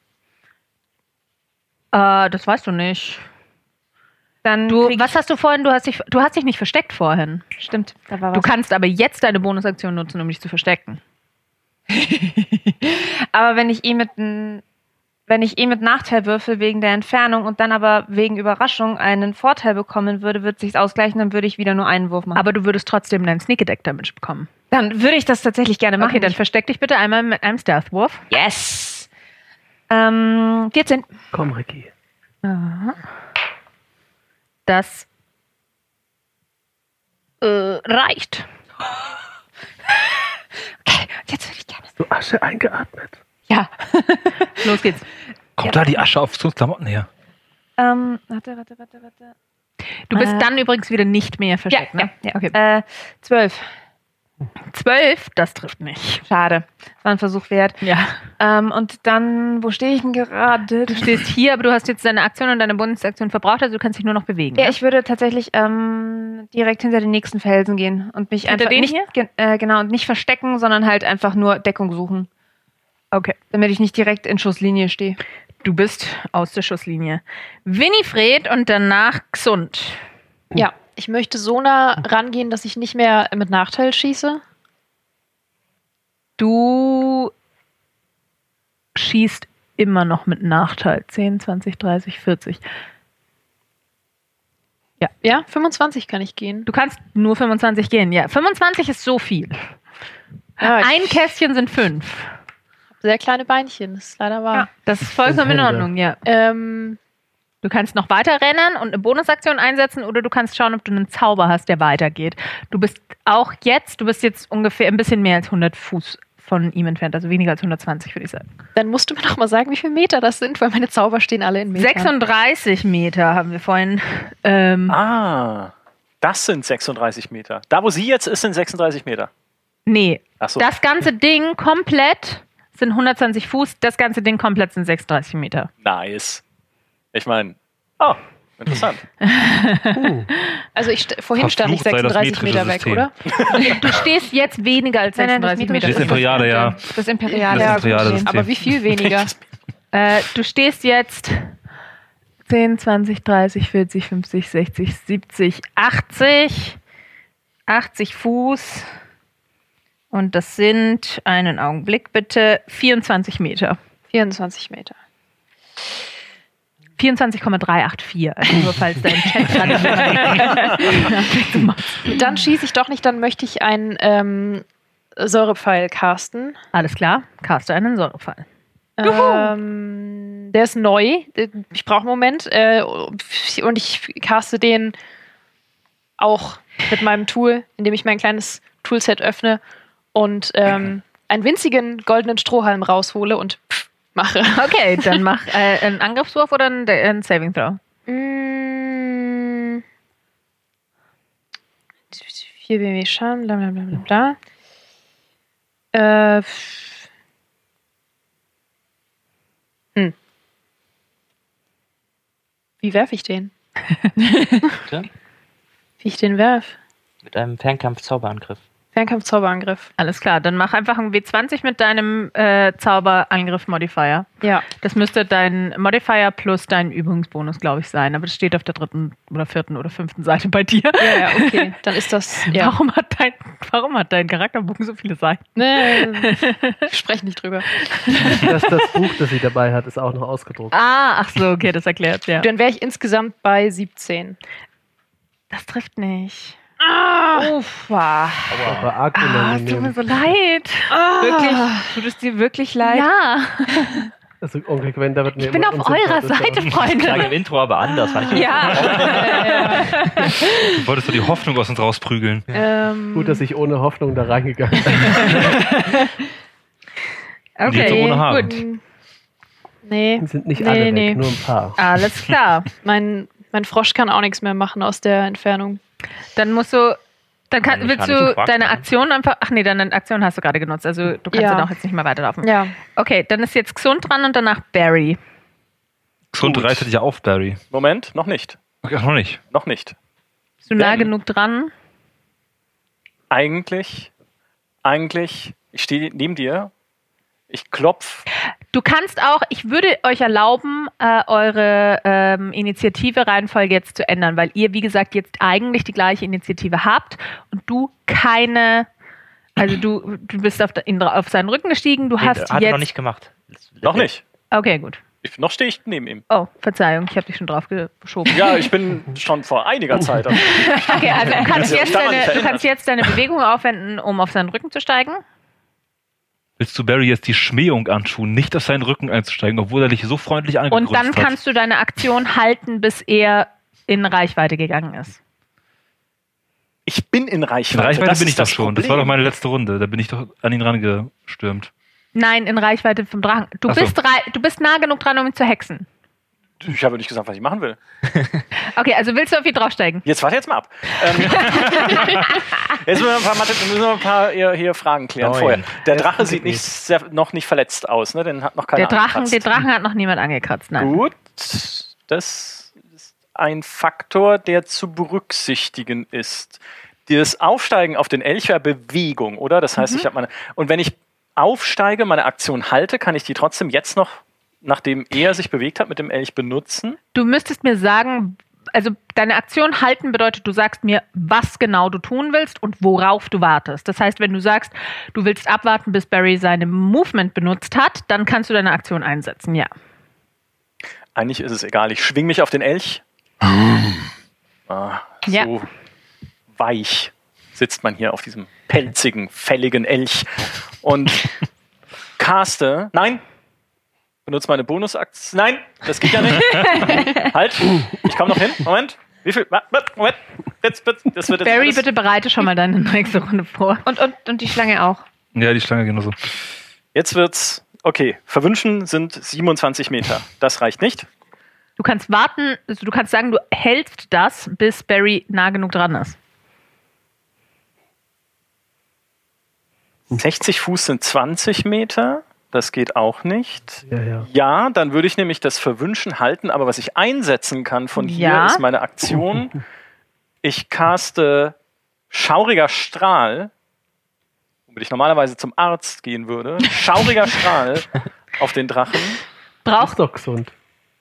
Äh, das weißt du nicht. Dann Du, was hast du vorhin? Du hast dich, du hast dich nicht versteckt vorhin. stimmt, da war Du was. kannst aber jetzt deine Bonusaktion nutzen, um dich zu verstecken. aber wenn ich ihn mit n- wenn ich ihn mit Nachteil würfel wegen der Entfernung und dann aber wegen Überraschung einen Vorteil bekommen würde, wird sich's ausgleichen, dann würde ich wieder nur einen Wurf machen. Aber du würdest trotzdem deinen Sneak Attack Damage bekommen. dann würde ich das tatsächlich gerne machen. Okay, dann versteck dich bitte einmal mit einem Stealth-Wurf. yes. Ähm, 14. Komm, Ricky. Das äh, reicht. Okay, jetzt würde ich gerne. Du Asche eingeatmet. Ja. Los geht's. Kommt da die Asche auf so Klamotten her? ähm, warte, warte, warte, warte. Du bist Äh. dann übrigens wieder nicht mehr Ja, versteckt, ja, ne? ja. Okay. Äh, 12. Zwölf, das trifft nicht. Schade. War ein Versuch wert. Ja. Ähm, und dann, wo stehe ich denn gerade? Du stehst hier, aber du hast jetzt deine Aktion und deine Bonusaktion verbraucht, also du kannst dich nur noch bewegen. Ja, ne? ich würde tatsächlich ähm, direkt hinter den nächsten Felsen gehen und mich Hinter einfach nicht, ge äh, genau und nicht verstecken, sondern halt einfach nur Deckung suchen, Okay. damit ich nicht direkt in Schusslinie stehe. Du bist aus der Schusslinie. Winifred und danach Xund. Ja, ich möchte so nah rangehen, dass ich nicht mehr mit Nachteil schieße. Du schießt immer noch mit Nachteil. 10, 20, 30, 40. Ja, 25 kann ich gehen. Du kannst nur 25 gehen, ja. 25 ist so viel. Ja, Ein Kästchen sind fünf. sehr kleine Beinchen, das ist leider wahr. Das ist vollkommen in. Ordnung, ja. Ähm, Du kannst noch weiter rennen und eine Bonusaktion einsetzen oder du kannst schauen, ob du einen Zauber hast, der weitergeht. Du bist auch jetzt, du bist jetzt ungefähr ein bisschen mehr als 100 Fuß von ihm entfernt, also weniger als 120, würde ich sagen. dann musst du mir noch mal sagen, wie viele Meter das sind, weil meine Zauber stehen alle in Metern. 36 Meter haben wir vorhin. Ähm, Ah, das sind 36 Meter. Da, wo sie jetzt ist, sind 36 Meter. Nee, Achso. das ganze Ding komplett sind 120 Fuß, das ganze Ding komplett sind 36 Meter. Nice. Ich meine, oh, interessant. Also ich st vorhin stand ich Verflucht sei das 36 Meter metrische weg, System. oder? Du stehst jetzt weniger als Nein, nein, das 36 Meter. Das Imperiale, ja. Das Imperiale. Das ja, Imperiale System. Aber wie viel weniger? Äh, du stehst jetzt 10, 20, 30, 40, 50, 60, 70, 80. 80 Fuß. Und das sind, einen Augenblick bitte, 24 Meter. 24 Meter. 24,384. Also nur falls dein Chat gerade Dann schieße ich doch nicht, dann möchte ich einen ähm, Säurepfeil casten. Alles klar, caste einen Säurefall. Ähm, der ist neu. Ich brauche einen Moment. Äh, und ich caste den auch mit meinem Tool, indem ich mein kleines Toolset öffne und ähm, einen winzigen goldenen Strohhalm raushole und pff, mache. Okay, dann mach äh, einen Angriffswurf oder einen, einen Saving Throw. Mm. 4 BW Schaden, bla bla bla bla bla. Äh, hm. Wie werfe ich den? Bitte? Wie ich den werf? Mit einem Fernkampf-Zauberangriff. Fernkampf-Zauberangriff. Alles klar, dann mach einfach einen W20 mit deinem äh, Zauberangriff-Modifier. Ja. Das müsste dein Modifier plus dein Übungsbonus, glaube ich, sein. Aber das steht auf der dritten oder vierten oder fünften Seite bei dir. Ja, ja, okay. Dann ist das. Ja. Warum, hat dein, warum hat dein Charakterbogen so viele Seiten? Nee, ich spreche nicht drüber. Das, das Buch, das sie dabei hat, ist auch noch ausgedruckt. Ah, ach so, okay, das erklärt ja. Dann wäre ich insgesamt bei 17. Das trifft nicht. Ah, wow. Aber arg Ah, es tut mir so leid. Wirklich? Tut es dir wirklich leid? Ja, Also Onkel Gwen, da wird mir ich bin auf eurer Seite, Freunde. im Intro aber anders. Ich Ja. Du wolltest du die Hoffnung aus uns rausprügeln. ähm, Gut, dass ich ohne Hoffnung da reingegangen bin. Okay, ohne Haaren. gut. nee, sind nicht Nee, alle weg, nee. nur ein paar. Alles klar. mein, mein Frosch kann auch nichts mehr machen aus der Entfernung. Dann musst du. Dann kann, willst du Quark deine? Aktion einfach. Ach nee, deine Aktion hast du gerade genutzt. Also du kannst Ja. dann auch jetzt nicht mehr weiterlaufen. Ja. Okay, dann ist jetzt Xund dran und danach Barry. Gesund reitet dich ja auf, Barry. Moment, noch nicht. Ach, noch nicht. Noch nicht. Bist du nah genug dran? Eigentlich, eigentlich, ich stehe neben dir. Ich klopf. Du kannst auch, ich würde euch erlauben, äh, eure ähm, Initiative-Reihenfolge jetzt zu ändern, weil ihr, wie gesagt, jetzt eigentlich die gleiche Initiative habt und du keine, also du, du bist auf, in, auf seinen Rücken gestiegen, du Nee, hast hat er jetzt. noch nicht gemacht. Noch nicht. Okay, gut. Ich, noch stehe ich neben ihm. Oh, Verzeihung, ich habe dich schon drauf geschoben. Ja, ich bin schon vor einiger Zeit. Okay, also du kannst, jetzt deine, du kannst jetzt deine Bewegung aufwenden, um auf seinen Rücken zu steigen. Willst du Barry jetzt die Schmähung antun, nicht auf seinen Rücken einzusteigen, obwohl er dich so freundlich angegrüßt Und dann hat? kannst du deine Aktion halten, bis er in Reichweite gegangen ist. Ich bin in In Reichweite. Reichweite das bin ich doch das schon. Das war Problem. doch meine letzte Runde. Da bin ich doch an ihn rangestürmt. Nein, in Reichweite vom Drachen. Du, so. bist, du bist nah genug dran, um ihn zu hexen. Ich habe nicht gesagt, was ich machen will. Okay, also willst du auf ihn draufsteigen? Jetzt warte jetzt mal ab. Ähm, jetzt müssen wir ein paar, Mathe, müssen wir ein paar hier, hier Fragen klären Neun. vorher. Der Drache sieht nicht sehr, noch nicht verletzt aus, ne? Den hat noch keiner Der Drachen, angekratzt. den Drachen hat noch niemand angekratzt. Nein. Gut, das ist ein Faktor, der zu berücksichtigen ist. Das Aufsteigen auf den Elch wäre Bewegung, oder? Das heißt, ich habe meine. Und wenn ich aufsteige, meine Aktion halte, kann ich die trotzdem jetzt noch, nachdem er sich bewegt hat, mit dem Elch benutzen? Du müsstest mir sagen, also deine Aktion halten bedeutet, du sagst mir, was genau du tun willst und worauf du wartest. Das heißt, wenn du sagst, du willst abwarten, bis Barry seine Movement benutzt hat, dann kannst du deine Aktion einsetzen, ja. Eigentlich ist es egal. Ich schwing mich auf den Elch. Ah, so Ja. weich sitzt man hier auf diesem pelzigen, fälligen Elch und caste. Nein! Benutze meine Bonusaktion. Nein, das geht ja nicht. halt, ich komme noch hin. Moment. Wie viel? Moment. Jetzt, jetzt, das wird jetzt Barry, alles- bitte bereite schon mal deine nächste Runde vor. Und, und, und die Schlange auch. Ja, die Schlange genauso. Jetzt wird's. Okay, verwünschen sind 27 Meter. Das reicht nicht. Du kannst warten, also du kannst sagen, du hältst das, bis Barry nah genug dran ist. 60 Fuß sind 20 Meter. Das geht auch nicht. Ja, ja. Ja, dann würde ich nämlich das Verwünschen halten, aber was ich einsetzen kann von hier Ja. ist meine Aktion. Ich caste Schauriger Strahl, womit ich normalerweise zum Arzt gehen würde. Schauriger Strahl auf den Drachen. Ist Braucht, doch gesund.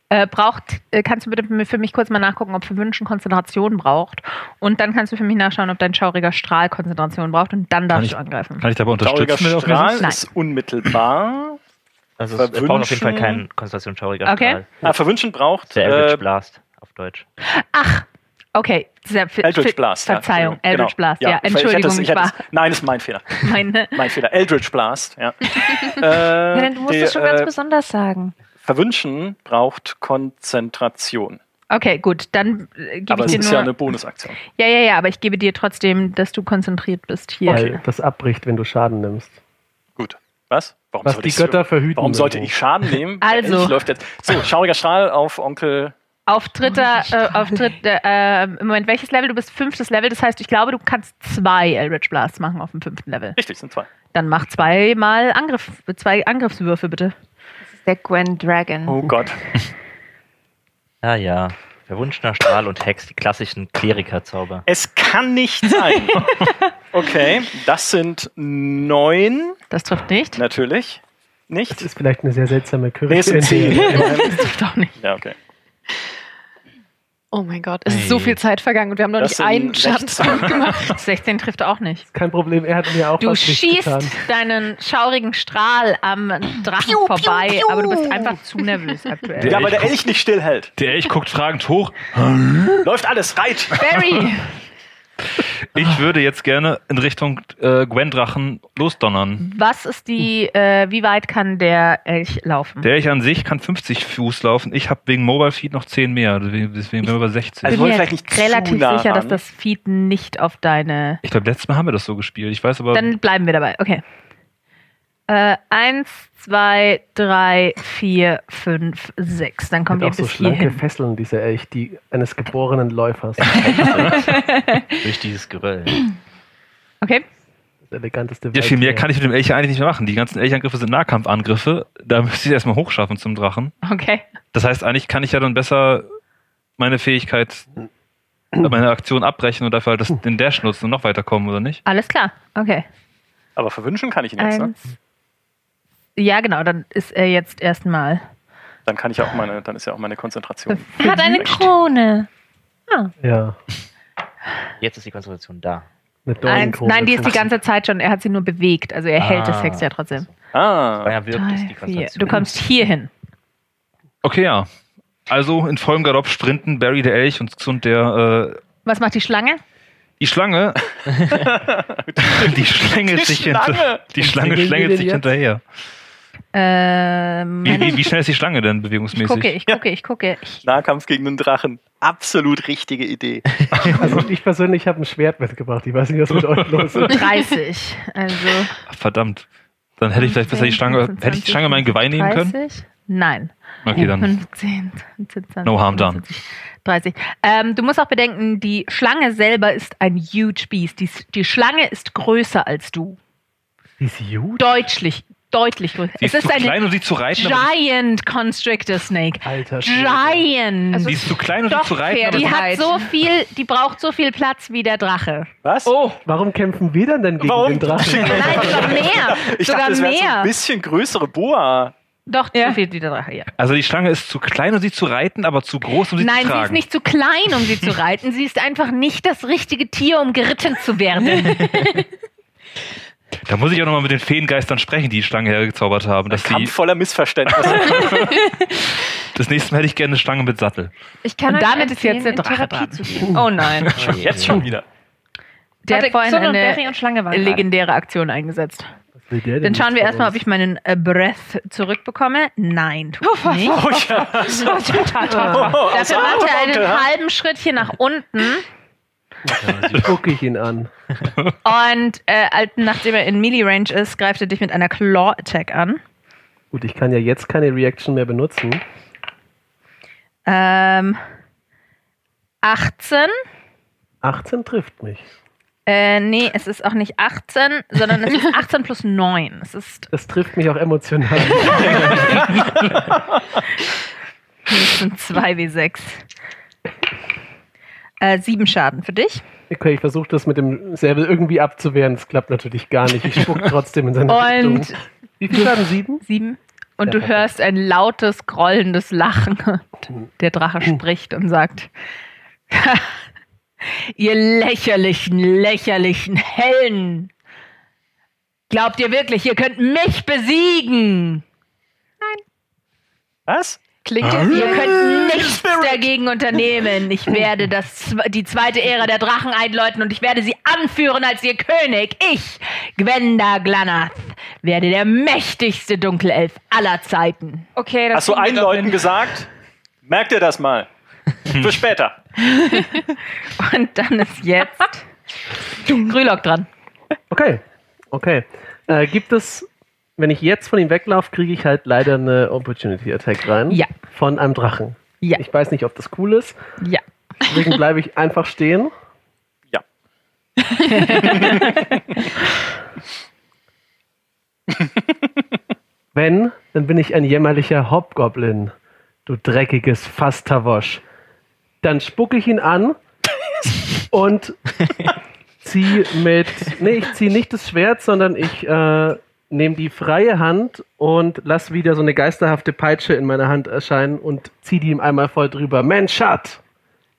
Äh, braucht, äh, kannst du bitte für mich kurz mal nachgucken, ob Verwünschen Konzentration braucht. Und dann kannst du für mich nachschauen, ob dein schauriger Strahl Konzentration braucht und dann darfst ich- du angreifen. Kann ich dabei Schauriger unterstützen? mir Strahl ist unmittelbar. Also es braucht auf jeden Fall keinen konzentrationsschauriger Okay. Strahl. Ah, Verwünschen braucht Der Eldritch äh, Blast auf Deutsch. Ach, okay. Sehr, Eldritch Blast. ja, Verzeihung, Entschuldigung. Eldritch Blast. Ja, ich- ich hätte Entschuldigung, es- ich, hätte war es- Nein, ist mein Fehler. meine. Mein Fehler. Eldritch Blast, ja. Ja, äh, dann, du musst die, es schon ganz äh, besonders sagen. Verwünschen braucht Konzentration. Okay, gut, dann äh, gebe Aber ich es dir ist nur. ja eine Bonusaktion. ja, ja, ja, aber ich gebe dir trotzdem, dass du konzentriert bist hier. Weil das abbricht, wenn du Schaden nimmst. Gut. Was? Warum Was sollte die ich Götter verhüten. Warum sollte ich Schaden nehmen? Also. Läuft jetzt. So, schauriger Strahl auf Onkel. Auf dritter, äh, auf dritter, äh, im Moment welches Level? Du bist fünftes Level, das heißt, ich glaube, du kannst zwei Eldritch Blasts machen auf dem fünften Level. Richtig, sind zwei. Dann mach zweimal Angriff, zwei Angriffswürfe bitte. Der Gwen Dragon. Oh Gott. Ja, ja. Verwunschener Strahl und Hex, die klassischen Klerikerzauber. Es kann nicht sein. Okay, das sind neun. Das trifft nicht. Natürlich. Das Nicht? ist vielleicht eine sehr seltsame Nee, es sind zehn. Küche. Das trifft auch nicht. Ja, okay. Oh mein Gott, es ist so viel Zeit vergangen und wir haben noch Das nicht einen 16. Schadenspunkt gemacht. 16 trifft auch nicht. Kein Problem, er hat mir auch Du was nicht schießt getan. deinen schaurigen Strahl am Drachen vorbei, aber du bist einfach zu nervös aktuell. Ja, weil der Elch nicht stillhält. Der Elch guckt fragend hoch. Läuft alles, reit! Barry! Ich würde jetzt gerne in Richtung äh, Gwen-Drachen losdonnern. Was ist die, äh, wie weit kann der Elch laufen? Der Elch an sich kann 50 Fuß laufen. Ich habe wegen Mobile Feed noch 10 mehr. Deswegen, deswegen sind wir bei 60. Also ich bin mir vielleicht relativ nah sicher, dass ran. das Feed nicht auf deine. ich glaube, letztes Mal haben wir das so gespielt. Ich weiß aber. Dann bleiben wir dabei. Okay. Äh, eins, zwei, drei, vier, fünf, sechs. Dann kommt Hat ihr auch so bis schlanke hierhin. Fesseln, dieser Elch, die eines geborenen Läufers. Durch dieses Geröll. Okay. Das eleganteste ja, viel mehr kann ich mit dem Elch eigentlich nicht mehr machen. Die ganzen Elchangriffe sind Nahkampfangriffe. Da müsste ich erstmal hochschaffen zum Drachen. Okay. Das heißt, eigentlich kann ich ja dann besser meine Fähigkeit, meine Aktion abbrechen und dafür halt das, den Dash nutzen und noch weiterkommen, oder nicht? Alles klar. Okay. Aber verwünschen kann ich ihn jetzt, ne? Ja, genau, dann ist er jetzt erstmal. Dann kann ich auch meine, dann ist ja auch meine Konzentration. Er hat eine Krone. Ja, Jetzt ist die Konzentration da. Dornenkrone. nein, die ist die ganze Zeit schon. Er hat sie nur bewegt. Also er hält das Ah. Hex ja trotzdem. Ah, Feuer wirkt, ist die. Konzentration. Du kommst hier hin. Okay, ja. Also in vollem Galopp sprinten Barry der Elch und, und der äh, Was macht die Schlange? die Schlange. die schlängelt sich hinter, Schlange! die Schlange die schlängelt sich jetzt? hinterher. Ähm, Wie, wie, wie schnell ist die Schlange denn ich bewegungsmäßig? gucke, ich gucke, ich gucke. Ich, Nahkampf gegen einen Drachen. Absolut richtige Idee. Also ich persönlich habe ein Schwert mitgebracht. Ich weiß nicht, was mit euch los ist. 30. Also. Ach, verdammt. Dann hätte ich vielleicht besser die Schlange. Hätte ich die Schlange in mein Geweih nehmen können? 30? Nein. Okay, dann. 15, 17, No harm done. 30. Ähm, du musst auch bedenken, die Schlange selber ist ein huge beast. Die, die Schlange ist größer als du. Die ist huge. Deutlich, deutlich größer. Sie es ist ist zu eine klein, um sie zu reiten. Giant Constrictor Sie- Alter. Giant. Sie ist zu klein, um sie zu reiten. Aber die sie, hat so viel, die braucht so viel Platz wie der Drache. Was? Oh, Warum kämpfen wir dann denn gegen Warum? den Drachen? nein, sogar mehr. Ich sogar dachte, es wäre so mehr. ein bisschen größere Boa. Doch, so viel wie der Drache, ja. also die Schlange ist zu klein, um sie zu reiten, aber zu groß, um sie Nein, zu sie tragen. ist nicht zu klein, um sie zu reiten. Sie ist einfach nicht das richtige Tier, um geritten zu werden. Da muss ich auch nochmal mit den Feengeistern sprechen, die die Schlange hergezaubert haben. Dass Kampf die, voller Missverständnisse. das nächste Mal hätte ich gerne eine Schlange mit Sattel. Ich kann Und euch damit ist jetzt der Drache Therapie dran. Oh nein. Jetzt schon wieder. Der hat vorhin und eine und Schlange waren gerade. legendäre Aktion eingesetzt. Was will der denn Dann schauen wir erstmal, ob ich meinen äh, Breath zurückbekomme. Nein, tut Oh, es nicht. Oh ja. Oh, Dafür außer macht er einen halben Schritt hier nach unten. Gucke ich ihn an. Und äh, nachdem er in Melee-Range ist, greift er dich mit einer Claw-Attack an. Gut, ich kann ja jetzt keine Reaction mehr benutzen. Ähm, 18. 18 trifft mich. Äh, nee, es ist auch nicht 18, sondern es ist 18 plus 9. Es ist Das trifft mich auch emotional. es sind 2w6. Äh, 7 Schaden für dich. Okay, ich versuche das mit dem Säbel irgendwie abzuwehren. Das klappt natürlich gar nicht. Ich spuck trotzdem in seine Und Richtung. Wie viel Schaden? Sieben? 7. Und Ja, du hörst ein lautes, grollendes Lachen. Und der Drache spricht und sagt: Ihr lächerlichen, lächerlichen Helden! Glaubt ihr wirklich, ihr könnt mich besiegen? Was? Klingt ja Ihr könnt nichts dagegen unternehmen. Ich werde das, die zweite Ära der Drachen einläuten und ich werde sie anführen als ihr König. Ich, Gwenda Glanath, werde der mächtigste Dunkelelf aller Zeiten. Okay, das Hast du einläuten gesagt? Merkt ihr das mal? Für später. Und dann ist jetzt Grülock dran. Okay, okay. Äh, gibt es, wenn ich jetzt von ihm weglaufe, kriege ich halt leider eine Opportunity Attack rein. Ja. Von einem Drachen. Ja. Ich weiß nicht, ob das cool ist. Ja. Deswegen bleibe ich einfach stehen. Ja. Wenn, dann bin ich ein jämmerlicher Hobgoblin. Du dreckiges Fastawosch. Dann spucke ich ihn an und ziehe mit. Nee, ich ziehe nicht das Schwert, sondern ich äh, nehme die freie Hand und lass wieder so eine geisterhafte Peitsche in meiner Hand erscheinen und ziehe die ihm einmal voll drüber. Mensch, Schat!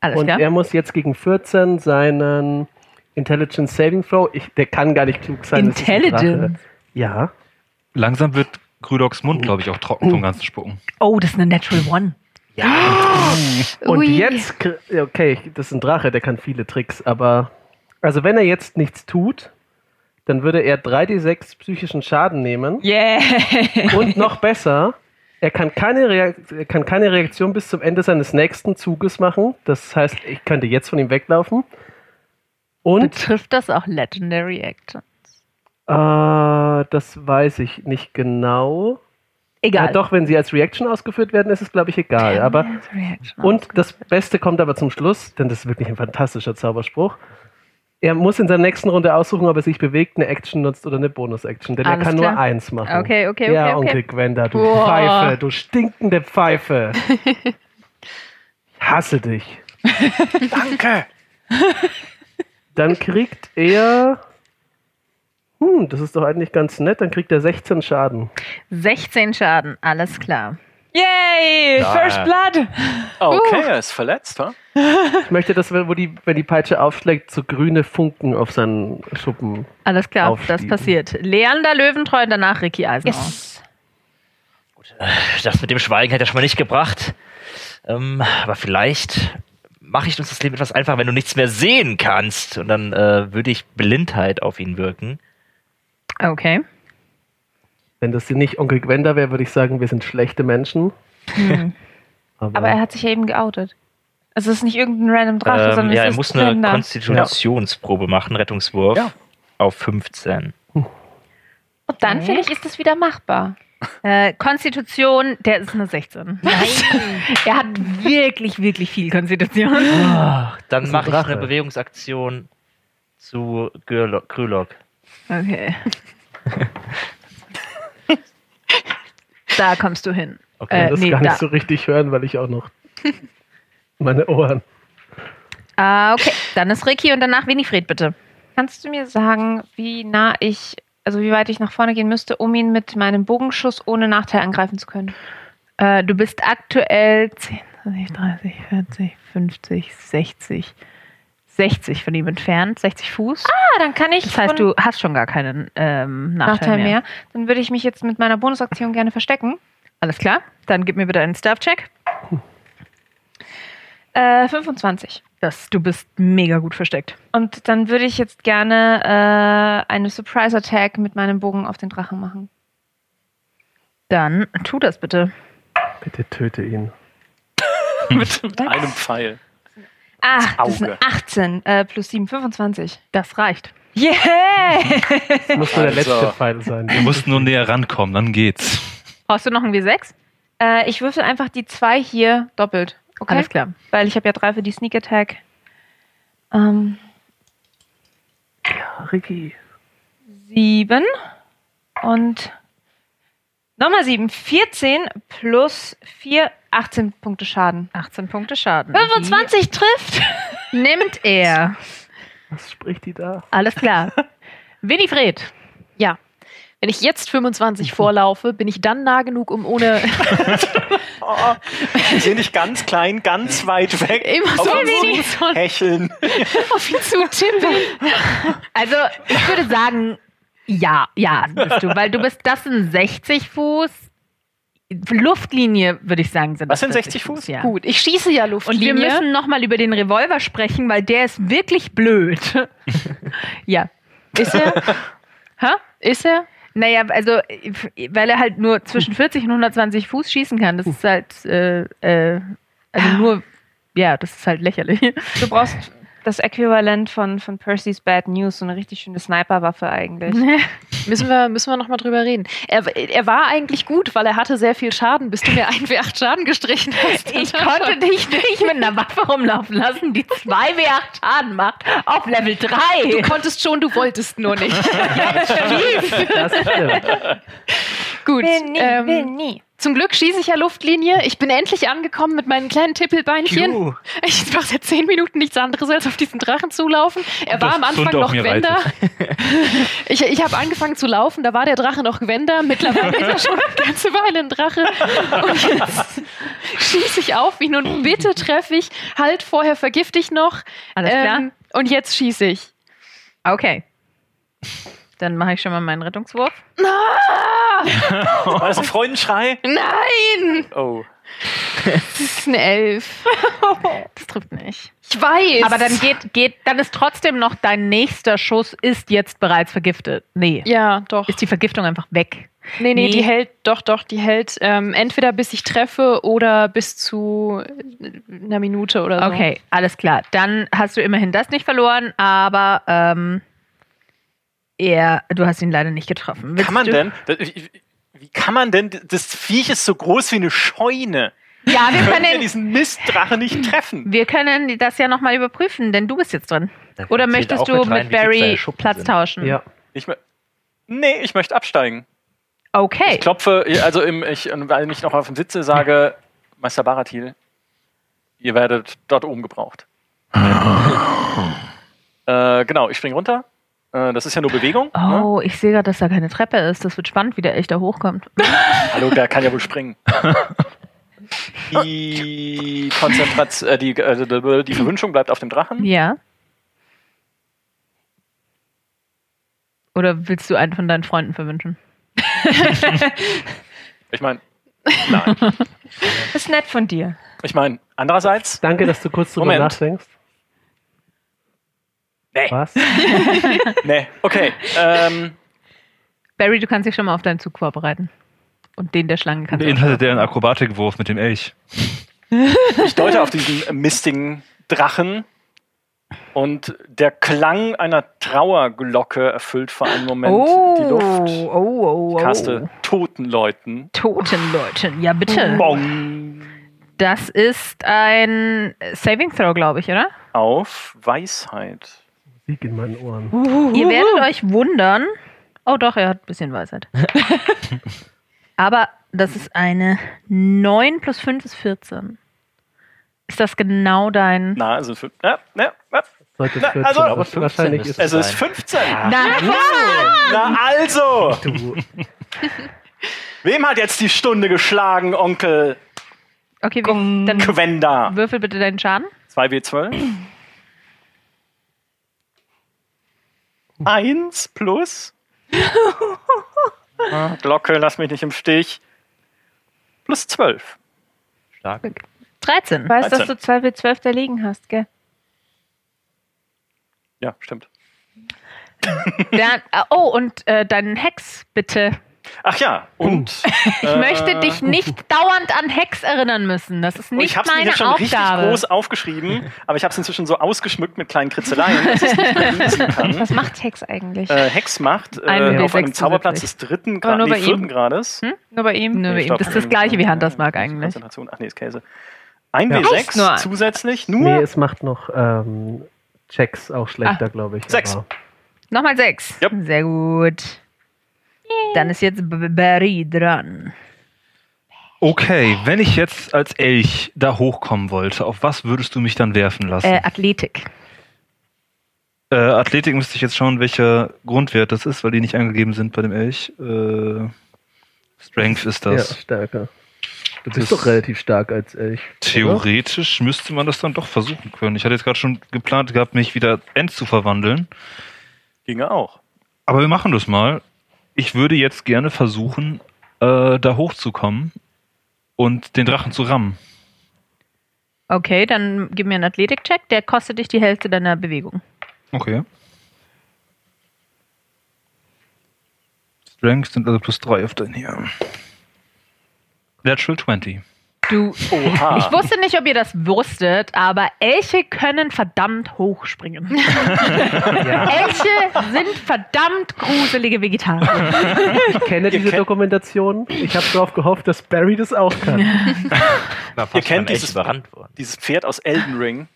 Alles Und klar. er muss jetzt gegen 14 seinen Intelligence Saving Throw. Ich, der kann gar nicht klug sein. Intelligence. Ja. Langsam wird Grülocks Mund, glaube ich, auch trocken vom ganzen Spucken. Oh, das ist eine Natural One. Und Ui. jetzt, ja, okay, das ist ein Drache, der kann viele Tricks, aber also wenn er jetzt nichts tut, dann würde er 3d6 psychischen Schaden nehmen Yeah. und noch besser, er kann, keine Reak er kann keine Reaktion bis zum Ende seines nächsten Zuges machen. Das heißt, ich könnte jetzt von ihm weglaufen. Und Betrifft das auch Legendary Action? äh, das weiß ich nicht genau. Egal. Ja, doch, wenn sie als Reaction ausgeführt werden, ist es, glaube ich, egal. Aber. Und das Beste kommt aber zum Schluss, denn das ist wirklich ein fantastischer Zauberspruch. Er muss in seiner nächsten Runde aussuchen, ob er sich bewegt, eine Action nutzt oder eine Bonus-Action, denn Alles er kann klar. nur eins machen. Okay, okay, ja, okay, okay. Onkel Gwenda, du Boah. Pfeife, du stinkende Pfeife. ich hasse dich. Danke. Dann kriegt er. Hm, das ist doch eigentlich ganz nett. Dann kriegt er 16 Schaden. 16 Schaden, alles klar. Yay! Ja. First Blood! Okay, er ist verletzt, ha? Ich möchte, dass, wenn, wo die, wenn die Peitsche aufschlägt, so grüne Funken auf seinen Schuppen. Alles klar, Aufstiegen. das passiert. Leander Löwentreu, danach Ricky Eisenhower. Das mit dem Schweigen hätte er schon mal nicht gebracht. Ähm, aber vielleicht mache ich uns das Leben etwas einfacher, wenn du nichts mehr sehen kannst. Und dann äh, würde ich Blindheit auf ihn wirken. Okay. Wenn das nicht Onkel Gwenda wäre, würde ich sagen, wir sind schlechte Menschen. Aber, Aber er hat sich ja eben geoutet. Also es ist nicht irgendein random Drache, Ähm, sondern ja, es er ist muss eine. Konstitutionsprobe machen, Rettungswurf. Ja. Auf 15. Und dann finde ich, ist das wieder machbar. Äh, Konstitution, der ist eine 16. Nein. er hat wirklich, wirklich viel Konstitution. Dann ist ein mache ich eine Bewegungsaktion zu Krylok. Okay. Da kommst du hin. kann äh, das nee, gar nicht da. so richtig hören, weil ich auch noch meine Ohren. Ah, okay. Dann ist Ricky und danach Winifred, bitte. Kannst du mir sagen, wie nah ich, also wie weit ich nach vorne gehen müsste, um ihn mit meinem Bogenschuss ohne Nachteil angreifen zu können? Äh, du bist aktuell 10, 20, 30, 40, 50, 60, 60 von ihm entfernt, 60 Fuß. Ah, dann kann ich das heißt, du hast schon gar keinen ähm, Nachteil, Nachteil mehr. mehr. Dann würde ich mich jetzt mit meiner Bonusaktion gerne verstecken. Alles klar. Dann gib mir bitte einen Staff-Check. Äh, 25. Das, du bist mega gut versteckt. Und dann würde ich jetzt gerne äh, eine Surprise Attack mit meinem Bogen auf den Drachen machen. Dann tu das bitte. Bitte töte ihn. Mit einem Pfeil. Ah, das sind Auge. 18 äh, plus 7, 25. Das reicht. Yeah! Das muss nur der Also. letzte Pfeil sein. Du musst nur näher rankommen, dann geht's. Brauchst du noch ein W6? äh, ich würfel einfach die zwei hier doppelt. Okay? Alles klar. Weil ich habe ja drei für die Sneak Attack. Ähm, Ricky. sieben und nochmal sieben. 14 plus 4, 18 Punkte Schaden. 18 Punkte Schaden. 25 trifft! Die nimmt er. Was spricht die da? Alles klar. Winifred. Ja. Wenn ich jetzt 25 vorlaufe, bin ich dann nah genug, um ohne Oh, ich sehe dich ganz klein, ganz weit weg. immer so wenig zu hecheln. auf ihn zu tippen. Also, ich würde sagen, ja, ja, bist du, weil du bist, das sind 60 Fuß. Luftlinie, würde ich sagen, sind Was das sind 60 40 Fuß? Ja. Gut, ich schieße ja Und Luftlinie. wir müssen nochmal über den Revolver sprechen, weil der ist wirklich blöd. ja. Ist er? Hä? Ist er? Naja, also, weil er halt nur zwischen 40 und 120 Fuß schießen kann. Das ist halt, äh, äh, also nur ja, das ist halt lächerlich. Du brauchst das Äquivalent von, von Percy's Bad News, so eine richtig schöne Sniperwaffe eigentlich. Müssen wir, müssen wir nochmal drüber reden. Er, er war eigentlich gut, weil er hatte sehr viel Schaden, bis du mir 1W8 Schaden gestrichen hast. Ich konnte dich nicht mit einer Waffe rumlaufen lassen, die 2W8 Schaden macht, auf Level 3. Du konntest schon, du wolltest nur nicht. Das stimmt. Gut. Will nie, ähm, will nie. Zum Glück schieße ich ja Luftlinie. Ich bin endlich angekommen mit meinen kleinen Tippelbeinchen. Juhu. Ich mache seit zehn Minuten nichts anderes, als auf diesen Drachen zulaufen. Er war am Anfang noch Gwender. Ich, ich habe angefangen zu laufen, da war der Drache noch Gwender. Mittlerweile ist er schon eine ganze Weile ein Drache. Und jetzt schieße ich auf ihn und bitte treffe ich. Halt, vorher vergifte ich noch. Alles klar? Ähm, und jetzt schieße ich. Okay. Dann mache ich schon mal meinen Rettungswurf. War das ein Freudenschrei? Nein! Oh. Das ist eine Elf. Das trifft nicht. Ich weiß. Aber dann geht, geht, dann ist trotzdem noch dein nächster Schuss ist jetzt bereits vergiftet. Nee. Ja, doch. Ist die Vergiftung einfach weg. Nee, nee, Nee. die hält, doch, doch, die hält ähm, entweder bis ich treffe oder bis zu einer Minute oder so. Okay, alles klar. Dann hast du immerhin das nicht verloren, aber ähm, er, du hast ihn leider nicht getroffen. Willst Kann man du? denn? Wie kann man denn? Das Viech ist so groß wie eine Scheune. Ja, wir Können wir können, diesen Mistdrache nicht treffen? wir können das ja nochmal überprüfen, denn du bist jetzt drin. Oder möchtest du mit rein, mit Barry Platz sind. tauschen? Ja. Ich, nee, ich möchte absteigen. Okay. Ich klopfe, also im, ich, weil ich noch auf dem Sitze sage, Meister Baratil, ihr werdet dort oben gebraucht. äh, genau, ich springe runter. Äh, das ist ja nur Bewegung. Ne? Oh, ich sehe gerade, dass da keine Treppe ist. Das wird spannend, wie der echt da hochkommt. Hallo, der kann ja wohl springen. Die Konzentration, äh, die, äh, die Verwünschung bleibt auf dem Drachen. Ja. Oder willst du einen von deinen Freunden verwünschen? Ich meine, nein. Das ist nett von dir. Ich meine, andererseits, Danke, dass du kurz drüber Moment. nachdenkst. Nee. Was? nee, okay. Ähm, Barry, du kannst dich schon mal auf deinen Zug vorbereiten. Und den der Schlange kannst du. Beinhaltet der einen Akrobatikwurf mit dem Elch? ich deute auf diesen mistigen Drachen und der Klang einer Trauerglocke erfüllt für einen Moment Oh, die Luft. oh, oh, oh. Kaste toten Leuten. Toten Leuten. Ja, bitte. Bong. Das ist ein Saving Throw, glaube ich, oder? Auf Weisheit. Sieg in meinen Ohren. Ihr werdet euch wundern. Oh doch, er hat ein bisschen Weisheit. Aber das ist eine 9 plus 5 ist 14. Ist das genau dein... Na, also fün- ja, ja, ja. Sollte Na, 14 also-. Aber 15 wahrscheinlich ist Es es ist 15. Na, Na also, du. wem hat jetzt die Stunde geschlagen, Onkel okay, wie, dann Quenda? würfel bitte deinen Schaden. 2W12. Eins plus. Ah, Glocke, lass mich nicht im Stich. Plus 12. Stark. 13. Weißt, dass 13. du 2W12 da liegen hast, gell? Ja, stimmt. Dann, äh, oh, und äh, deinen Hex bitte. Ach ja, und. Ich möchte dich nicht dauernd an Hex erinnern müssen. Das ist Und nicht ich habe es meine schon richtig Aufgabe. groß aufgeschrieben, aber ich habe es inzwischen so ausgeschmückt mit kleinen Kritzeleien, dass ich es nicht mehr lesen kann. Was macht Hex eigentlich? Äh, Hex macht äh, auf W6 einem Zauberplatz des zusätzlich. dritten nur bei nee, ihm. vierten Grades. Nur bei ihm? Nö, Nee, ihm- das ist das gleiche wie Handelsmark eigentlich. Konzentration. Ach nee, ist Käse. Ein Ja. W6 nur. zusätzlich, Nee, nur es macht noch ähm, Checks auch schlechter, glaube ich. Sechs. aber- Nochmal sechs. Jupp. Sehr gut. Dann ist jetzt Barry dran. Okay, wenn ich jetzt als Elch da hochkommen wollte, auf was würdest du mich dann werfen lassen? Äh, Athletik. Äh, Athletik müsste ich jetzt schauen, welcher Grundwert das ist, weil die nicht angegeben sind bei dem Elch. Äh, Strength ist Ja, das. stärker. Du Das bist doch relativ stark als Elch. Theoretisch müsste man das dann doch versuchen können. Ich hatte jetzt gerade schon geplant gehabt, mich wieder End zu verwandeln. ginge auch. Aber wir machen das mal. Ich würde jetzt gerne versuchen, äh, da hochzukommen und den Drachen zu rammen. Okay, dann gib mir einen Athletik-Check. Der kostet dich die Hälfte deiner Bewegung. Okay. Strength sind also plus 3 auf den hier. Natural 20. Du, Oha. ich wusste nicht, ob ihr das wusstet, aber Elche können verdammt hoch springen. Elche sind verdammt gruselige Vegetarier. Ich kenne diese kennt- Dokumentation. Ich habe darauf gehofft, dass Barry das auch kann. Fast Ihr kennt dieses-. Dieses Pferd aus Elden Ring.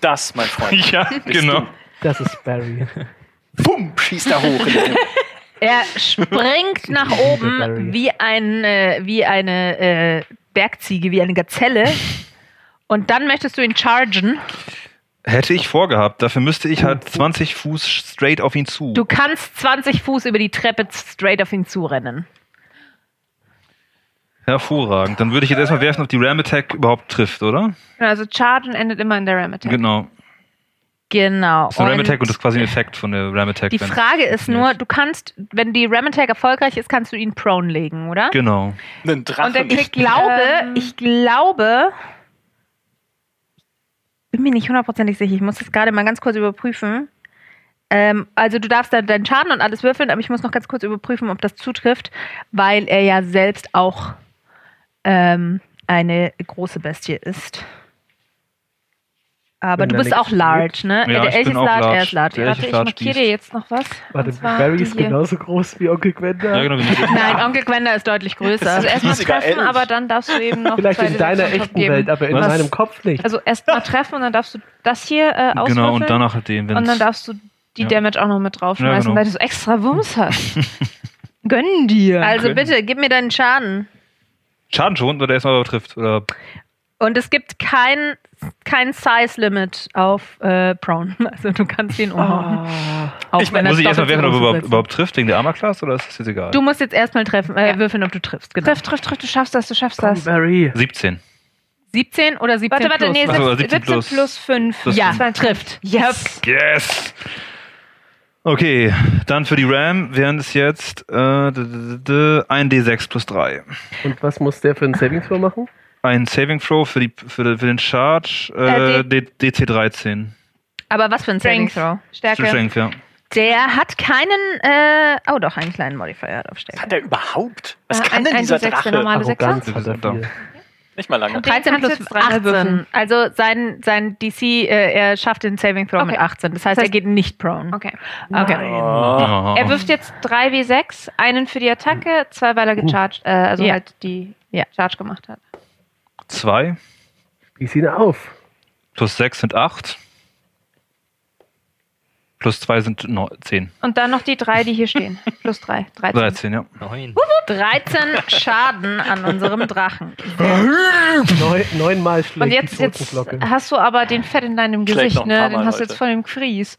Das, mein Freund. Ja, genau. Das ist Barry. Bumm, schießt er hoch. Er springt nach oben wie, ein, äh, wie eine äh, Bergziege, wie eine Gazelle. Und dann möchtest du ihn chargen. Hätte ich vorgehabt. Dafür müsste ich halt 20 Fuß straight auf ihn zu. Du kannst 20 Fuß über die Treppe straight auf ihn zurennen. Hervorragend. Dann würde ich jetzt erstmal werfen, ob die Ram Attack überhaupt trifft, oder? Also Chargen endet immer in der Ram Attack. Genau. Genau. Das ist eine Ram Und Attack und das ist quasi ein Effekt von der Ram Attack. die Frage ist nur, du kannst, wenn die Ram Attack erfolgreich ist, kannst du ihn prone legen, oder? Genau. Einen Drachen. Und Ich glaube, Ähm. ich glaube, bin mir nicht hundertprozentig sicher. Ich muss das gerade mal ganz kurz überprüfen. Ähm, also du darfst da deinen Schaden und alles würfeln, aber ich muss noch ganz kurz überprüfen, ob das zutrifft, weil er ja selbst auch ähm, eine große Bestie ist. Aber du bist auch large, ne? Ja, der ich Elch ist auch large, er large. ist large. Der Warte, ich large markiere dir jetzt noch was. Warte, Barry ist genauso groß wie Onkel Gwenda. Ja, genau. wie Nein, Onkel Gwenda ist deutlich größer. Also erstmal treffen, Elch. aber dann darfst du eben noch Vielleicht in deiner D6 on top echten geben. Welt, aber in Was? meinem Kopf nicht. Also erstmal treffen und dann darfst du das hier äh, auswürfeln. Genau, und danach den, wenn Und dann darfst du die Ja. Damage auch noch mit draufschmeißen, Ja, genau. weil du so extra Wumms hast. Gönn dir. Also Okay. bitte, gib mir deinen Schaden. Schaden schon oder erstmal trifft. Oder Und es gibt kein, kein Size-Limit auf äh, Prone. Also du kannst ihn umhauen. Auch Ich mein, wenn er muss ich erstmal werfen, ob er überhaupt, überhaupt trifft wegen der Armor Class oder ist das jetzt egal? Du musst jetzt erstmal treffen, äh, Ja. würfeln, ob du triffst. Genau. triff, triff, triff, du schaffst das, du schaffst das. Barry. 17. 17 oder 17 Warte, warte, plus? nee, Ach so, 17, 17 17 plus. plus 5. Plus ja, fünf. trifft. Yes. Yes! Okay, dann für die Ram wären es jetzt äh, d- d- d- ein D6 plus 3. Und was muss der für einen Saving Throw machen? Ein Saving Throw für, die, für, für den Charge äh, Äh, D- DC 13. Aber was für ein Saving. Throw? Stärke. Strength, ja. Der hat keinen, äh, oh doch, einen kleinen Modifier auf Was Stärke. hat der überhaupt? Was Äh, kann ein- denn ein dieser D6, der Drache? normale? Arroganz hat er viel. Nicht mal lange. Und den 13 kannst du plus jetzt dreimal würfeln. 18. Also sein, sein DC, äh, er schafft den Saving Throw Okay. mit 18. Das heißt, Das heißt- er geht nicht prone. Okay. Okay. Oh. Er wirft jetzt 3W6, einen für die Attacke, zwei, weil er gecharged, äh, also Ja. halt die Ja. Charge gemacht hat. 2 Wie sieht er auf? plus 6 sind 8. Plus 2 sind 10. Und dann noch die drei, die hier stehen. Plus drei. 13. 13, ja. Neun. 13 Schaden an unserem Drachen. Neun, neunmal schlägt Und jetzt, jetzt hast du aber den Fett in deinem Gesicht, ne? Den Mal hast du jetzt voll im Fries.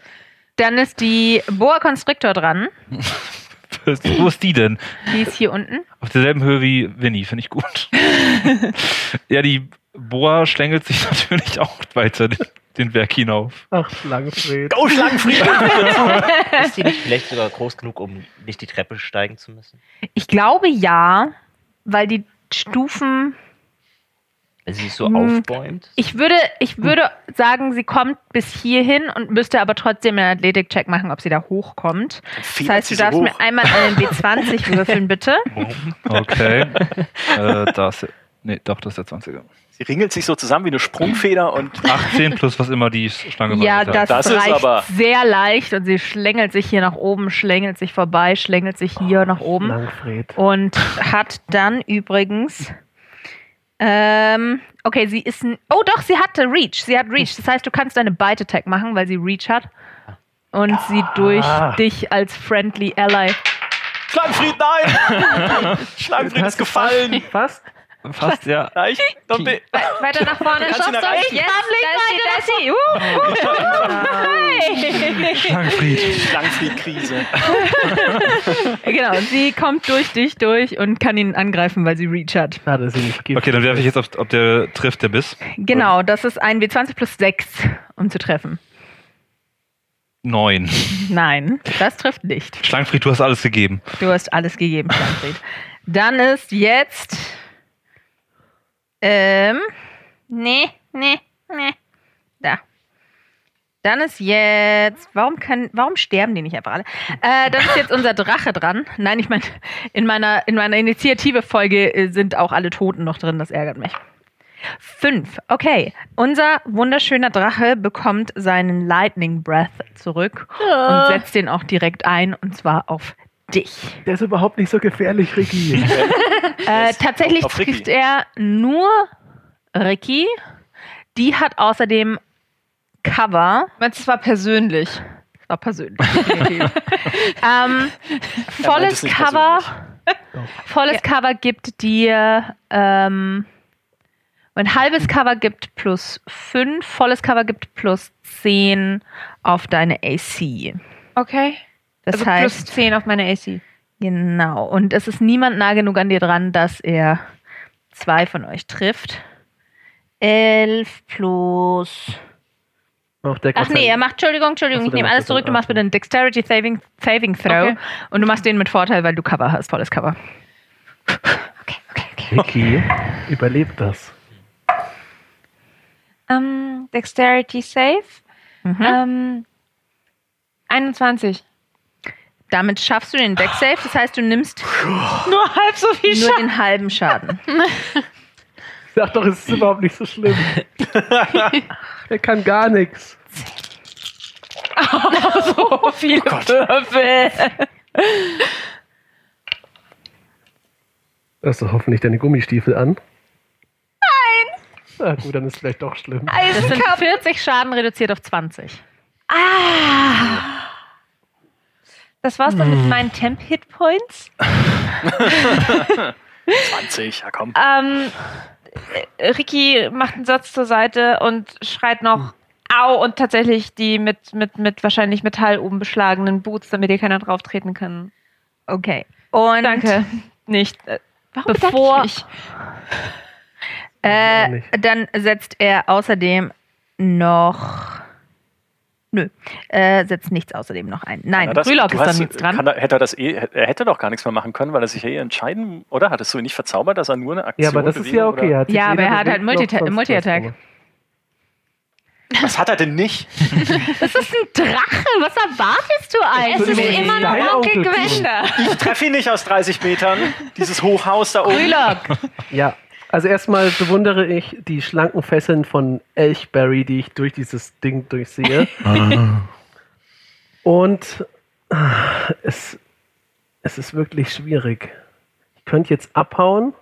Dann ist die Boa Constrictor dran. Wo ist die denn? Die ist hier unten. Auf derselben Höhe wie Winnie, finde ich gut. ja, die Boa schlängelt sich natürlich auch weiter den, den Berg hinauf. Ach, Schlangenfred. Go, Schlangenfried! Ist die nicht vielleicht sogar groß genug, um nicht die Treppe steigen zu müssen? Ich glaube ja, weil die Stufen. Weil sie sich so Hm. aufbäumt? Ich würde, ich würde sagen, sie kommt bis hierhin und müsste aber trotzdem einen Athletik-Check machen, ob sie da hochkommt. Das heißt, du darfst mir einmal einen W20 würfeln, bitte. Okay. äh, da ist, nee, doch, das ist der 20er. Sie ringelt sich so zusammen wie eine Sprungfeder und 18 plus was immer die Schlange Ja, das, Das ist reicht aber- sehr leicht und sie schlängelt sich hier nach oben, schlängelt sich vorbei, schlängelt sich hier nach oben Schlangenfred. und hat dann übrigens ähm, okay, sie ist ein, oh doch, sie hatte Reach, sie hat Reach. Das heißt, du kannst eine Bite Attack machen, weil sie Reach hat und sie durch Ah. dich als Friendly Ally Schlangenfried, nein! Schlangenfried ist gefallen! Fast? Fast, ja. Don't be, Weiter nach vorne. Schaffst du? erreichen. Yes, da ist sie, da ist sie. Uh, Schlangenfried. Schlangenfried-Krise. Genau, sie kommt durch dich durch und kann ihn angreifen, weil sie Reach hat. Schade, dass sie nicht gibt. Okay, dann werfe ich jetzt, ob, ob der trifft, der Biss. Genau, das ist ein W20 plus 6, um zu treffen. 9. Nein, das trifft nicht. Schlangenfried, du hast alles gegeben. Du hast alles gegeben, Manfred. Dann ist jetzt. Ähm. Nee, nee, nee. Da. Dann ist jetzt. Warum, kann, warum sterben die nicht einfach alle? Äh, dann ist jetzt unser Drache dran. Nein, ich meine, in meiner, in meiner Initiative-Folge äh, sind auch alle Toten noch drin. Das ärgert mich. Fünf. Okay. Unser wunderschöner Drache bekommt seinen Lightning Breath zurück und setzt den auch direkt ein und zwar auf dich. Der ist überhaupt nicht so gefährlich, Ricky. Äh, tatsächlich Ricky. trifft er nur Ricky. Die hat außerdem Cover. Meinst du, es war persönlich? Das war persönlich. ähm, es volles Cover. Volles Cover gibt dir ähm, ein halbes Cover gibt plus 5, volles Cover gibt plus 10 auf deine AC. Okay. Das also heißt, plus 10 auf meine AC. genau. Und es ist niemand nah genug an dir dran, dass er zwei von euch trifft. 11 plus. Ach nee, er macht, Entschuldigung, Entschuldigung, ich nehme macht alles das zurück. Du machst bitte einen Dexterity Saving, Saving Throw. Okay. Und du machst den mit Vorteil, weil du Cover hast, volles Cover. Okay, okay, okay. Ricky überlebt das. Ähm, Dexterity Save. Mhm. Ähm, 21. Damit schaffst du den Deck Save, das heißt, du nimmst Nur halb so viel nur den halben Schaden. Sag doch, es ist überhaupt nicht so schlimm. er kann gar nichts. so viele Würfel. Hast du hoffentlich deine Gummistiefel an? Nein! Na gut, dann ist vielleicht doch schlimm. Das sind 40 Schaden reduziert auf 20. Das war's dann mit meinen Temp Hit Points. 20, ja komm. Ähm, äh, Ricky macht einen Satz zur Seite und schreit noch Au und tatsächlich die mit, mit, mit wahrscheinlich Metall oben beschlagenen Boots, damit hier keiner drauf treten kann. Okay. Und Danke. Nicht. Äh, Warum Bevor- ich äh, nicht. dann setzt er außerdem noch. Nö, äh, setzt nichts außerdem noch ein. Nein, das- Brülock ist dann hast- nichts dran. Kann er, hätte er, das eh, er hätte doch gar nichts mehr machen können, weil er sich ja eh entscheiden, oder? Hattest du ihn nicht verzaubert, dass er nur eine Aktion Ja, aber das ist ja okay. Ja, aber er hat halt Multi-Attack. Was hat er denn nicht? Das ist ein Drache. Was erwartest du eigentlich? Es ist immer noch Onkel Gwenda. Ich treffe ihn nicht aus 30 Metern. Dieses Hochhaus da oben. Brülock. Ja, also erstmal bewundere ich die schlanken Fesseln von Elchberry, die ich durch dieses Ding durchsehe. Und ah, es, es ist wirklich schwierig. Ich könnte jetzt abhauen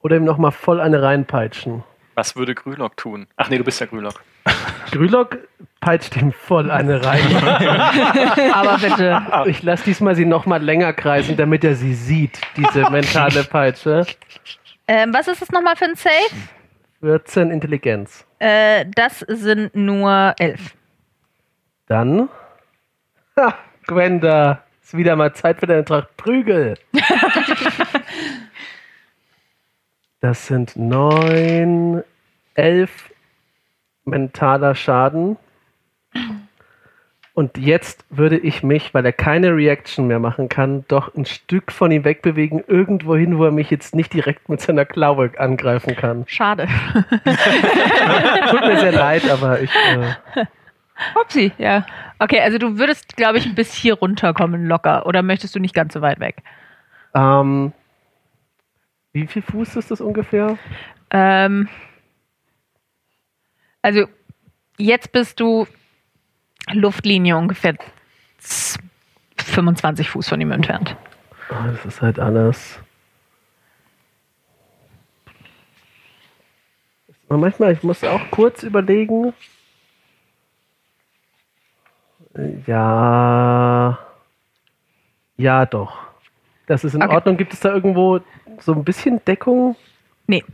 oder ihm nochmal voll eine reinpeitschen. Was würde Grülock tun? Ach nee, du bist ja Grülock. Grülock peitscht ihm voll eine rein. Aber bitte. Ich lasse diesmal sie nochmal länger kreisen, damit er sie sieht, diese mentale Peitsche. Ähm, was ist das nochmal für ein Save? 14 Intelligenz. Äh, das sind nur 11. Dann. Ha, Gwenda, ist wieder mal Zeit für deine Tracht Prügel. das sind neun, elf mentaler Schaden. Und jetzt würde ich mich, weil er keine Reaction mehr machen kann, doch ein Stück von ihm wegbewegen, irgendwo hin, wo er mich jetzt nicht direkt mit seiner Klaue angreifen kann. Schade. Tut mir sehr leid, aber ich. Äh, Upsi, ja. Okay, also du würdest, glaube ich, bis hier runterkommen locker. Oder möchtest du nicht ganz so weit weg? ähm, wie viel Fuß ist das ungefähr? Ähm, also jetzt bist du Luftlinie ungefähr z- 25 Fuß von ihm entfernt. Oh, das ist halt alles. Manchmal, ich muss auch kurz überlegen. Ja. Ja, doch. Das ist in Okay. Ordnung. Gibt es da irgendwo so ein bisschen Deckung? Nee.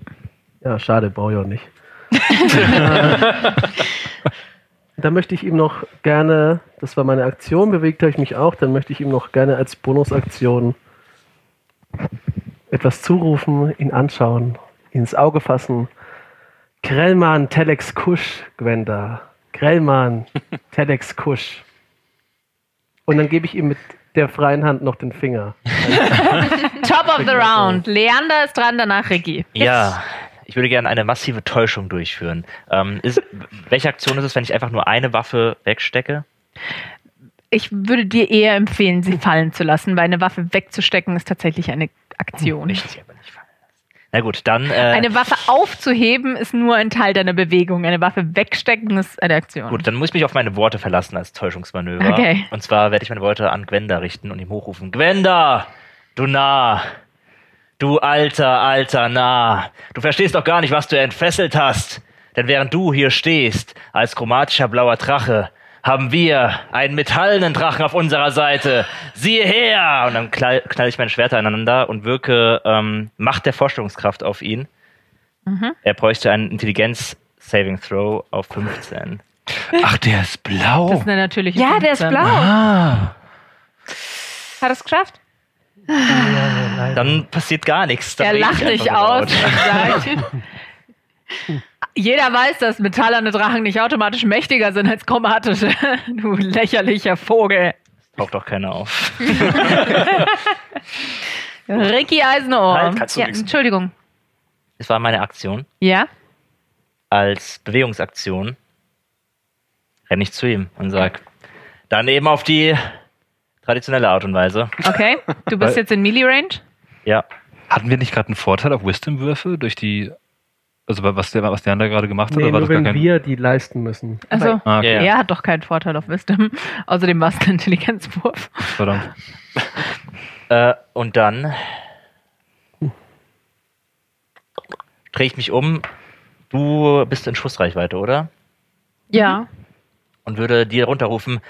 Ja, schade, brauche ich auch nicht. da möchte ich ihm noch gerne, das war meine Aktion, bewegt habe ich mich auch, dann möchte ich ihm noch gerne als Bonusaktion etwas zurufen, ihn anschauen, ihn ins Auge fassen. Grellmann, Telex Kusch, Gwenda. Grellmann, Telex Kusch. Und dann gebe ich ihm mit der freien Hand noch den Finger. Top of the round. Leander ist dran, danach Ricky. Ja, ich würde gerne eine massive Täuschung durchführen. Ähm, ist, welche Aktion ist es, wenn ich einfach nur eine Waffe wegstecke? Ich würde dir eher empfehlen, sie fallen zu lassen, weil eine Waffe wegzustecken ist tatsächlich eine Aktion. Ich sie aber nicht fallen lassen. Na gut, dann. Äh, Eine Waffe aufzuheben ist nur ein Teil deiner Bewegung. Eine Waffe wegstecken ist eine Aktion. Gut, dann muss ich mich auf meine Worte verlassen als Täuschungsmanöver. Okay. Und zwar werde ich meine Worte an Gwenda richten und ihm hochrufen. Gwenda, du Narr, du alter, alter Narr. Du verstehst doch gar nicht, was du entfesselt hast. Denn während du hier stehst, als chromatischer blauer Drache, haben wir einen metallenen Drachen auf unserer Seite. Siehe her! Und dann knall, knall ich meine Schwerter aneinander und wirke ähm, Macht der Vorstellungskraft auf ihn. Er bräuchte einen Intelligenz-Saving-Throw auf 15. Ach, der ist blau. Das ist eine natürliche Ja, der ist 15. blau. ah. Hat er es geschafft? Dann passiert gar nichts. Dann Er lacht nur aus laut. und sagt, jeder weiß, dass metallerne Drachen nicht automatisch mächtiger sind als chromatische. Du lächerlicher Vogel. Taucht doch keiner auf. Ricky Eisenohr. Halt, Ja. Entschuldigung. Es war meine Aktion. Ja? Als Bewegungsaktion renne ich zu ihm und sag, dann eben auf die traditionelle Art und Weise. Okay. Du bist jetzt in Melee Range? Ja, Hatten wir nicht gerade einen Vorteil auf Wisdom-Würfel durch die. Also was der, was der andere gerade gemacht hat? Nee, oder war nur das gar wenn kein. wir die leisten müssen. Also, Ah, okay. Er hat doch keinen Vorteil auf Wisdom. Außerdem war es ein Intelligenzwurf. Verdammt. Äh, und dann drehe ich mich um. Du bist in Schussreichweite, oder? Ja. Und würde dir runterrufen: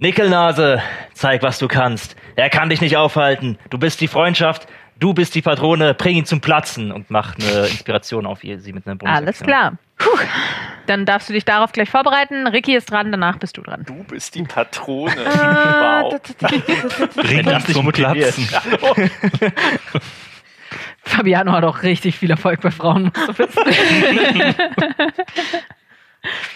Nickelnase, zeig, was du kannst. Er kann dich nicht aufhalten. Du bist die Freundschaft. Du bist die Patrone. Bring ihn zum Platzen und mach eine Inspiration auf ihr, sie mit einer Bonusaktion. Alles klar. Puh. Dann darfst du dich darauf gleich vorbereiten. Ricky ist dran, danach bist du dran. Du bist die Patrone. Ah, wow. Bring das ihn zum. Platzen. Fabiano hat auch richtig viel Erfolg bei Frauen, musst du wissen.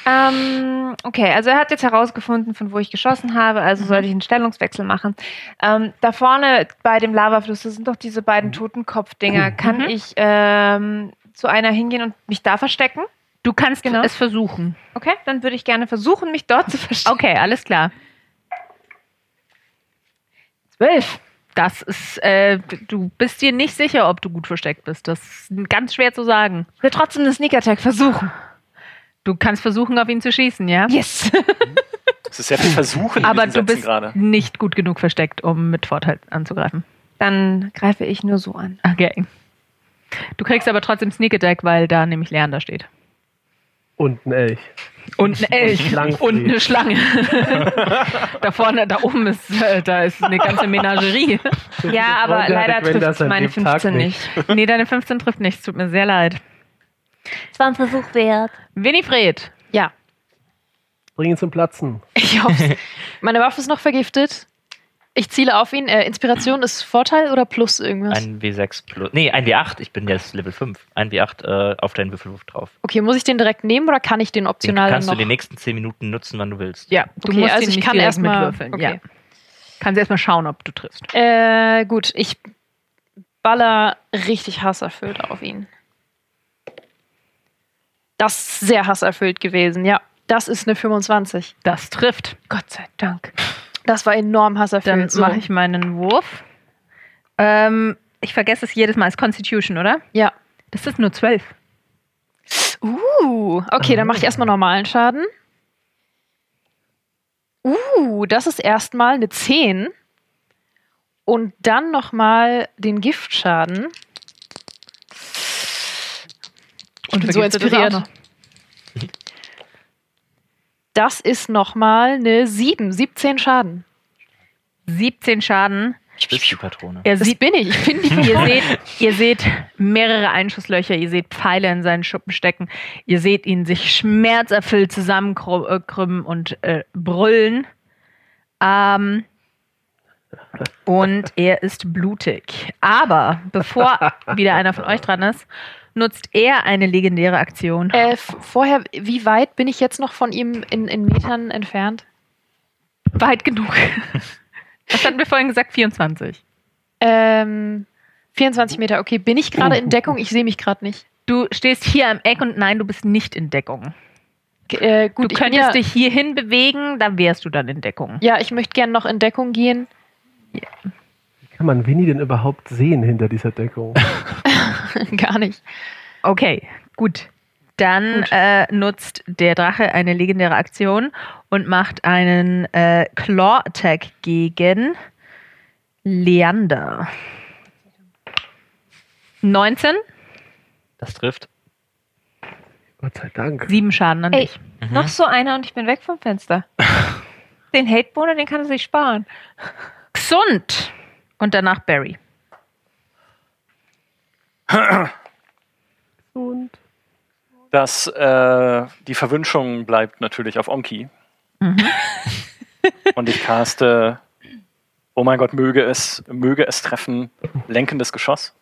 Ähm, okay, also er hat jetzt herausgefunden, von wo ich geschossen habe, also sollte ich einen Stellungswechsel machen. Ähm, da vorne bei dem Lavafluss, das sind doch diese beiden Totenkopfdinger. Kann Mhm. ich ähm, zu einer hingehen und mich da verstecken? Du kannst Genau. es versuchen. Okay, dann würde ich gerne versuchen, mich dort zu verstecken. Okay, alles klar. Zwölf. Das ist, äh, du bist dir nicht sicher, ob du gut versteckt bist. Das ist ganz schwer zu sagen. Ich will trotzdem eine Sneak Attack versuchen. Du kannst versuchen, auf ihn zu schießen, ja? Yes. Das ist sehr viel Versuchen Aber du bist gerade. nicht gut genug versteckt, um mit Vorteil anzugreifen. Dann greife ich nur so an. Okay. Du kriegst aber trotzdem Sneak Attack, weil da nämlich Leander steht. Und ein Elch. Und ein Elch. Schlangenfried. Und eine Schlange. da vorne, da oben ist, äh, da ist eine ganze Menagerie. Ja, aber leider trifft meine dem Tag 15 nicht. Nee, deine 15 trifft nicht. Es Tut mir sehr leid. Es war ein Versuch wert. Winifred. Ja. Bring ihn zum Platzen. Ich hoffe. Meine Waffe ist noch vergiftet. Ich ziele auf ihn. Äh, Inspiration ist Vorteil oder plus irgendwas? Ein W6 plus. Nee, ein W8. Ich bin jetzt Level 5. Ein W8 äh, auf deinen Würfelwurf drauf. Okay, muss ich den direkt nehmen oder kann ich den Den optional kannst dann du noch? die nächsten 10 Minuten nutzen, wann du willst. Ja, du Okay, musst also ihn ich kann direkt erst mal- mitwürfeln. okay. Ja. Kannst erst mal schauen, ob du triffst. Äh, gut, ich baller richtig hasserfüllt auf ihn. Das ist sehr hasserfüllt gewesen, ja. Das ist eine 25. Das trifft. Gott sei Dank. Das war enorm hasserfüllt. Dann so. mache ich meinen Wurf. Ähm, ich vergesse es jedes Mal. Es ist Constitution, oder? Ja. Das ist nur 12. Uh, okay, dann mache ich erstmal normalen Schaden. Uh, das ist erstmal eine 10. Und dann nochmal den Giftschaden. Bin so inspiriert. Das ist nochmal eine 7, 17 Schaden. 17 Schaden. Ich bist die Patrone. Er Das sieht, bin ich. Ich bin die ihr, seht, ihr seht mehrere Einschusslöcher, ihr seht Pfeile in seinen Schuppen stecken, ihr seht ihn sich schmerzerfüllt zusammenkrümmen und äh, brüllen. Ähm, und er ist blutig. Aber bevor wieder einer von euch dran ist, nutzt er eine legendäre Aktion. Äh, vorher, wie weit bin ich jetzt noch von ihm in, in Metern entfernt? Weit genug. Was hatten wir vorhin gesagt? 24. Ähm, 24 Meter, okay. Bin ich gerade in Deckung? Ich sehe mich gerade nicht. Du stehst hier am Eck und nein, du bist nicht in Deckung. Äh, gut, du könntest ja, dich hierhin bewegen, dann wärst du dann in Deckung. Ja, ich möchte gerne noch in Deckung gehen. Wie kann man Winnie denn überhaupt sehen hinter dieser Deckung? Gar nicht. Okay, gut. Dann äh, nutzt der Drache eine legendäre Aktion und macht einen äh, Claw-Attack gegen Leander. 19, Das trifft. Gott sei Dank. sieben Schaden an Ey, dich. noch so einer und ich bin weg vom Fenster. den Hate-Boner, den kann er sich sparen. Gesund! Und danach Barry. Und Das, äh, die Verwünschung bleibt natürlich auf Onki. Und ich caste, oh mein Gott, möge es, möge es treffen, lenkendes Geschoss.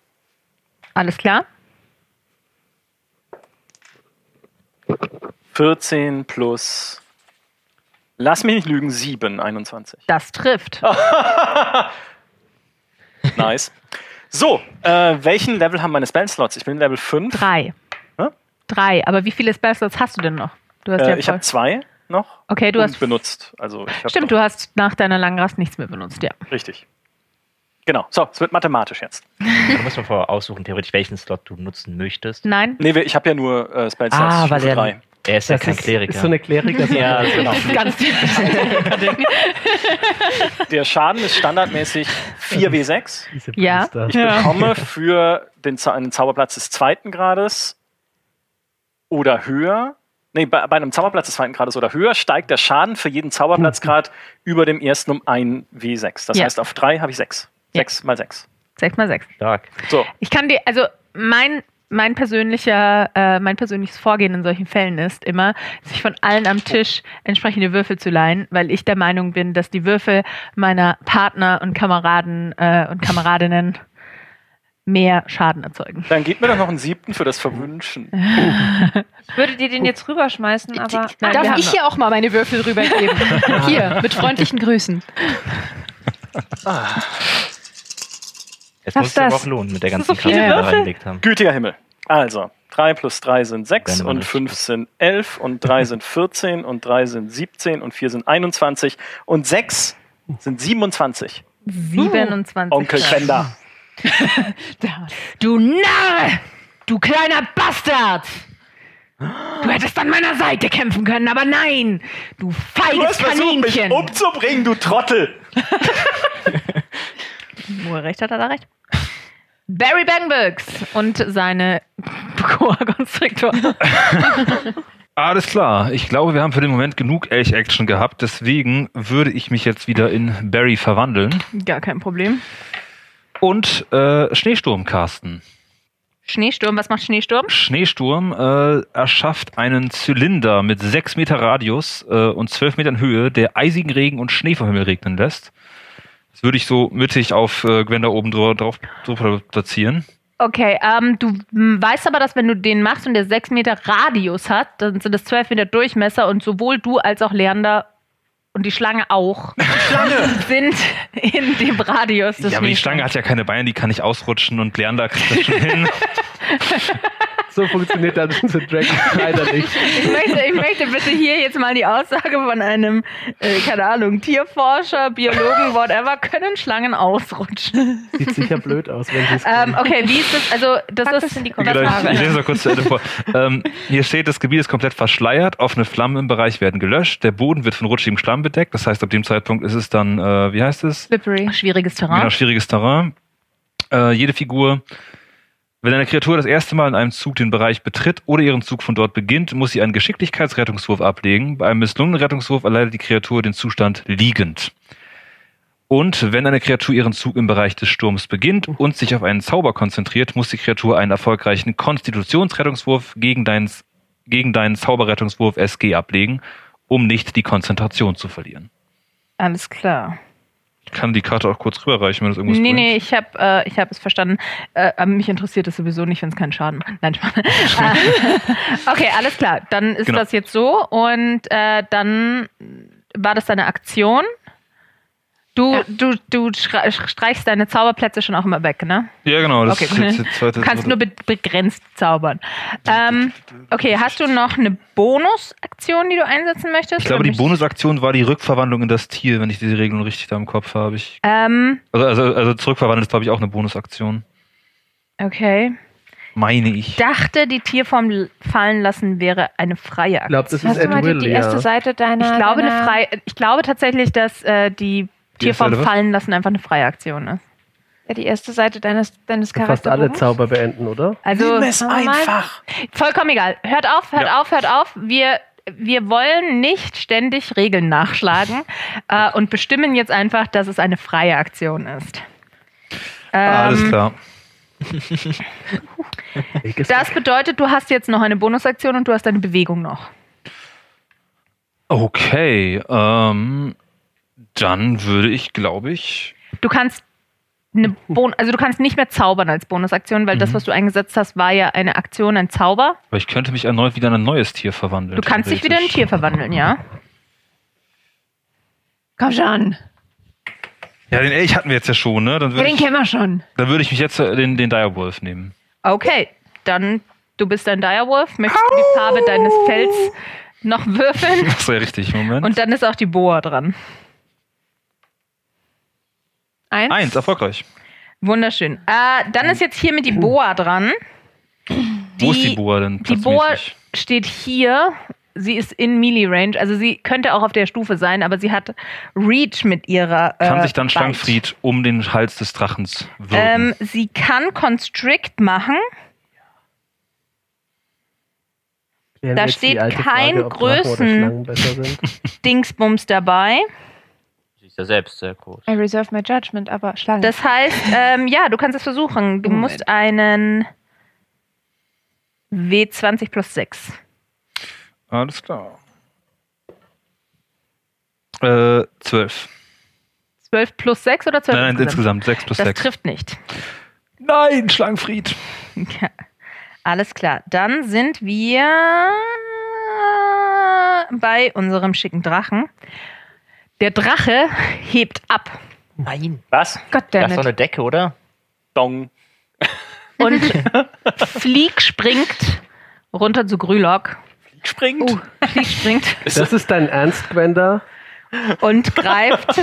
Alles klar? 14 plus, lass mich nicht lügen, 7, 21. Das trifft. Nice. So, äh, welchen Level haben meine Spellslots? Ich bin Level 5. Drei. Hä? Drei. Aber wie viele Spellslots hast du denn noch? Du hast Äh, ja ich habe zwei noch Okay, du und hast. benutzt. Also Stimmt, du hast nach deiner langen Rast nichts mehr benutzt, ja. Richtig. Genau. So, es wird mathematisch jetzt. Da muss man vorher aussuchen, theoretisch, welchen Slot du nutzen möchtest. Nein? Nee, ich habe ja nur äh, Spellslots Ah, weil Stufe er, 3. er ist ja das kein ist, Kleriker. ist so eine Kleriker. ja, genau. Ganz Der Schaden ist standardmäßig 4w6. Diese Ja. Ich bekomme für den, Zau- einen Zauberplatz des zweiten Grades oder höher. Nee, bei, bei einem Zauberplatz des zweiten Grades oder höher steigt der Schaden für jeden Zauberplatzgrad über dem ersten um 1 W6. Das Ja. heißt, auf 3 habe ich 6. Ja. 6 mal 6. Sechs mal sechs. Stark. So, Ich kann dir, also mein, mein persönlicher, äh, mein persönliches Vorgehen in solchen Fällen ist immer, sich von allen am Tisch entsprechende Würfel zu leihen, weil ich der Meinung bin, dass die Würfel meiner Partner und Kameraden äh, und Kameradinnen mehr Schaden erzeugen. dann geht mir doch noch einen siebten für das Verwünschen. Ich würde dir den jetzt rüberschmeißen, aber Nein, Darf ich noch- hier auch mal meine Würfel rübergeben? hier, mit freundlichen Grüßen. Jetzt Was muss es aber das? auch lohnen mit der Das ganzen sind so viele Kraft, die wir Würfel. reingelegt haben. Gütiger Himmel. Also, 3 plus 3 sind 6 Wenn man und nicht 5 sind 11 und 3 sind 14 und 3 sind 17 und 4 sind 21 und 6 sind 27. 27. Onkel. Bender. Du Narr! Du kleiner Bastard! Du hättest an meiner Seite kämpfen können, aber nein! Du feiges Kaninchen! umzubringen, du Trottel. Wo er recht hat, hat er recht. Barry Bangbooks und seine Boa Constrictor. Alles klar. Ich glaube, wir haben für den Moment genug Elch-Action gehabt. Deswegen würde ich mich jetzt wieder in Barry verwandeln Gar kein Problem. und äh, Schneesturm casten. Schneesturm, was macht Schneesturm? Schneesturm äh, erschafft einen Zylinder mit 6 Meter Radius äh, und 12 Metern Höhe, der eisigen Regen und Schnee vom Himmel regnen lässt. Das würde ich so mittig auf äh, Gwen da oben dra- drauf, drauf platzieren. Okay, ähm, du weißt aber, dass wenn du den machst und der 6 Meter Radius hat, dann sind das 12 Meter Durchmesser und sowohl du als auch Leander und die Schlange auch sind in dem Radius ja, aber die. Schlange hat ja keine Beine, die kann nicht ausrutschen und Leander kriegt das schon hin. So funktioniert Dungeons and Dragons leider nicht. Ich möchte, ich möchte bitte hier jetzt mal die Aussage von einem, äh, keine Ahnung, Tierforscher, Biologen, whatever, können Schlangen ausrutschen. Sieht sicher blöd aus, wenn sie es Ähm, okay, wie ist das? Also, das Pack ist das in die war- ich, ich lese mal kurz zu Ende vor. Ähm, hier steht, das Gebiet ist komplett verschleiert, offene Flammen im Bereich werden gelöscht, der Boden wird von rutschigem Schlamm bedeckt, das heißt, ab dem Zeitpunkt ist es dann, äh, wie heißt es? Slippery. schwieriges Terrain. Genau, schwieriges Terrain. Äh, jede Figur, wenn eine Kreatur das erste Mal in einem Zug den Bereich betritt oder ihren Zug von dort beginnt, muss sie einen Geschicklichkeitsrettungswurf ablegen. Bei einem misslungenen Rettungswurf erleidet die Kreatur den Zustand liegend. Und wenn eine Kreatur ihren Zug im Bereich des Sturms beginnt und sich auf einen Zauber konzentriert, muss die Kreatur einen erfolgreichen Konstitutionsrettungswurf gegen deinen, gegen deinen Zauberrettungswurf SG ablegen, um nicht die Konzentration zu verlieren. Alles klar. Ich kann die Karte auch kurz rüberreichen, wenn das irgendwas Nee, bringt. nee, ich habe äh, ich hab es verstanden. Äh, aber mich interessiert es sowieso nicht, wenn es keinen Schaden macht. Nein, Spaß. Okay, alles klar. Dann ist Genau. das jetzt so. Und äh, dann war das deine Aktion. Du, Ja. du, du streichst deine Zauberplätze schon auch immer weg, ne? Ja, genau. Das Okay, ist jetzt die zweite. Du kannst nur be begrenzt zaubern. Ähm, okay, hast du noch eine Bonusaktion, die du einsetzen möchtest? ich glaube, die Bonusaktion war die Rückverwandlung in das Tier, wenn ich diese Regelung richtig da im Kopf habe. Ich, Ähm, also, also, also zurückverwandeln ist, glaube ich, auch eine Bonusaktion. okay. Meine ich. dachte, die Tierform fallen lassen wäre eine freie Ich Aktion. glaube, das ist Hast du mal die, die erste ja. Seite deiner. Ich glaube, eine deiner, freie, ich glaube tatsächlich, dass äh, die Tierform Seite was? fallen lassen einfach eine freie Aktion ist. Ja, die erste Seite deines, deines Fast alle. Zauber beenden, oder? Also Nimm es einfach. vollkommen egal. Hört auf, hört Ja. auf, hört auf. Wir wir wollen nicht ständig Regeln nachschlagen äh, und bestimmen jetzt einfach, dass es eine freie Aktion ist. Alles Ähm, klar. Welches Das bedeutet, du hast jetzt noch eine Bonusaktion und du hast deine Bewegung noch. Okay, ähm, dann würde ich, glaube ich, Du kannst eine bon also du kannst nicht mehr zaubern als Bonusaktion, weil das, Mhm. was du eingesetzt hast, war ja eine Aktion, ein Zauber. aber ich könnte mich erneut wieder in ein neues Tier verwandeln. Du kannst dich wieder in ein. Tier verwandeln, ja? Komm schon. Ja, den Elch hatten wir jetzt ja schon, ne? Dann Ja, den ich, kennen wir schon. dann würde ich mich jetzt äh, den, den Direwolf nehmen. Okay, dann du bist ein Direwolf. Möchtest du die Farbe deines Fells noch würfeln? Das ist ja richtig, Moment. Und dann ist auch die Boa dran. Eins. Eins, erfolgreich. Wunderschön. Äh, dann ist jetzt hier mit die Boa dran. Wo ist die Boa denn? Die Boa steht hier. Sie ist in Melee Range, also sie könnte auch auf der Stufe sein, aber sie hat Reach mit ihrer. Kann äh, sich dann Bite. Schlangfried um den Hals des Drachens wirken. Ähm, sie kann Constrict machen. Da die steht kein Frage, ob Drachen oder Größen- Schlangen besser sind. Dingsbums dabei. Ist ja selbst sehr groß. I reserve my judgment, aber Schlange. Das heißt, ähm, ja, du kannst es versuchen. Du Moment. musst einen W20 plus 6. Alles klar. Äh, zwölf. 12 plus 6 oder 12 Nein, nein, insgesamt sechs plus Das sechs. trifft nicht. Nein, Schlangfried. Ja. Alles klar. Dann sind wir bei unserem schicken Drachen. Der Drache hebt ab Nein. Was? Gott Das damn ist doch eine Decke, oder? Dong. und Flieg springt runter zu Grülock. Springt. Flieg springt Das ist dein Ernst, Gwenda? und greift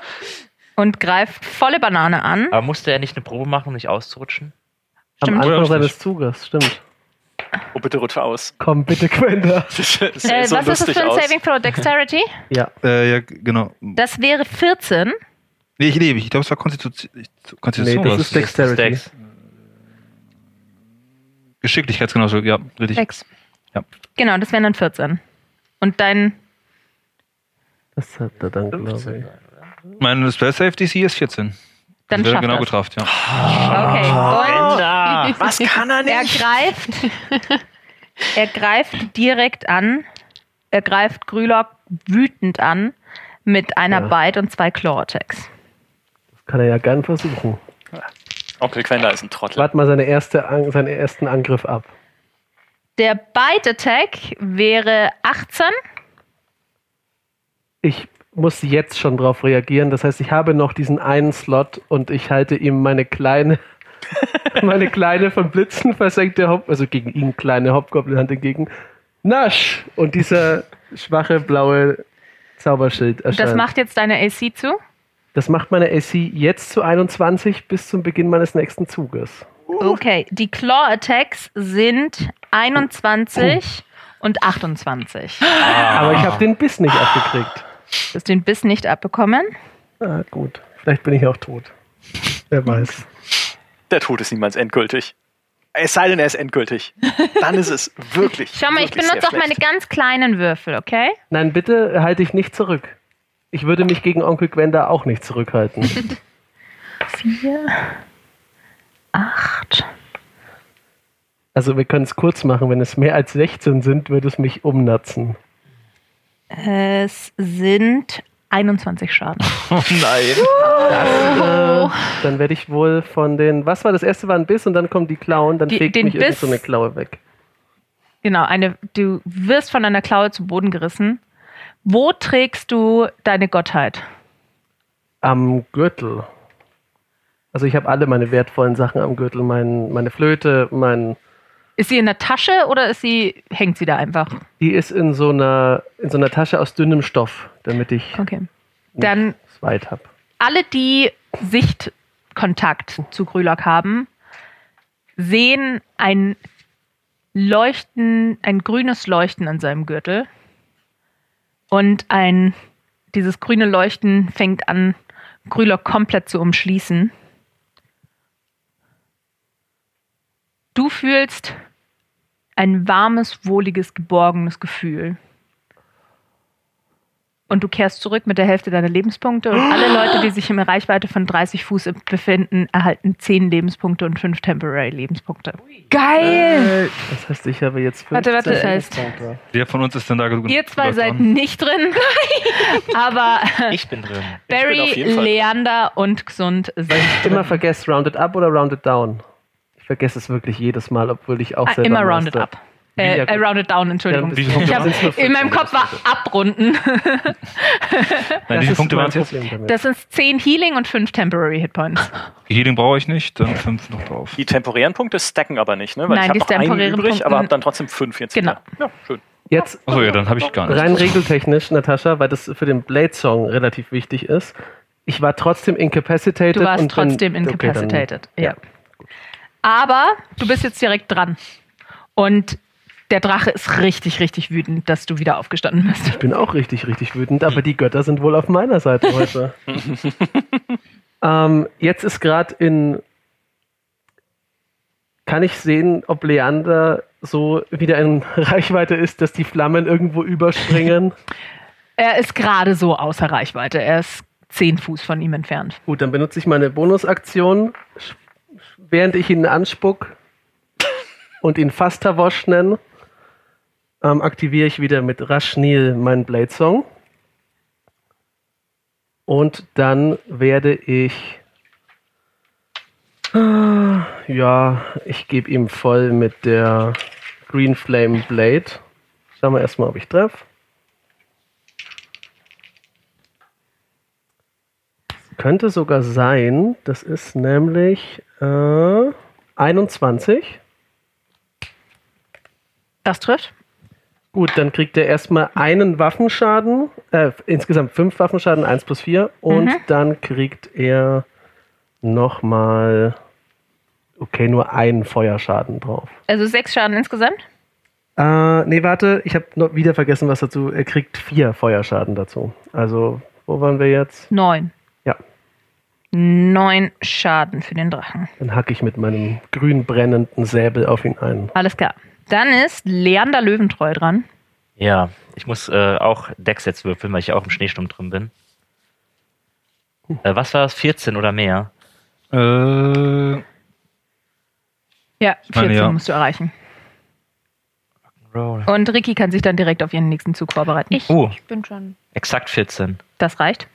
und greift volle Banane an. Aber musste er nicht eine Probe machen, um nicht auszurutschen? Am Stimmt. Anfang Oder seines? Zuges, stimmt. Oh, bitte rutsche aus. Komm, bitte, sieht Äh, so was ist das für ein aus. Saving Throw Dexterity? Ja, Äh, ja, genau. Das wäre 14. Nee, ich lebe. Ich glaube, es war Konstitution. Konstitution nee, das ist? Dexterity. Dex. Geschicklichkeitsgenosse. Ja, richtig. Sechs. Genau, das wären dann 14. Und dein Das hat er dann, glaube ich. Mein Spell Save DC ist 14. dann das wäre schafft genau das. getroffen, ja. Okay. Und Was kann er er nicht? greift, er greift direkt an. Er greift Grülock wütend an mit einer Ja. Bite und zwei Claw Attacks. Das kann er ja gern versuchen. Onkel Quenda ist ein Trottel. Warte mal seine erste, An- seinen ersten Angriff ab. Der Bite Attack wäre 18. Ich muss jetzt schon drauf reagieren. Das heißt, ich habe noch diesen einen Slot und ich halte ihm meine kleine, meine kleine von Blitzen versenkte Hop, also gegen ihn kleine Hobgoblin-Hand entgegen. Nasch! Und dieser schwache blaue Zauberschild erscheint. Das macht jetzt deine AC zu. das macht meine AC jetzt zu 21 bis zum Beginn meines nächsten Zuges. Okay, die Claw Attacks sind 21 und 28. Aber ich habe den Biss nicht abgekriegt. Du hast den Biss nicht abbekommen. Ah, gut. Vielleicht bin ich auch tot. Wer weiß. Der Tod ist niemals endgültig. Es sei denn, er ist endgültig. Dann ist es wirklich. Schau mal, ich wirklich benutze auch meine ganz kleinen Würfel, okay? Nein, bitte halte ich nicht zurück. Ich würde mich gegen Onkel Gwenda auch nicht zurückhalten. 4, 8. Also wir können es kurz machen. Wenn es mehr als 16 sind, würde es mich umnatzen. Es sind 21 Schaden. Oh nein. Äh, dann werde ich wohl von den... Was war das erste? War ein Biss und dann kommen die Klauen. Dann Die- fegt mich Biss- so eine Klaue weg. Genau, eine, du wirst von einer Klaue zu Boden gerissen. Wo trägst du deine Gottheit? Am Gürtel. Also ich habe alle meine wertvollen Sachen am Gürtel. Mein, meine Flöte, mein... Ist sie in der Tasche oder ist sie, hängt sie da einfach? Die ist in so einer, in so einer Tasche aus dünnem Stoff, damit ich Okay. Dann weit habe. alle, die Sichtkontakt zu Grülock haben, sehen ein Leuchten, ein grünes Leuchten an seinem Gürtel. Und ein, dieses grüne Leuchten fängt an, Grülock komplett zu umschließen. Du fühlst ein warmes, wohliges, geborgenes Gefühl. Und du kehrst zurück mit der Hälfte deiner Lebenspunkte und alle Leute, die sich in Reichweite von 30 Fuß befinden, erhalten 10 Lebenspunkte und 5 Temporary Lebenspunkte. Geil! Äh, Das heißt, ich habe jetzt Warte, 15 warte, das heißt- Lebenspunkte. Wer von uns ist denn da genug? Ihr zwei seid dran? nicht drin, aber Ich bin drin. Barry, drin. Leander und Gesund sind Weil ich immer vergesse, rounded up oder rounded down. Ich vergesse es wirklich jedes Mal, obwohl ich auch Ah, selber immer rounded master. up. Äh, äh, rounded down, Entschuldigung. Ja, ich hab, in meinem Kopf war abrunden. Nein, ist Punkte waren. Das sind 10 Healing und 5 Temporary Hitpoints. Healing brauche ich nicht, dann fünf noch drauf. Die temporären Punkte stacken aber nicht, ne? Weil Nein, ich habe einen temporären übrig, Punkte- aber habe dann trotzdem fünf jetzt. Genau. wieder. Ja, schön. Jetzt Achso, ja, dann habe ich gar nicht. rein regeltechnisch, Natascha, weil das für den Blade-Song relativ wichtig ist. Ich war trotzdem incapacitated. Du warst bin- trotzdem okay, dann- incapacitated. ja. ja. Aber du bist jetzt direkt dran. Und der Drache ist richtig, richtig wütend, dass du wieder aufgestanden bist. Ich bin auch richtig, richtig wütend, aber die Götter sind wohl auf meiner Seite heute. ähm, jetzt ist gerade in. Kann ich sehen, ob Leander so wieder in Reichweite ist, dass die Flammen irgendwo überspringen? Er ist gerade so außer Reichweite. Er ist 10 Fuß von ihm entfernt. Gut, dann benutze ich meine Bonusaktion, während ich ihn anspuck und ihn Fasterwash nenne, ähm, aktiviere ich wieder mit Rashnil meinen Blade Song. Und dann werde ich. Ah, Ja, ich gebe ihm voll mit der Green Flame Blade. Schauen wir erstmal, ob ich treffe. Könnte sogar sein, das ist nämlich äh, 21. Das trifft. Gut, dann kriegt er erstmal einen Waffenschaden, äh, insgesamt fünf Waffenschaden, 1 plus 4. Und Mhm. dann kriegt er nochmal, okay, nur einen Feuerschaden drauf. Also 6 Schaden insgesamt. Äh, nee, warte, ich habe noch wieder vergessen, was dazu. Er kriegt vier Feuerschaden dazu. Also, wo waren wir jetzt? 9. 9 Schaden für den Drachen. Dann hacke ich mit meinem grün brennenden Säbel auf ihn ein. Alles klar. Dann ist Leander Löwentreu dran. Ja, ich muss äh, auch Dex jetzt würfeln, weil ich ja auch im Schneesturm drin bin. Äh, was war es? 14 oder mehr? Äh, Ja, 14 meine, ja. musst du erreichen. Roll. Und Ricky kann sich dann direkt auf ihren nächsten Zug vorbereiten. Ich, Oh. ich bin schon. Exakt 14. Das reicht.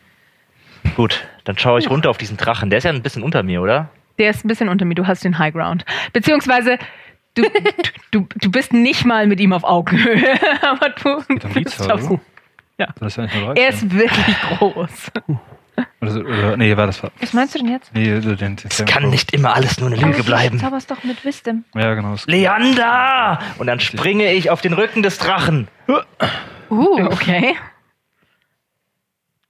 Gut, dann schaue ich runter auf diesen Drachen. Der ist ja ein bisschen unter mir, oder? Der ist ein bisschen unter mir, du hast den High Ground. Beziehungsweise, du, du, du bist nicht mal mit ihm auf Augenhöhe. Aber du bist auf, oder? Ja. Das ist ja nicht nur 13. Er ist wirklich groß. Oder, oder, nee, war das. Was meinst du denn jetzt? Nee, den, den, Es kann nicht immer alles nur eine Lüge Du bleiben. zauberst doch mit Wisdom. Ja, genau. Leander! Und dann springe ich auf den Rücken des Drachen Uh, okay.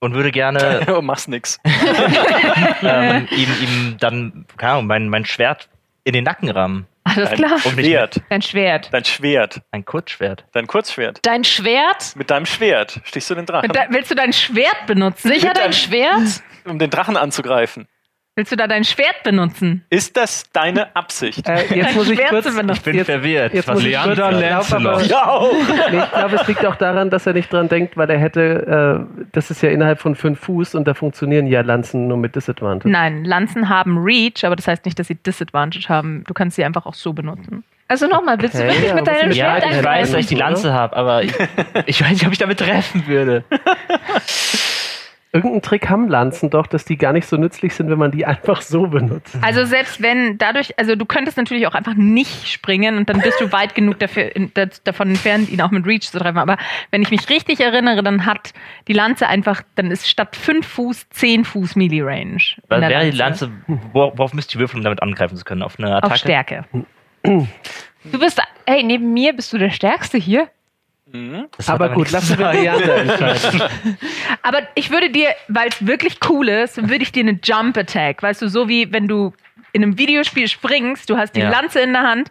Und würde gerne Du machst nix. ähm, ihm, ihm dann, keine Ahnung, mein, mein Schwert in den Nacken rammen. Alles Dein klar. Schwert. Dein Schwert. Dein Schwert. Ein Kurzschwert. Dein Kurzschwert. Dein Schwert? Mit deinem Schwert stichst du den Drachen, de- willst du dein Schwert benutzen? Sicher dein deinem- Schwert? um den Drachen anzugreifen. Willst du da dein Schwert benutzen? Ist das deine Absicht? Äh, jetzt Dein muss ich Schwert kurz. Ich bin Jetzt- verwirrt. Jetzt Was muss ich glaub ja, auch. nee, ich glaube, es liegt auch daran, dass er nicht dran denkt, weil er hätte, äh, das ist ja innerhalb von fünf Fuß und da funktionieren ja Lanzen nur mit Disadvantage. Nein, Lanzen haben Reach, aber das heißt nicht, dass sie Disadvantage haben. Du kannst sie einfach auch so benutzen. Also nochmal, willst du Okay, wirklich mit aber deinem ja, Schwert Schwert ich weiß, dass ich die? Lanze habe, aber ich, ich weiß nicht, ob ich damit treffen würde. Irgendeinen Trick haben Lanzen doch, dass die gar nicht so nützlich sind, wenn man die einfach so benutzt. Also selbst wenn dadurch, also du könntest natürlich auch einfach nicht springen und dann bist du weit genug dafür, davon entfernt, ihn auch mit Reach zu treffen. Aber wenn ich mich richtig erinnere, dann hat die Lanze einfach, dann ist statt 5 Fuß 10 Fuß Melee Range. in Was der wäre die Lanze, wor- worauf müsste ich würfeln, um damit angreifen zu können? Auf eine Attacke? Auf Stärke. Du bist, hey, neben mir bist du der Stärkste hier. Das hat Aber gut, lassen zu wir entscheiden. Aber ich würde dir, weil es wirklich cool ist, würde ich dir eine Jump Attack, weißt du, so wie wenn du in einem Videospiel springst, du hast die Ja. Lanze in der Hand.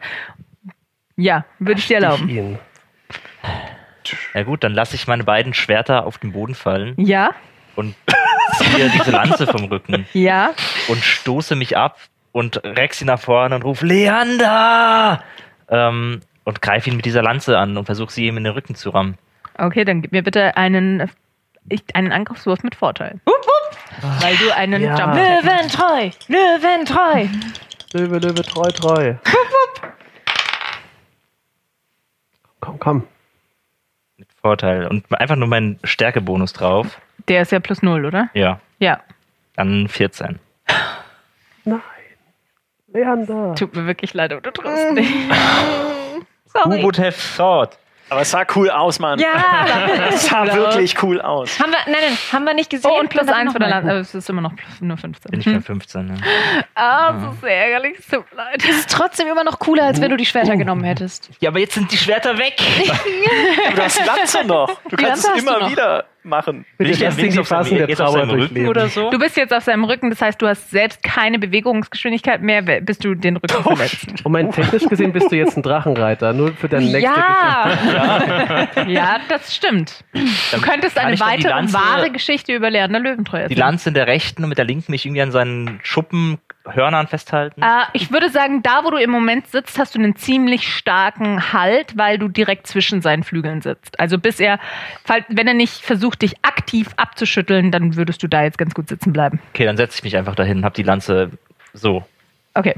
Ja, würde ich dir erlauben. Ihn. Ja gut, dann lasse ich meine beiden Schwerter auf den Boden fallen Ja, und ziehe diese Lanze vom Rücken ja. und stoße mich ab und reck sie nach vorne und rufe Leander! Ähm, und greife ihn mit dieser Lanze an und versuche sie ihm in den Rücken zu rammen. Okay, dann gib mir bitte einen, ich, einen Angriffswurf mit Vorteil. Weil du einen Ja. Jump Löwentreu, Löwentreu. Löwe, Löwe, treu, treu. Komm, komm. Mit Vorteil. Und einfach nur meinen Stärkebonus drauf. Der ist ja plus null, oder? Ja, Ja. dann 14. Nein. Leander. Tut mir wirklich leid, aber du triffst nicht. Who would have thought? Aber es sah cool aus, Mann. Ja. Es sah wirklich cool aus. haben wir, nein, nein, haben wir nicht gesehen. Oh, und plus eins von der. Aber es ist immer noch plus, nur 15. Bin ich bei 15. Ne? Ah, das ist sehr ärgerlich. Es tut mir leid. Das ist trotzdem immer noch cooler, als wenn du die Schwerter genommen hättest. Ja, aber jetzt sind die Schwerter weg. Du hast die Lanze noch. Du kannst Lanze es immer wieder machen. Bin ich dann ihn die auf Phasen der jetzt auf Trauer seinem Rücken durchleben. oder so? Du bist jetzt auf seinem Rücken, das heißt, du hast selbst keine Bewegungsgeschwindigkeit mehr, bis du den Rücken verletzt. Moment, technisch gesehen bist du jetzt ein Drachenreiter. Nur für deine nächste Ja. ja, das stimmt. Du könntest eine dann die weitere Lanze- wahre Geschichte über Leander Löwentreu Die erzählen. Lanze in der rechten und mit der linken mich irgendwie an seinen Schuppenhörnern festhalten. Äh, ich würde sagen, da wo du im Moment sitzt, hast du einen ziemlich starken Halt, weil du direkt zwischen seinen Flügeln sitzt. Also bis er, wenn er nicht versucht, dich aktiv abzuschütteln, dann würdest du da jetzt ganz gut sitzen bleiben. Okay, dann setze ich mich einfach dahin und hab die Lanze so. Okay.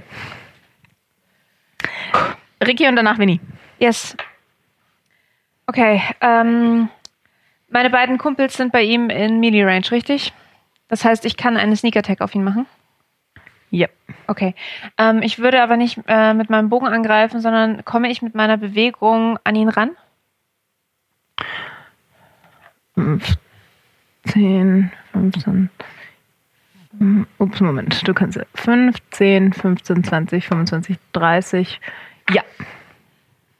Ricky und danach Winnie. Yes. Okay, ähm, meine beiden Kumpels sind bei ihm in Melee Range, richtig? Das heißt, ich kann einen Sneak Attack auf ihn machen? Ja. Okay. Ähm, ich würde aber nicht äh, mit meinem Bogen angreifen, sondern komme ich mit meiner Bewegung an ihn ran? 10, 15. Hm, Ups, Moment. Du kannst 15, 15, 20, 25, 30. Ja.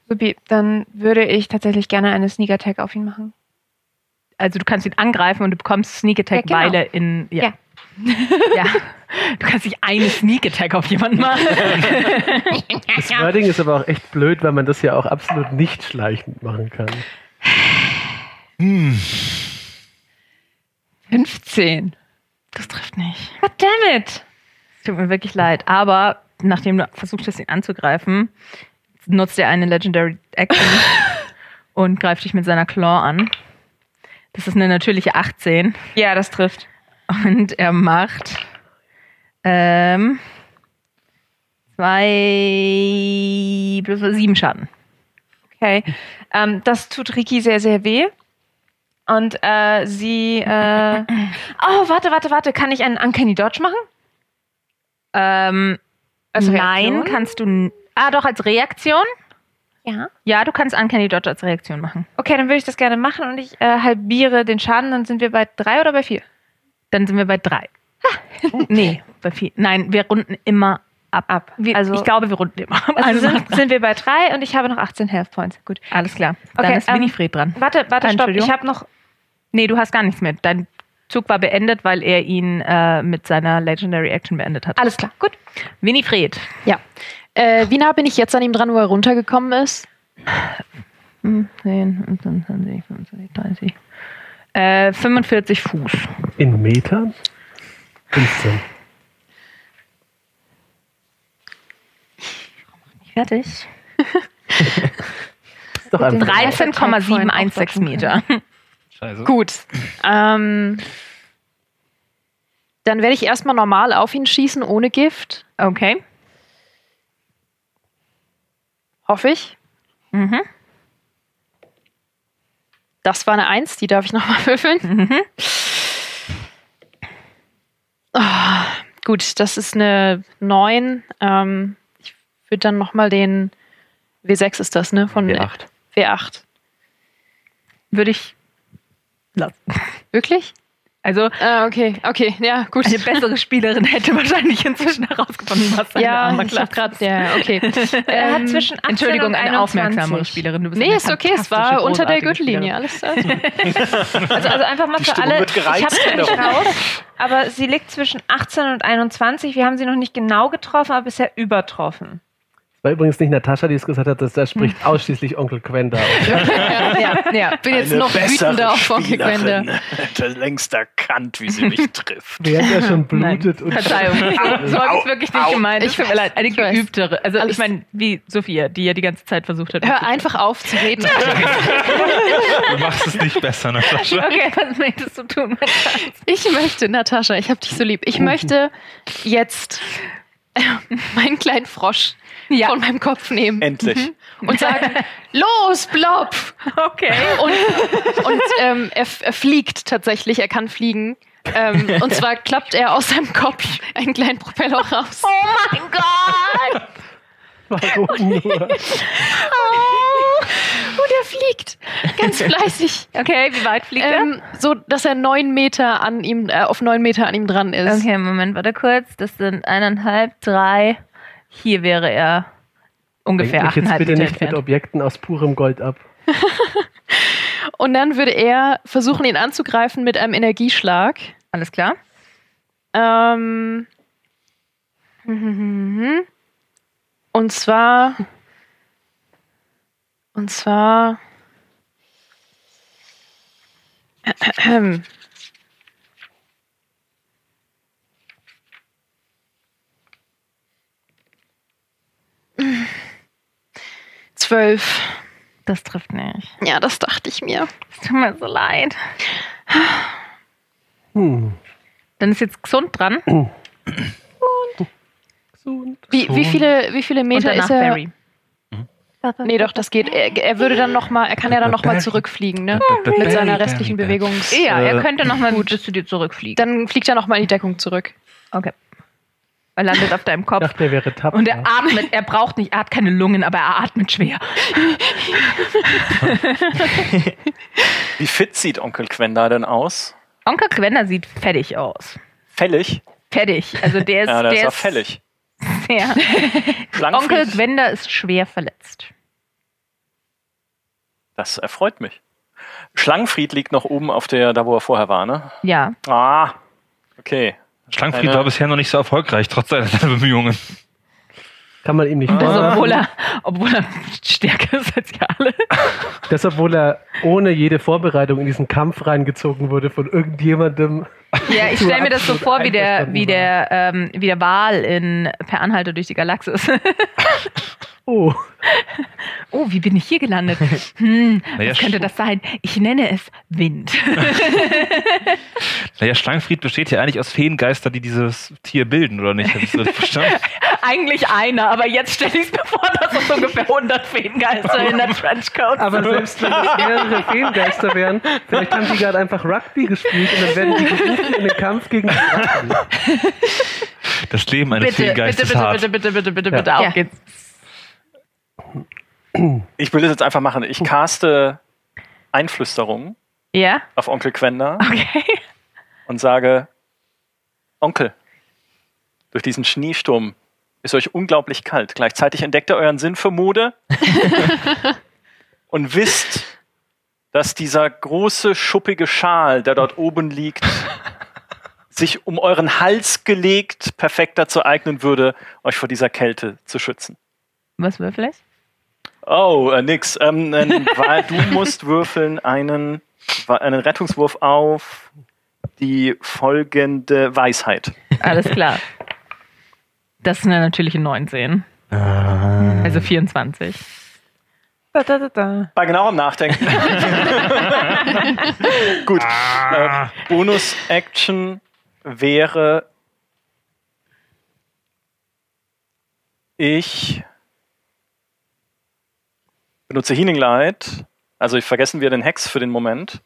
Supi, dann würde ich tatsächlich gerne eine Sneak Attack auf ihn machen. Also du kannst ihn angreifen und du bekommst Sneak Attack, Ja, genau. weil er in. Ja. Ja. ja. Du kannst nicht eine Sneak Attack auf jemanden machen. Das Wording ist aber auch echt blöd, weil man das ja auch absolut nicht schleichend machen kann. 15. Das trifft nicht. God damn it! Es tut mir wirklich leid. Aber nachdem du versucht hast, ihn anzugreifen, nutzt er eine Legendary Action und greift dich mit seiner Claw an. Das ist eine natürliche 18. Ja, das trifft. Und er macht ähm, zwei plus sieben Schaden. Okay. Ähm, das tut Riki sehr, sehr weh. Und äh, sie. Äh, oh, warte, warte, warte. Kann ich einen Uncanny Dodge machen? Ähm, Als nein, Reaktion? kannst du. Ah, doch, als Reaktion? Ja. Ja, du kannst Uncanny Dodge als Reaktion machen. Okay, dann würde ich das gerne machen und ich äh, halbiere den Schaden. Dann sind wir bei drei oder bei vier? Dann sind wir bei drei. nee, bei vier. Nein, wir runden immer ab. Ab. Wir, Also- ich glaube, wir runden immer ab. Also Also sind, sind wir bei drei und ich habe noch 18 Health Points. Gut. alles klar. Dann Okay, ist ähm, Winifred dran. Warte, warte, stopp. Entschuldigung. Ich habe noch. Nee, du hast gar nichts mehr. Dein Zug war beendet, weil er ihn äh, mit seiner Legendary Action beendet hat. Alles klar. Gut. Winifred. Ja. Äh, wie nah bin ich jetzt an ihm dran, wo er runtergekommen ist? 10, 15, 20, 25, 30. Äh, 45 Fuß. In Metern? 15. Fertig. Ist doch ein den- 13,716 Meter. Scheiße. Gut. Ähm, dann werde ich erstmal normal auf ihn schießen, ohne Gift. Okay. Hoffe ich. Mhm. Das war eine Eins, die darf ich nochmal würfeln. Mhm. Ah, gut, das ist eine 9. Ähm, ich würde dann nochmal den W6 ist das, ne? Von W8. W8. Würde ich lassen. Wirklich? Also Ah, okay, okay, ja, gut. eine bessere Spielerin hätte wahrscheinlich inzwischen herausgefunden, was seine ja, Armor ich habe Class gerade, ja, okay. Er hat Ähm, zwischen 18 Entschuldigung, und eine 21. aufmerksamere Spielerin. Du bist Nee, eine ist okay, es war unter der Gürtellinie, alles klar. Also, also einfach mal für alle. ich habe in der nicht Runde. raus, aber sie liegt zwischen 18 und 21. Wir haben sie noch nicht genau getroffen, aber bisher übertroffen. War übrigens nicht Natascha, die es gesagt hat, dass da spricht ausschließlich Onkel Quenda. ja, ja, ja. Bin jetzt noch wütender auf Onkel Gwenda. hätte längst erkannt, wie sie mich trifft. Während er schon Nein. blutet und Verzeihung, so, habe ich es wirklich nicht au. gemeint. Ich weiß, leid. Eine ich geübtere. Also Alles- ich meine, wie Sophia, die ja die ganze Zeit versucht hat. Hör einfach auf zu reden. Du machst es nicht besser, Natascha. Okay, was möchtest du tun? Ich möchte, Natascha, ich hab dich so lieb. Ich möchte jetzt meinen kleinen Frosch Ja. von meinem Kopf nehmen Endlich. und sagen, los, Blob! Okay. Und, und ähm, er, er fliegt tatsächlich, er kann fliegen. Ähm, und zwar klappt er aus seinem Kopf einen kleinen Propeller raus. Oh mein Gott! warum nur? Und er fliegt ganz fleißig. Okay, wie weit fliegt er? Ähm, so, dass er neun Meter an ihm, äh, auf neun Meter an ihm dran ist. Okay, Moment, warte kurz. Das sind eineinhalb, drei. Hier wäre er ungefähr Lenk mich jetzt achteinhalb bitte nicht mit entfernt. Objekten aus purem Gold ab. Und dann würde er versuchen, ihn anzugreifen mit einem Energieschlag. Alles klar? Ähm, und zwar. Und zwar. Zwölf. Das trifft nicht. Ja, das dachte ich mir. Es tut mir so leid. Hm. Dann ist jetzt gesund dran. Wie, wie, viele, wie viele Und Meter danach ist er? Barry. Nee, doch, das geht. Er, er würde dann noch mal, er kann ja dann noch mal zurückfliegen, ne? Mit seiner restlichen Bewegungs. Ja, er könnte nochmal gut zu dir zurückfliegen. Dann fliegt er noch mal in die Deckung zurück. Okay. Er landet auf deinem Ich Kopf. dachte, er wäre tapfer. Und er atmet, er braucht nicht, er hat keine Lungen, aber er atmet schwer. Wie fit sieht Onkel Quenda denn aus? Onkel Quender sieht fertig aus. Fällig? Fertig. Also der ist, Ja, der, der ist auch fällig. Sehr. Onkel Gwender ist schwer verletzt. das erfreut mich. Schlangenfried liegt noch oben auf der, da wo er vorher war, ne? Ja. Ah, okay. Schlangenfried Eine- war bisher noch nicht so erfolgreich, trotz seiner Bemühungen. Kann man ihm nicht Das, vorwerfen. obwohl, er, obwohl er stärker ist als wir alle. Das, obwohl er ohne jede Vorbereitung in diesen Kampf reingezogen wurde von irgendjemandem. Ja, ich stelle mir das so vor, wie der, wie der, ähm, wie der Wal in Per Anhalter durch die Galaxis. Oh, Oh, wie bin ich hier gelandet? Hm, Naja, was könnte das sein? Ich nenne es Wind. Naja, Schlangenfried besteht ja eigentlich aus Feengeistern, die dieses Tier bilden, oder nicht? Hab ich das verstanden? Eigentlich einer, aber jetzt stelle ich es mir vor, dass es ungefähr 100 Feengeister in der Trenchcoat aber selbst wenn es mehrere Feengeister wären, vielleicht haben die gerade einfach Rugby gespielt und dann werden die gerufen in den Kampf gegen die Ratten. Das Leben eines Bitte, bitte, Feengeistes bitte, hart. bitte, bitte, bitte, bitte, Ja. bitte, auf Ja. geht's. Ich will das jetzt einfach machen. Ich caste Einflüsterung Ja? auf Onkel Quenda Okay. und sage, Onkel, durch diesen Schneesturm ist euch unglaublich kalt. Gleichzeitig entdeckt ihr euren Sinn für Mode und wisst, dass dieser große, schuppige Schal, der dort oben liegt, sich um euren Hals gelegt perfekt dazu eignen würde, euch vor dieser Kälte zu schützen. Was würfel ich? Oh, äh, nix. Ähm, weil du musst würfeln einen, einen Rettungswurf auf die folgende Weisheit. Alles klar. Das ist eine natürliche 19. Also 24. Da, da, da, da. Bei genauerem Nachdenken. Gut. Äh, Bonus-Action wäre ich benutze Healing Light. Also ich vergessen wir den Hex für den Moment.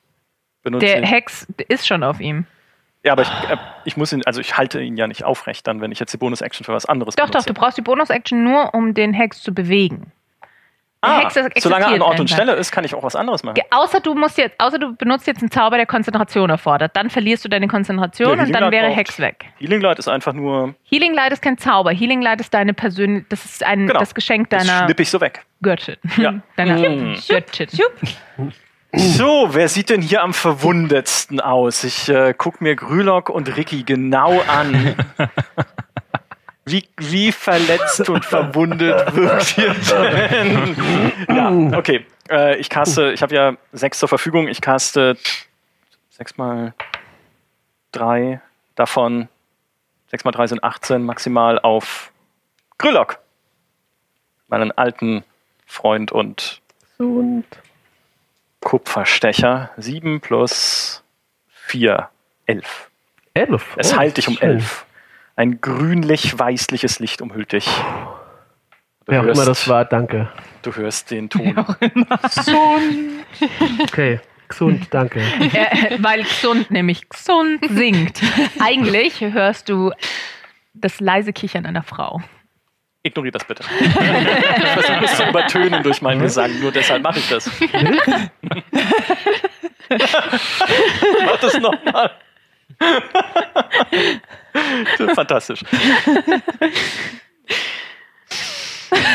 Benutze Der Hex ist schon auf ihm. ja, aber ich, äh, ich muss ihn, also ich halte ihn ja nicht aufrecht dann, wenn ich jetzt die Bonus-Action für was anderes Doch, doch, benutze. du brauchst die Bonus-Action nur, um den Hex zu bewegen. Ah, Hexe solange an Ort und. Stelle ist, kann ich auch was anderes machen. Außer du musst jetzt, außer du benutzt jetzt einen Zauber, der Konzentration erfordert. Dann verlierst du deine Konzentration und dann wäre Hex weg. Healing Light ist einfach nur, Healing Light ist kein Zauber. Healing Light ist deine persönliche, das ist ein, Genau. das Geschenk das deiner schnipp ich so weg. Göttin. Ja. Deiner Mm. Göttin. So, wer sieht denn hier am verwundetsten aus? Ich äh, guck mir Grülock und Ricky genau an. Wie, wie verletzt und verwundet wirkt ihr denn? Ja, okay. Äh, ich caste, ich habe ja sechs zur Verfügung. Ich caste sechs mal drei davon. Sechs mal drei sind 18 maximal auf Grülock. Meinen alten Freund und Und Kupferstecher. 7 plus 4, 11. elf. Es Oh, heilt dich um schön. 11. Ein grünlich-weißliches Licht umhüllt dich. Du Wer auch hörst, immer das war, danke. Du hörst den Ton. Okay, gesund, danke. Äh, weil gesund nämlich gesund singt. Eigentlich hörst du das leise Kichern einer Frau. Ignoriert das bitte. Ich versuche es zu übertönen durch meinen Gesang, nur deshalb mache ich das. Mach das nochmal. Fantastisch.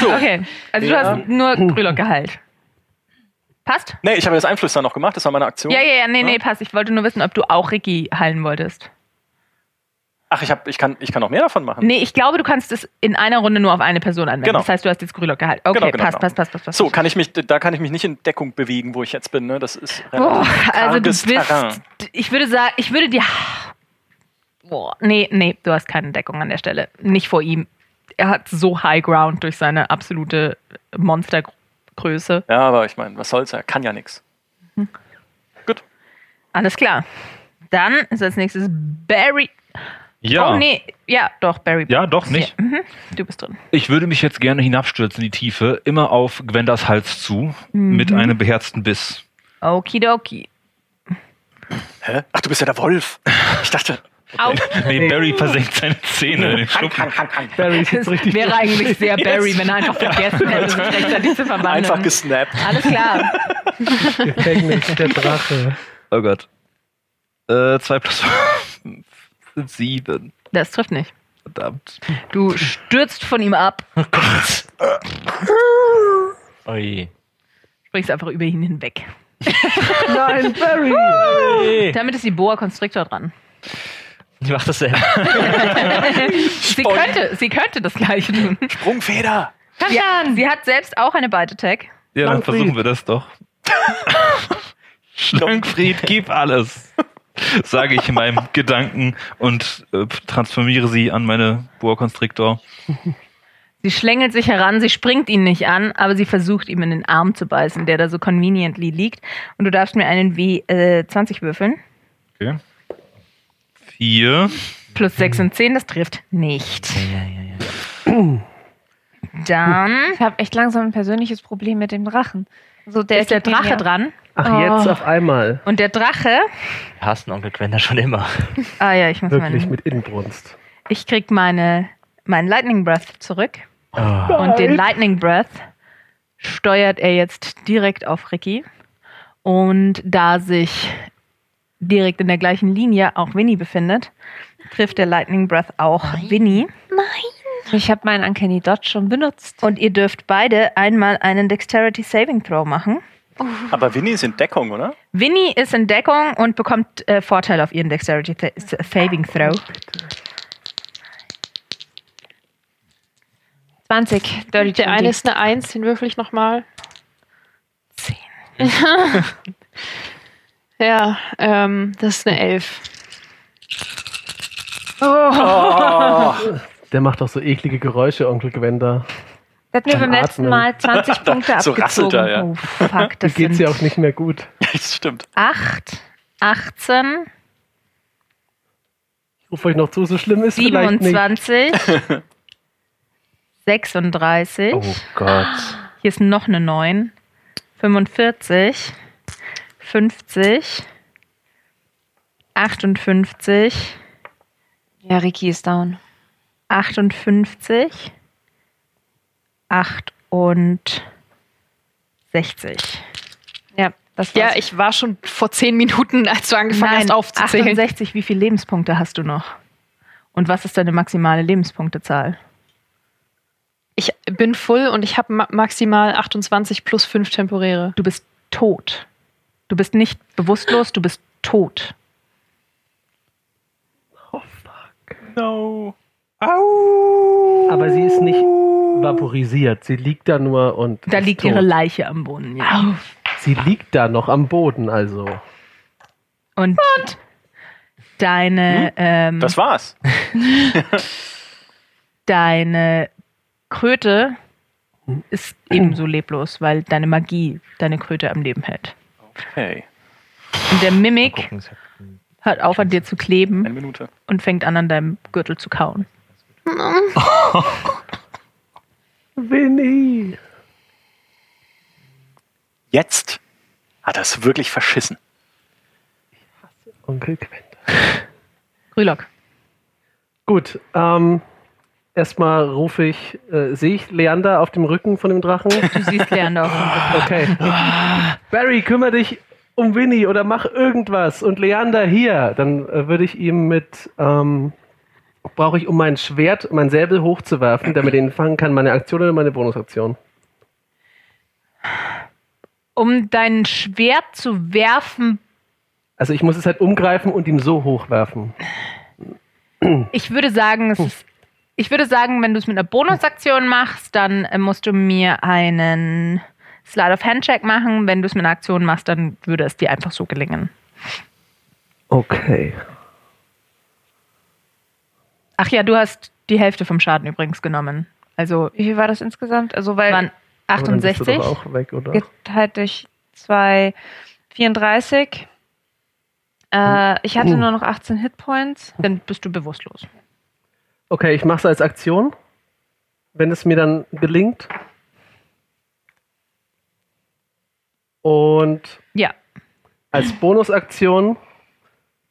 Okay, also du Ja. hast nur Grülock geheilt. Passt? Nee, ich habe das Einflüstern noch gemacht, das war meine Aktion. Ja, ja, ja, nee, nee, passt. Ich wollte nur wissen, ob du auch Ricky heilen wolltest. Ach, ich, hab, ich, kann, ich kann noch mehr davon machen. Nee, ich glaube, du kannst es in einer Runde nur auf eine Person anwenden. Genau. Das heißt, du hast jetzt Grülock geheilt. Okay, Genau, genau, passt, genau. passt, passt, passt, passt. So, kann ich mich, da kann ich mich nicht in Deckung bewegen, wo ich jetzt bin. Ne? Das ist Boah, relativ also du bist, Terrain. ich würde sagen, ich würde dir, boah, nee, nee, du hast keine Deckung an der Stelle. Nicht vor ihm. Er hat so High Ground durch seine absolute Monstergröße. Ja, aber ich meine, was soll's, er kann ja nichts. Alles klar. Dann ist als nächstes Barry. Ja. Oh, nee, ja, doch, Barry. Ja, doch nicht. Ja, mhm. Du bist drin. Ich würde mich jetzt gerne hinabstürzen in die Tiefe, immer auf Gwenders Hals zu, Mhm. mit einem beherzten Biss. Okidoki. Hä? Ach, du bist ja der Wolf. Ich dachte. Au. Nee, Barry versenkt seine Zähne in den Schuppen. Barry ist jetzt richtig. wäre eigentlich sehr Barry, wenn er einfach vergessen hätte, sich rechtzeitig zu verwandeln. Einfach gesnappt. Alles klar. Gefängnis der Drache. Oh Gott. Äh, 2 plus 5 sind 7. Das trifft nicht. Verdammt. Du stürzt von ihm ab, Ui. springst einfach über ihn hinweg. Nein, Barry! Damit ist die Boa Constrictor dran. Wie macht das denn? Sie könnte, sie könnte das gleiche tun. Sprungfeder. Ja, sie hat selbst auch eine Bite Attack. Ja, dann Langfried. versuchen wir das doch. Schlankfried, gib alles. Sage ich in meinem Gedanken und äh, transformiere sie an meine Boa Constrictor. Sie schlängelt sich heran, sie springt ihn nicht an, aber sie versucht ihm in den Arm zu beißen, der da so conveniently liegt. Und du darfst mir einen W20 würfeln. Okay. 4. Plus 6 und 10, das trifft nicht. Dann Ich habe echt langsam ein persönliches Problem mit dem Drachen. So, der ist der geht mir Drache ja- dran. Ach, Oh. jetzt auf einmal. Und der Drache. Hassen Onkel Gwender schon immer. Ah ja, ich muss Wirklich meinen. mit Inbrunst. Ich krieg meine, meinen Lightning Breath zurück. Oh. Und den Lightning Breath steuert er jetzt direkt auf Ricky. Und da sich direkt in der gleichen Linie auch Winnie befindet, trifft der Lightning Breath auch Winnie. Ich habe meinen Uncanny Dodge schon benutzt. Und ihr dürft beide einmal einen Dexterity Saving Throw machen. Aber Winnie ist in Deckung, oder? Winnie ist in Deckung und bekommt äh, Vorteil auf ihren Dexterity Th Saving Throw. 20. Dirty Der eine ist eine Eins, den würfel ich nochmal. Zehn. Ja, ähm, das ist eine Elf. Der macht doch so eklige Geräusche, Onkel Gwenda. Der hat mir Beim letzten. Mal 20 Punkte So abgezogen. rasselt er, ja. Oh, fuck, Da das geht's sind ja auch nicht mehr gut. Das stimmt. 8, 18, Ich rufe euch noch zu, so schlimm ist vielleicht nicht. 27, 36. Oh Gott. Hier ist noch eine 9. 45, 50, 58, Ja, Ricky ist down. 58, 8 und 60. Ja, das Ja, war's. ich war schon vor zehn Minuten, als du angefangen Nein, hast aufzuzählen. 68, wie viele Lebenspunkte hast du noch? Und was ist deine maximale Lebenspunktezahl? Ich bin voll und ich habe ma maximal 28 plus 5 temporäre. Du bist tot. Du bist nicht bewusstlos, du bist tot. No. Aber sie ist nicht vaporisiert. Sie liegt da nur und. Da ist liegt tot. ihre Leiche am Boden. Ja. Sie liegt da noch am Boden, also. Und deine, ähm, Das war's. deine Kröte ist ebenso leblos, weil deine Magie deine Kröte am Leben hält. Okay. Und der Mimik Gucken, hört auf an dir zu kleben Eine Minute. und fängt an, an deinem Gürtel zu kauen. Winnie. Jetzt hat er es wirklich verschissen. Onkel Quent. Grülock. Gut, ähm, erstmal rufe ich, äh, sehe ich Leander auf dem Rücken von dem Drachen? Du siehst Leander auf dem Rücken. Okay. Barry, kümmere dich um Winnie oder mach irgendwas. Und Leander hier. Dann äh, würde ich ihm mit, ähm, brauche ich, um mein Schwert, mein Säbel hochzuwerfen, damit er ihn fangen kann, meine Aktion oder meine Bonusaktion? Um dein Schwert zu werfen, Also ich muss es halt umgreifen und ihm so hochwerfen. ich würde sagen, es ist, ich würde sagen, wenn du es mit einer Bonusaktion machst, dann äh, musst du mir einen Slide of Handcheck machen. Wenn du es mit einer Aktion machst, dann würde es dir einfach so gelingen. Okay. Ach ja, du hast die Hälfte vom Schaden übrigens genommen. Also Wie viel war das insgesamt? Also, weil waren Aber dann bist du 68. doch auch weg, oder? geteilt durch 2, 34. Äh, ich hatte Uh. nur noch 18 Hitpoints. Dann bist du bewusstlos. Okay, ich mache es als Aktion. Wenn es mir dann gelingt. Und Ja. als Bonusaktion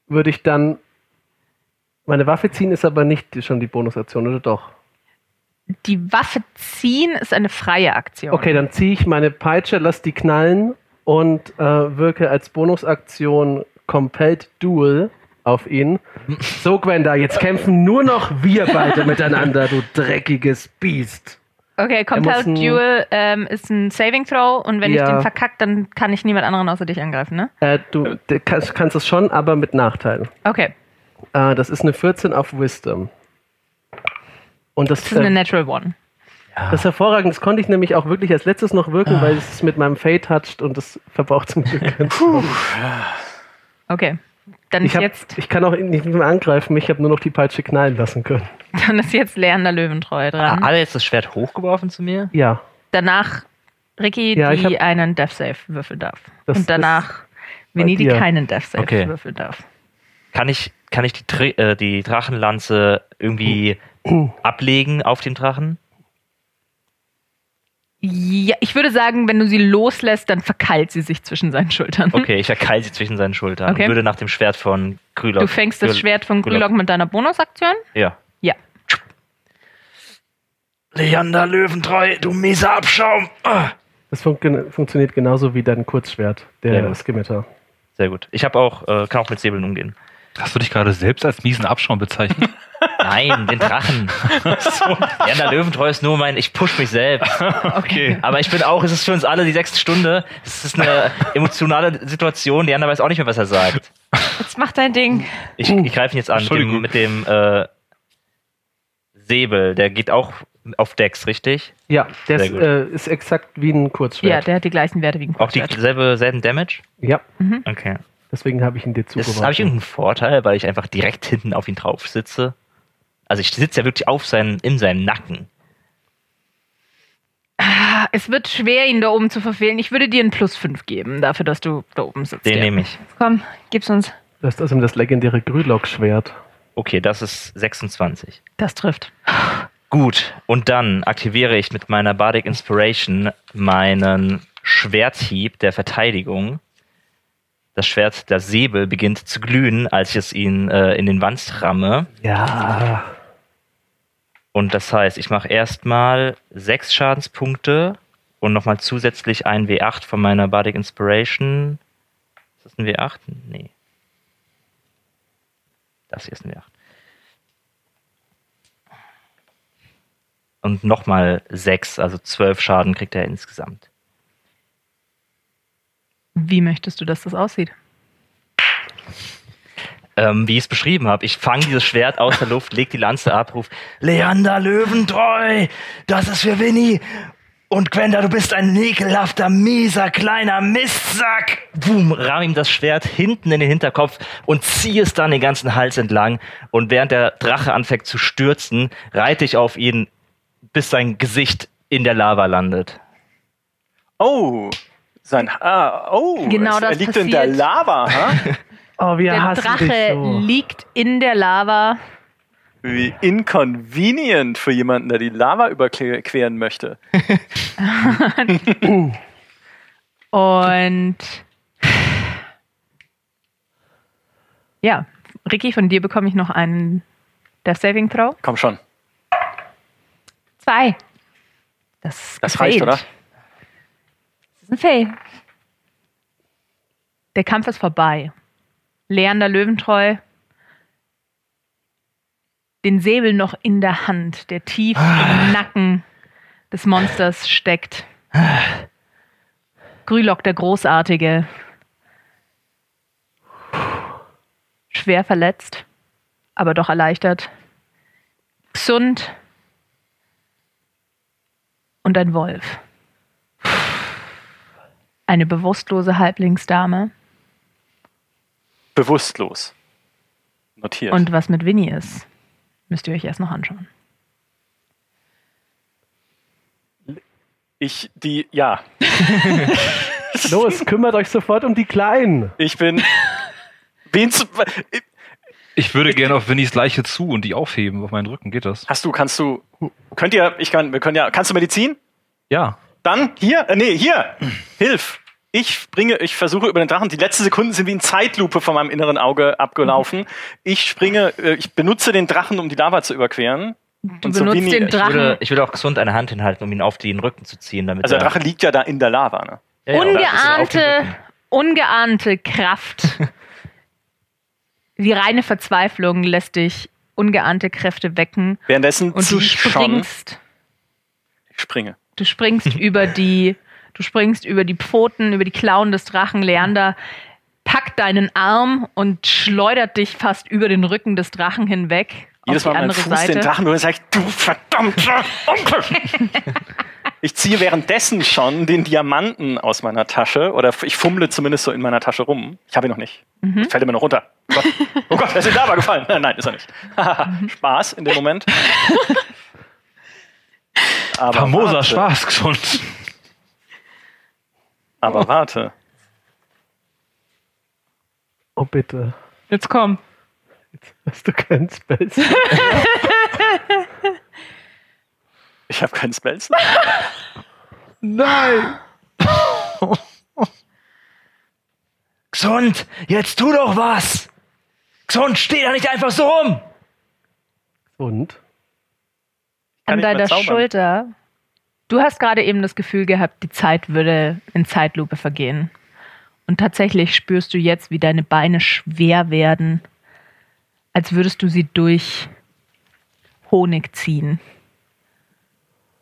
würde ich dann meine Waffe ziehen, ist aber nicht schon die Bonusaktion, oder doch? Die Waffe ziehen ist eine freie Aktion. Okay, dann ziehe ich meine Peitsche, lass die knallen und äh, wirke als Bonusaktion Compelled Duel auf ihn. So, Gwenda, jetzt kämpfen nur noch wir beide miteinander, du dreckiges Biest. Okay, Compelled Duel ähm, ist ein Saving Throw und wenn Ja. ich den verkack, dann kann ich niemand anderen außer dich angreifen, ne? Äh, du du kannst, kannst es schon, aber mit Nachteil. Okay, Äh, das ist eine 14 auf Wisdom. Und das, das ist eine Natural One. das ist hervorragend. Das konnte ich nämlich auch wirklich als letztes noch wirken, weil es mit meinem Fade toucht und das verbraucht zum Glück. Okay, dann Ich, ist hab, jetzt, ich kann auch nicht mehr angreifen, ich habe nur noch die Peitsche knallen lassen können. dann ist jetzt Leander Löwentreu dran. Hat er jetzt das Schwert hochgeworfen zu mir? Ja, Danach Ricky, Ja, die hab- einen Death Save würfeln darf. Das und danach Winnie, die keinen Death Save Okay. würfeln darf. Kann ich, kann ich die, äh, die Drachenlanze irgendwie ablegen auf den Drachen? Ja, ich würde sagen, wenn du sie loslässt, dann verkeilt sie sich zwischen seinen Schultern. Okay, ich verkeil sie zwischen seinen Schultern Okay. und würde nach dem Schwert von Krylok. Du fängst das Schwert von. Grülock mit deiner Bonusaktion? Ja. Ja. Leander Löwentreu, du mieser Abschaum! Ah. das funkt- funktioniert genauso wie dein Kurzschwert, der Ja. Skimitar. Sehr gut. Ich habe auch, äh, kann auch mit Säbeln umgehen. Hast du dich gerade selbst als miesen Abschaum bezeichnet? Nein, den Drachen. Leander Löwentreu ist nur mein, ich push mich selbst. Okay. Aber ich bin auch, es ist für uns alle die sechste Stunde. Es ist eine emotionale Situation. Leander weiß auch nicht mehr, was er sagt. Jetzt mach dein Ding. Ich, ich greife ihn jetzt an mit dem, mit dem äh, Säbel. Der geht auch auf Dex, richtig? Ja, der ist, äh, ist exakt wie ein Ja, Kurzschwert. der hat die gleichen Werte wie ein Auch die Kurzschwert. selbe, selben Damage? Ja, Okay. deswegen habe ich ihn dir Das habe ich zugeworfen. irgendeinen Vorteil, weil ich einfach direkt hinten auf ihn drauf sitze. Also ich sitze ja wirklich auf seinen, in seinem Nacken. Ah, Es wird schwer, ihn da oben zu verfehlen. Ich würde dir einen Plus 5 geben, dafür, dass du da oben sitzt. Den ja. nehme ich. Komm, gib's uns. Das ist außerdem das legendäre Grülock-Schwert. Okay, das ist 26. Das trifft. Gut, und dann aktiviere ich mit meiner Bardic Inspiration meinen Schwerthieb der Verteidigung. Das Schwert, der Säbel, beginnt zu glühen, als ich es ihn äh, in den Wand ramme. Ja. Und das heißt, ich mache erstmal sechs Schadenspunkte und nochmal zusätzlich ein W8 von meiner Bardic Inspiration. Ist das ein W8? Nee. Das hier ist ein W8. Und nochmal 6, also 12 Schaden kriegt er insgesamt. Wie möchtest du, dass das aussieht? Ähm, wie ich es beschrieben habe. Ich fange dieses Schwert aus der Luft, leg die Lanze ab, ruf Leander Löwentreu, das ist für Winnie. Und Gwenda, du bist ein ekelhafter, mieser, kleiner Mistsack. Boom, rahm ihm das Schwert hinten in den Hinterkopf und ziehe es dann den ganzen Hals entlang. Und während der Drache anfängt zu stürzen, reite ich auf ihn, bis sein Gesicht in der Lava landet. Oh, sein ah, oh, Genau es, er das liegt in der passiert. Lava, ha? Oh, wir Der hassen dich Drache so. liegt in der Lava. Wie inconvenient für jemanden, der die Lava überqueren möchte. Und ja, Ricky, von dir bekomme ich noch einen der Saving Throw. Komm schon, Zwei. Das, ist das reicht, oder? Das ist ein Fail. Der Kampf ist vorbei. Leander Löwentreu, den Säbel noch in der Hand, der tief im Nacken des Monsters steckt. Grülock der Großartige, schwer verletzt, aber doch erleichtert. Gesund und ein Wolf. Eine bewusstlose Halblingsdame. Bewusstlos. Notiert. Und was mit Winnie ist, müsst ihr euch erst noch anschauen. ich, die, ja, Los, kümmert euch sofort um die Kleinen. ich bin. Wen zu, Ich würde gerne auf Winnies Leiche zu und die aufheben auf meinen Rücken. Geht das? hast du, kannst du, könnt ihr, ich kann, wir können ja, kannst du Medizin? Ja. Dann, hier, äh, nee, hier, hilf. Ich springe, ich versuche über den Drachen. Die letzten Sekunden sind wie in Zeitlupe von meinem inneren Auge abgelaufen. Ich springe, äh, ich benutze den Drachen, um die Lava zu überqueren. Du Und so benutzt Winnie- den ich Ich Drachen würde, ich würde auch gesund eine Hand hinhalten, um ihn auf den Rücken zu ziehen. Damit Also der er- Drache liegt ja da in der Lava, ne? Ja, ungeahnte, ungeahnte Kraft. Die reine Verzweiflung lässt dich ungeahnte Kräfte wecken Währenddessen und du ich schon. springst. Ich springe. Du springst über die, du springst über die Pfoten, über die Klauen des Drachen. Leander packt deinen Arm und schleudert dich fast über den Rücken des Drachen hinweg. Jedes Mal mein Fuß Seite. den Drachen nur sag ich, du verdammter Onkel. ich ziehe währenddessen schon den Diamanten aus meiner Tasche oder ich fummle zumindest so in meiner Tasche rum. Ich habe ihn noch nicht. Mhm. Fällt er mir noch runter. Oh Gott, oh Gott er ist in die Lava gefallen. Nein, nein, ist er nicht. Mhm. Spaß in dem Moment. Aber Famoser warte, Spaß gesund. Aber warte. Oh, bitte. Jetzt komm. Hast du keinen Spells? Ich habe keinen Spells. Nein! Gesund, jetzt tu doch was! Gesund, steh da nicht einfach so rum! Und? An deiner. Schulter. Du hast gerade eben das Gefühl gehabt, die Zeit würde in Zeitlupe vergehen. Und tatsächlich spürst du jetzt, wie deine Beine schwer werden, als würdest du sie durch Honig ziehen.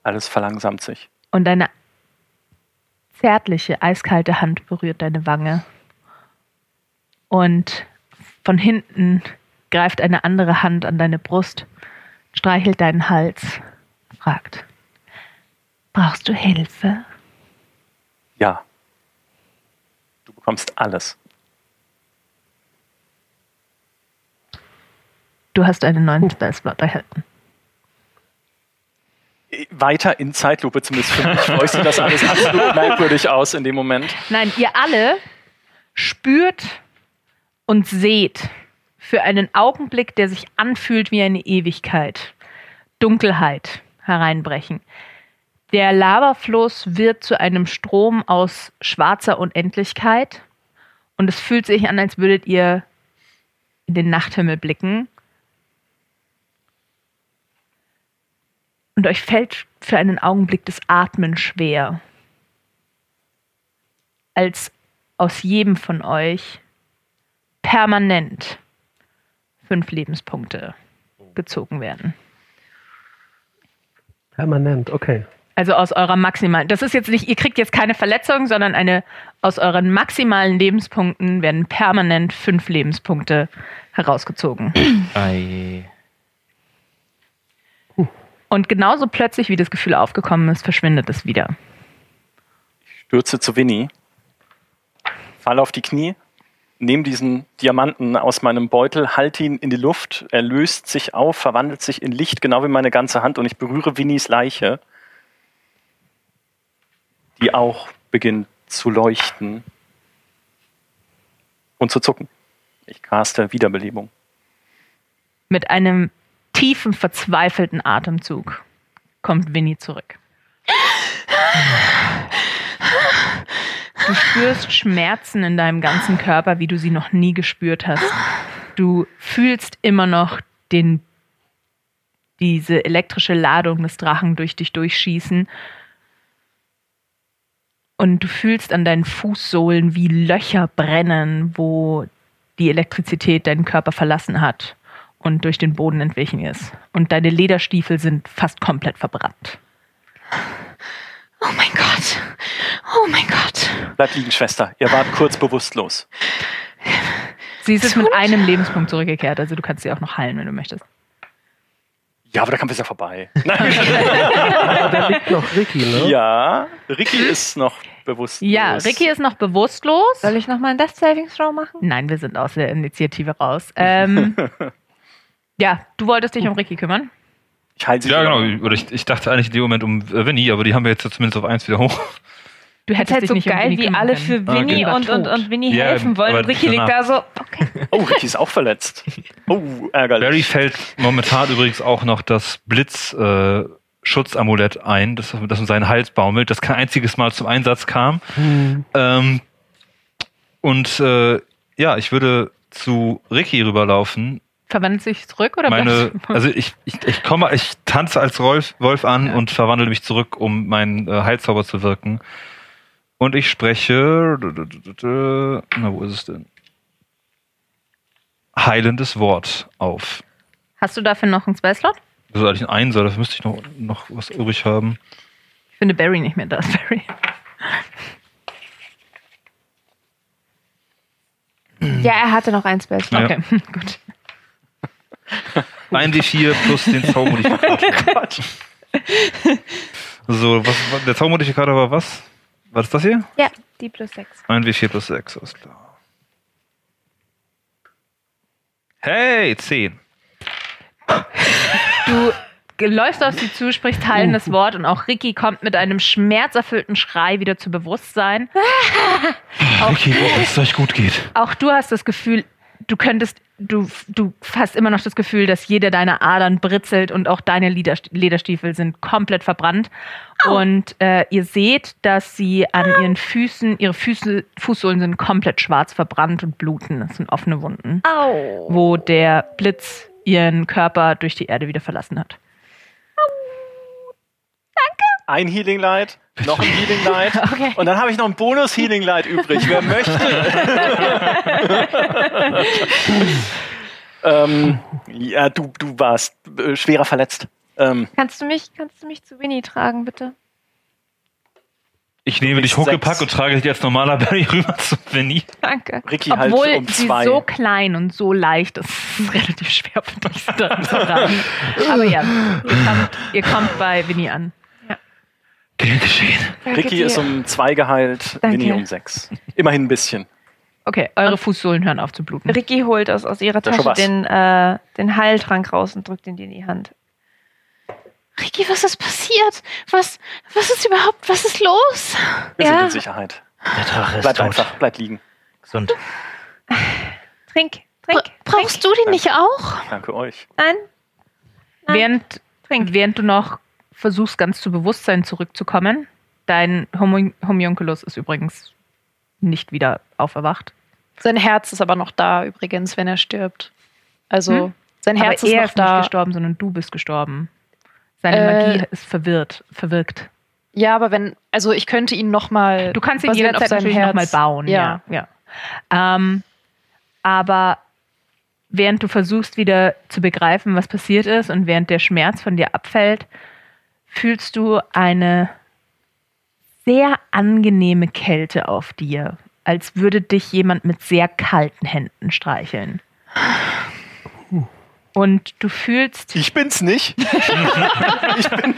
Alles verlangsamt sich. Und deine zärtliche, eiskalte Hand berührt deine Wange. Und von hinten greift eine andere Hand an deine Brust, streichelt deinen Hals, fragt, brauchst du Hilfe? Ja. Du bekommst alles. Du hast einen neuen Spellslot erhalten. Weiter in Zeitlupe zumindest für mich. Sieht das alles absolut merkwürdig aus in dem Moment. Nein, ihr alle spürt und seht für einen Augenblick, der sich anfühlt wie eine Ewigkeit, Dunkelheit hereinbrechen. Der Lavafluss wird zu einem Strom aus schwarzer Unendlichkeit und es fühlt sich an, als würdet ihr in den Nachthimmel blicken. Und euch fällt für einen Augenblick das Atmen schwer. als aus jedem von euch permanent fünf Lebenspunkte gezogen werden. Permanent, okay. Also aus eurer maximalen. Das ist jetzt nicht, ihr kriegt jetzt keine Verletzung, sondern eine aus euren maximalen Lebenspunkten werden permanent fünf Lebenspunkte herausgezogen. Ei. Und genauso plötzlich, wie das Gefühl aufgekommen ist, verschwindet es wieder. Stürze zu Winnie, fall auf die Knie, nehme diesen Diamanten aus meinem Beutel, halte ihn in die Luft, er löst sich auf, verwandelt sich in Licht, genau wie meine ganze Hand, und ich berühre Winnies Leiche, die auch beginnt zu leuchten und zu zucken. Ich caste Wiederbelebung. Mit einem tiefen, verzweifelten Atemzug kommt Winnie zurück. Du spürst Schmerzen in deinem ganzen Körper, wie du sie noch nie gespürt hast. Du fühlst immer noch den, diese elektrische Ladung des Drachen durch dich durchschießen. Und du fühlst an deinen Fußsohlen, wie Löcher brennen, wo die Elektrizität deinen Körper verlassen hat und durch den Boden entwichen ist. Und deine Lederstiefel sind fast komplett verbrannt. Oh mein Gott. Oh mein Gott. Bleib liegen, Schwester. Ihr wart kurz bewusstlos. Sie ist jetzt mit einem Lebenspunkt zurückgekehrt, also du kannst sie auch noch heilen, wenn du möchtest. Ja, aber der Kampf ist ja vorbei. Nein. Aber da liegt noch Ricky, ne? ja, Ricky ist noch bewusstlos. Ja, Ricky ist noch bewusstlos. Soll ich nochmal einen Death Saving Throw machen? Nein, wir sind aus der Initiative raus. Ähm, ja, du wolltest dich um Ricky kümmern. Ich halte sie Ja, genau. Oder ich, ich dachte eigentlich in dem Moment um äh, Winnie, aber die haben wir jetzt zumindest auf eins wieder hoch. Du hättest halt dich so nicht um geil, Winnie wie alle für Ah, Winnie genau. und, und, und Winnie Ja, helfen wollen. Und Ricky liegt da danach- so, okay. Oh, Ricky ist auch verletzt. Oh, ärgerlich. Barry fällt momentan übrigens auch noch das Blitz äh, Schutzamulett ein, das, das um seinen Hals baumelt, das kein einziges Mal zum Einsatz kam. Hm. Ähm, und äh, ja, ich würde zu Ricky rüberlaufen. Verwandelt sich zurück oder Meine, also ich, ich, ich komme, ich tanze als Wolf, Wolf an Ja. und verwandle mich zurück, um meinen äh, Heilzauber zu wirken. Und ich spreche. Na, wo ist es denn? Heilendes Wort auf. Hast du dafür noch einen Spellslot? Das ist eigentlich ein Einser, dafür müsste ich noch, noch was übrig haben. Ich finde Barry nicht mehr da. ist Barry. Ja, er hatte noch ein Spell. Ja. Okay, gut. Ein D4 plus den Zaubermodifikator. so, was, was- der Zaubermodifikator war was? Was ist das hier? Ja, die plus 6. Ein W4 plus 6, alles klar. Hey, 10. Du läufst auf sie zu, sprichst heilendes Wort und auch Ricky kommt mit einem schmerzerfüllten Schrei wieder zu Bewusstsein. Okay, dass es euch gut geht. Auch du hast das Gefühl, du könntest, du, du hast immer noch das Gefühl, dass jede deiner Adern britzelt und auch deine Lederst- Lederstiefel sind komplett verbrannt. Und äh, ihr seht, dass sie an ihren Füßen, ihre Füße, Fußsohlen sind komplett schwarz verbrannt und bluten. Das sind offene Wunden, Au. wo der Blitz ihren Körper durch die Erde wieder verlassen hat. Ein Healing Light, noch ein Healing Light. Okay. Und dann habe ich noch ein Bonus Healing Light übrig. Wer möchte? ähm, ja, du, du warst äh, schwerer verletzt. Ähm, Kannst du mich, kannst du mich zu Winnie tragen, bitte? Ich nehme dich huckepack und trage dich als normaler Barry rüber zu Winnie. Danke. Ricky Obwohl halt um sie zwei. so klein und so leicht ist, ist es relativ schwer für dich zu tragen. Aber ja, ihr kommt, ihr kommt bei Winnie an. Gern geschehen. Danke Ricky dir. ist um zwei geheilt, Danke. Winnie um sechs. Immerhin ein bisschen. Okay, eure Fußsohlen hören auf zu bluten. Ricky holt aus, aus ihrer Tasche den, äh, den Heiltrank raus und drückt ihn dir in die Hand. Ricky, was ist passiert? Was, was ist überhaupt, was ist los? Wir Ja. sind in Sicherheit. Der Drache ist Bleib tot. einfach, bleib liegen. Gesund. Trink, trink. Bra- Brauchst du den nicht auch? Danke euch. Nein, Nein. Während, trink. während du noch versuchst, ganz zu Bewusstsein zurückzukommen, dein Homu- Homunculus ist übrigens nicht wieder auferwacht. Sein Herz ist aber noch da übrigens, wenn er stirbt. Also Hm? sein Herz Aber ist er noch ist nicht da. gestorben, sondern du bist gestorben. Seine Äh. Magie ist verwirrt, verwirkt. Ja, aber wenn, also ich könnte ihn nochmal. Du kannst ihn jederzeit natürlich nochmal bauen, ja. ja. ja. Ähm, aber während du versuchst wieder zu begreifen, was passiert ist und während der Schmerz von dir abfällt, fühlst du eine sehr angenehme Kälte auf dir, als würde dich jemand mit sehr kalten Händen streicheln. Und du fühlst. Ich bin's nicht. ich bin.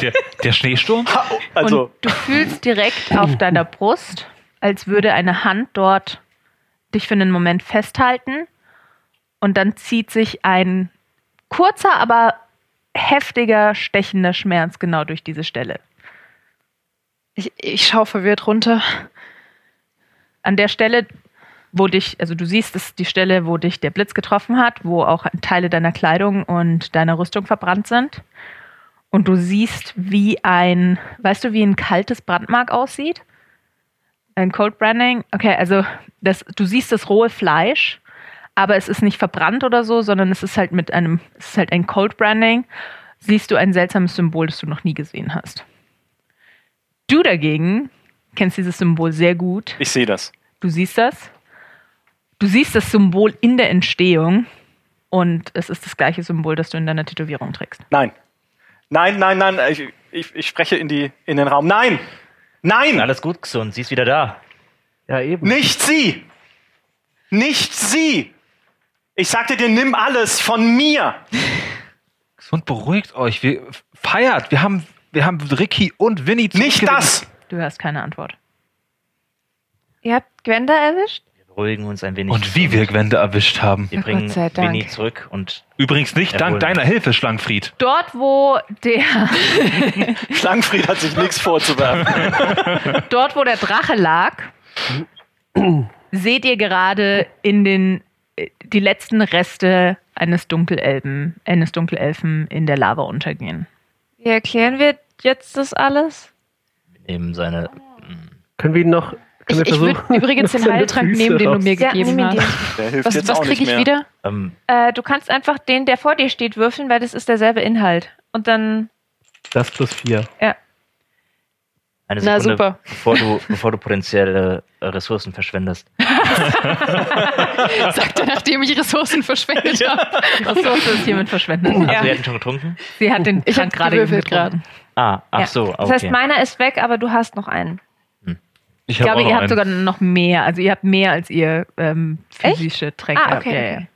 Der, der Schneesturm? Also. Und du fühlst direkt auf deiner Brust, als würde eine Hand dort dich für einen Moment festhalten. Und dann zieht sich ein kurzer, aber heftiger, stechender Schmerz genau durch diese Stelle. Ich, ich schaue verwirrt runter. An der Stelle, wo dich, also du siehst, es die Stelle, wo dich der Blitz getroffen hat, wo auch Teile deiner Kleidung und deiner Rüstung verbrannt sind. Und du siehst, wie ein, weißt du, wie ein kaltes Brandmark aussieht? Ein Cold Branding? Okay, also das, du siehst das rohe Fleisch, aber es ist nicht verbrannt oder so, sondern es ist halt mit einem, es ist halt ein Cold Branding. Siehst du ein seltsames Symbol, das du noch nie gesehen hast. Du dagegen kennst dieses Symbol sehr gut. Ich sehe das. Du siehst das. Du siehst das Symbol in der Entstehung und es ist das gleiche Symbol, das du in deiner Tätowierung trägst. Nein. Nein, nein, nein. Ich, ich, ich spreche in, die, in den Raum. Nein! Nein! Alles gut, gesund. Sie ist wieder da. Ja, eben. Nicht sie! Nicht sie! Ich sagte dir, nimm alles von mir! Gesund, beruhigt euch. Wir feiert. Wir haben wir haben Ricky und Winnie Nicht das! Du hörst keine Antwort. Ihr habt Gwenda erwischt? Wir beruhigen uns ein wenig. Und wie wir Gwenda erwischt haben. Wir bringen Winnie zurück und. Übrigens nicht dank deiner Hilfe, Schlangenfried. Dort, wo der. Schlangenfried hat sich nichts vorzuwerfen. Dort, wo der Drache lag, seht ihr gerade in den die letzten Reste eines Dunkelelben, eines Dunkelelfen in der Lava untergehen. Wie erklären wir jetzt das alles? Eben seine. Können wir ihn noch. Ich, ich würde übrigens den Heiltrank nehmen, den du mir gegeben ja, hast. Der hilft was was kriege ich wieder? Ähm, äh, du kannst einfach den, der vor dir steht, würfeln, weil das ist derselbe Inhalt. Und dann. Das plus vier. Ja. Eine Sekunde, Na, super. Bevor, du, bevor du potenzielle äh, Ressourcen verschwendest. Sagt er, nachdem ich Ressourcen verschwendet ja. habe. Ressourcen ist hiermit verschwendet. Also, ja. sie hat schon getrunken? Sie hat den ich Trank gerade gewürfelt Ah, ach ja. so. Okay. Das heißt, meiner ist weg, aber du hast noch einen. Hm. Ich, ich glaube, ihr habt einen. sogar noch mehr. Also ihr habt mehr als ihr ähm, physische Echt? Tränke. Ah, okay. okay.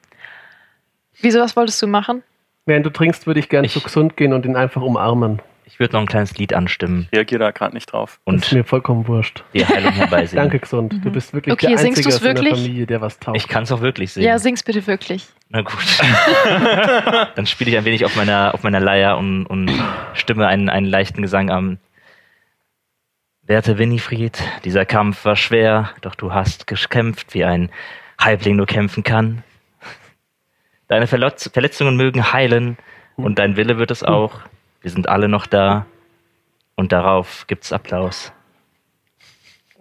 Wieso, was wolltest du machen? Während du trinkst, würde ich gerne zu gesund gehen und ihn einfach umarmen. Ich würde noch ein kleines Lied anstimmen. Ich reagiere da gerade nicht drauf. Und das ist mir vollkommen wurscht. Die Heilung herbeisehen. Danke, gesund. Du mhm. bist wirklich okay, der Einzige aus deiner Familie, der was taugt. Ich kann es auch wirklich singen. Ja, sing's bitte wirklich. Na gut. Dann spiele ich ein wenig auf meiner, auf meiner Leier und, und stimme einen, einen leichten Gesang an. Werte Winifried, dieser Kampf war schwer, doch du hast gekämpft, wie ein Halbling nur kämpfen kann. Deine Verletzungen mögen heilen und dein Wille wird es auch. Wir sind alle noch da und darauf gibt's Applaus.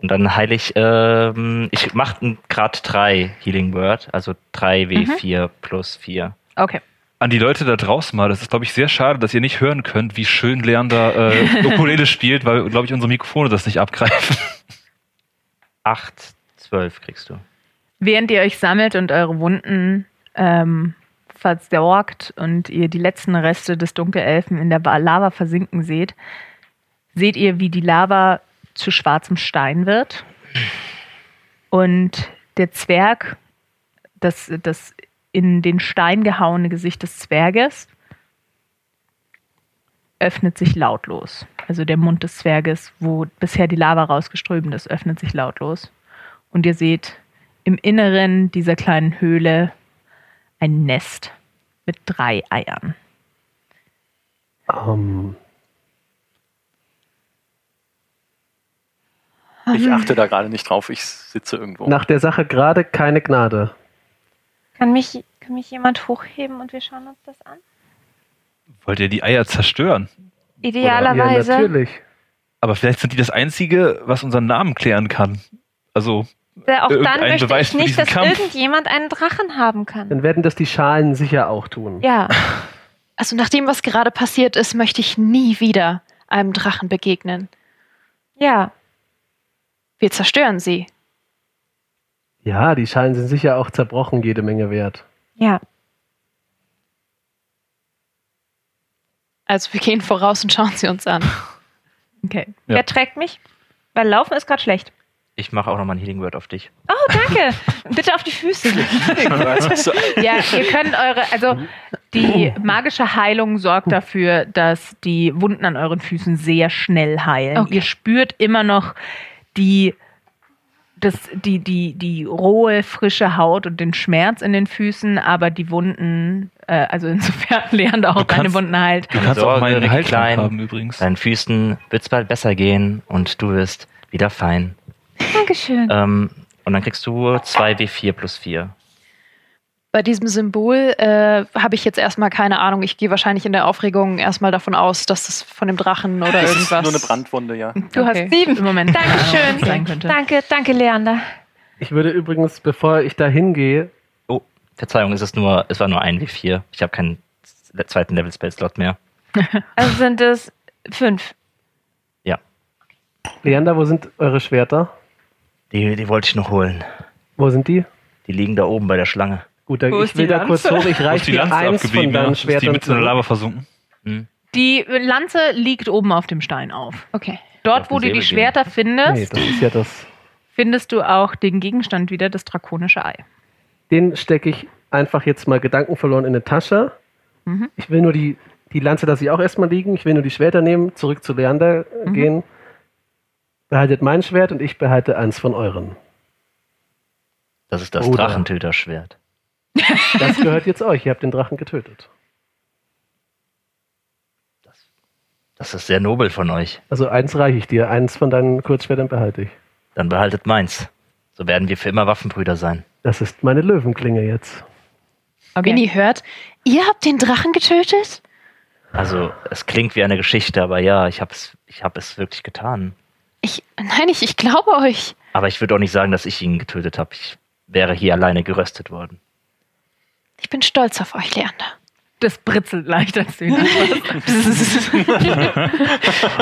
Und dann heile ich, ähm, ich mache Grad 3 Healing Word, also 3W4 mhm. plus 4. Okay. An die Leute da draußen mal, das ist, glaube ich, sehr schade, dass ihr nicht hören könnt, wie schön Leander äh, Ukulele spielt, weil, glaube ich, unsere Mikrofone das nicht abgreifen. 8, 12 kriegst du. Während ihr euch sammelt und eure Wunden ähm, versorgt und ihr die letzten Reste des Dunkelelfen in der Lava versinken seht, seht ihr, wie die Lava zu schwarzem Stein wird. Und der Zwerg, das, das in den Stein gehauene Gesicht des Zwerges, öffnet sich lautlos. Also der Mund des Zwerges, wo bisher die Lava rausgeströmt ist, öffnet sich lautlos. Und ihr seht im Inneren dieser kleinen Höhle ein Nest mit drei Eiern. Um. Ich achte da gerade nicht drauf, ich sitze irgendwo. Nach der Sache gerade keine Gnade. Kann mich, kann mich jemand hochheben und wir schauen uns das an? Wollt ihr die Eier zerstören? Idealerweise. Ja, natürlich. Aber vielleicht sind die das Einzige, was unseren Namen klären kann. Also auch dann möchte Beweis ich nicht, dass Kampf. irgendjemand einen Drachen haben kann. Dann werden das die Schalen sicher auch tun. Ja. Also nach dem, was gerade passiert ist, möchte ich nie wieder einem Drachen begegnen. Ja, Wir zerstören sie. Ja, die Schalen sind sicher auch zerbrochen, jede Menge wert. ja. Also wir gehen voraus und schauen sie uns an. Okay. Ja. Wer trägt mich? Weil Laufen ist gerade schlecht. Ich mache auch nochmal ein Healing Word auf dich. Oh, danke. Bitte auf die Füße. Ja, ihr könnt eure, also die magische Heilung sorgt dafür, dass die Wunden an euren Füßen sehr schnell heilen. Okay. Ihr spürt immer noch die, das, die, die, die rohe, frische Haut und den Schmerz in den Füßen, aber die Wunden, äh, also insofern lernt auch Du deine kannst- Wunden heilt. Du kannst Sorge, auch Heiltrank Klein. haben übrigens. Deinen Füßen wird es bald besser gehen und du wirst wieder fein. Dankeschön. Ähm, und dann kriegst du 2W4 plus 4. Bei diesem Symbol äh, habe ich jetzt erstmal keine Ahnung. Ich gehe wahrscheinlich in der Aufregung erstmal davon aus, dass das von dem Drachen oder das ist irgendwas. nur eine Brandwunde, ja. Du Okay. hast sieben im Moment. Dankeschön. sein könnte. Danke, danke, Leander. Ich würde übrigens, bevor ich da hingehe, Oh, Verzeihung, es, ist nur, es war nur ein W4. Ich habe keinen zweiten Level Spell Slot mehr. Also sind es fünf. Leander, wo sind eure Schwerter? Die, die wollte ich noch holen. Wo sind die? Die liegen da oben bei der Schlange. Gut, dann Wo ich ist will die da kurz hoch. Ich Wo ist reiche die dir Lanze eins von abgeblieben? Ja? deinen Ist die Schwertern mitten in der zurück. Lava versunken? Hm? Die Lanze liegt oben auf dem Stein auf. Okay. Dort, Auf wo du die Säbel Schwerter findest, Nee, das ist ja das. findest du auch den Gegenstand wieder, das drakonische Ei. Den stecke ich einfach jetzt mal gedankenverloren in eine Tasche. Mhm. Ich will nur die, die Lanze lasse ich auch erstmal liegen. Ich will nur die Schwerter nehmen, zurück zu Leander äh, Mhm. gehen. Behaltet mein Schwert und ich behalte eins von euren. Das ist das Bruder. Drachentöterschwert. Das gehört jetzt euch. Ihr habt den Drachen getötet. Das ist sehr nobel von euch. Also eins reiche ich dir. Eins von deinen Kurzschwertern behalte ich. Dann behaltet meins. So werden wir für immer Waffenbrüder sein. Das ist meine Löwenklinge jetzt. Okay. Winnie hört, ihr habt den Drachen getötet? Also, es klingt wie eine Geschichte, aber ja, ich habe es ich hab es wirklich getan. Ich, nein, ich, ich glaube euch. Aber ich würde auch nicht sagen, dass ich ihn getötet habe. Ich wäre hier alleine geröstet worden. Ich bin stolz auf euch, Leander. Das britzelt leicht, als du ihn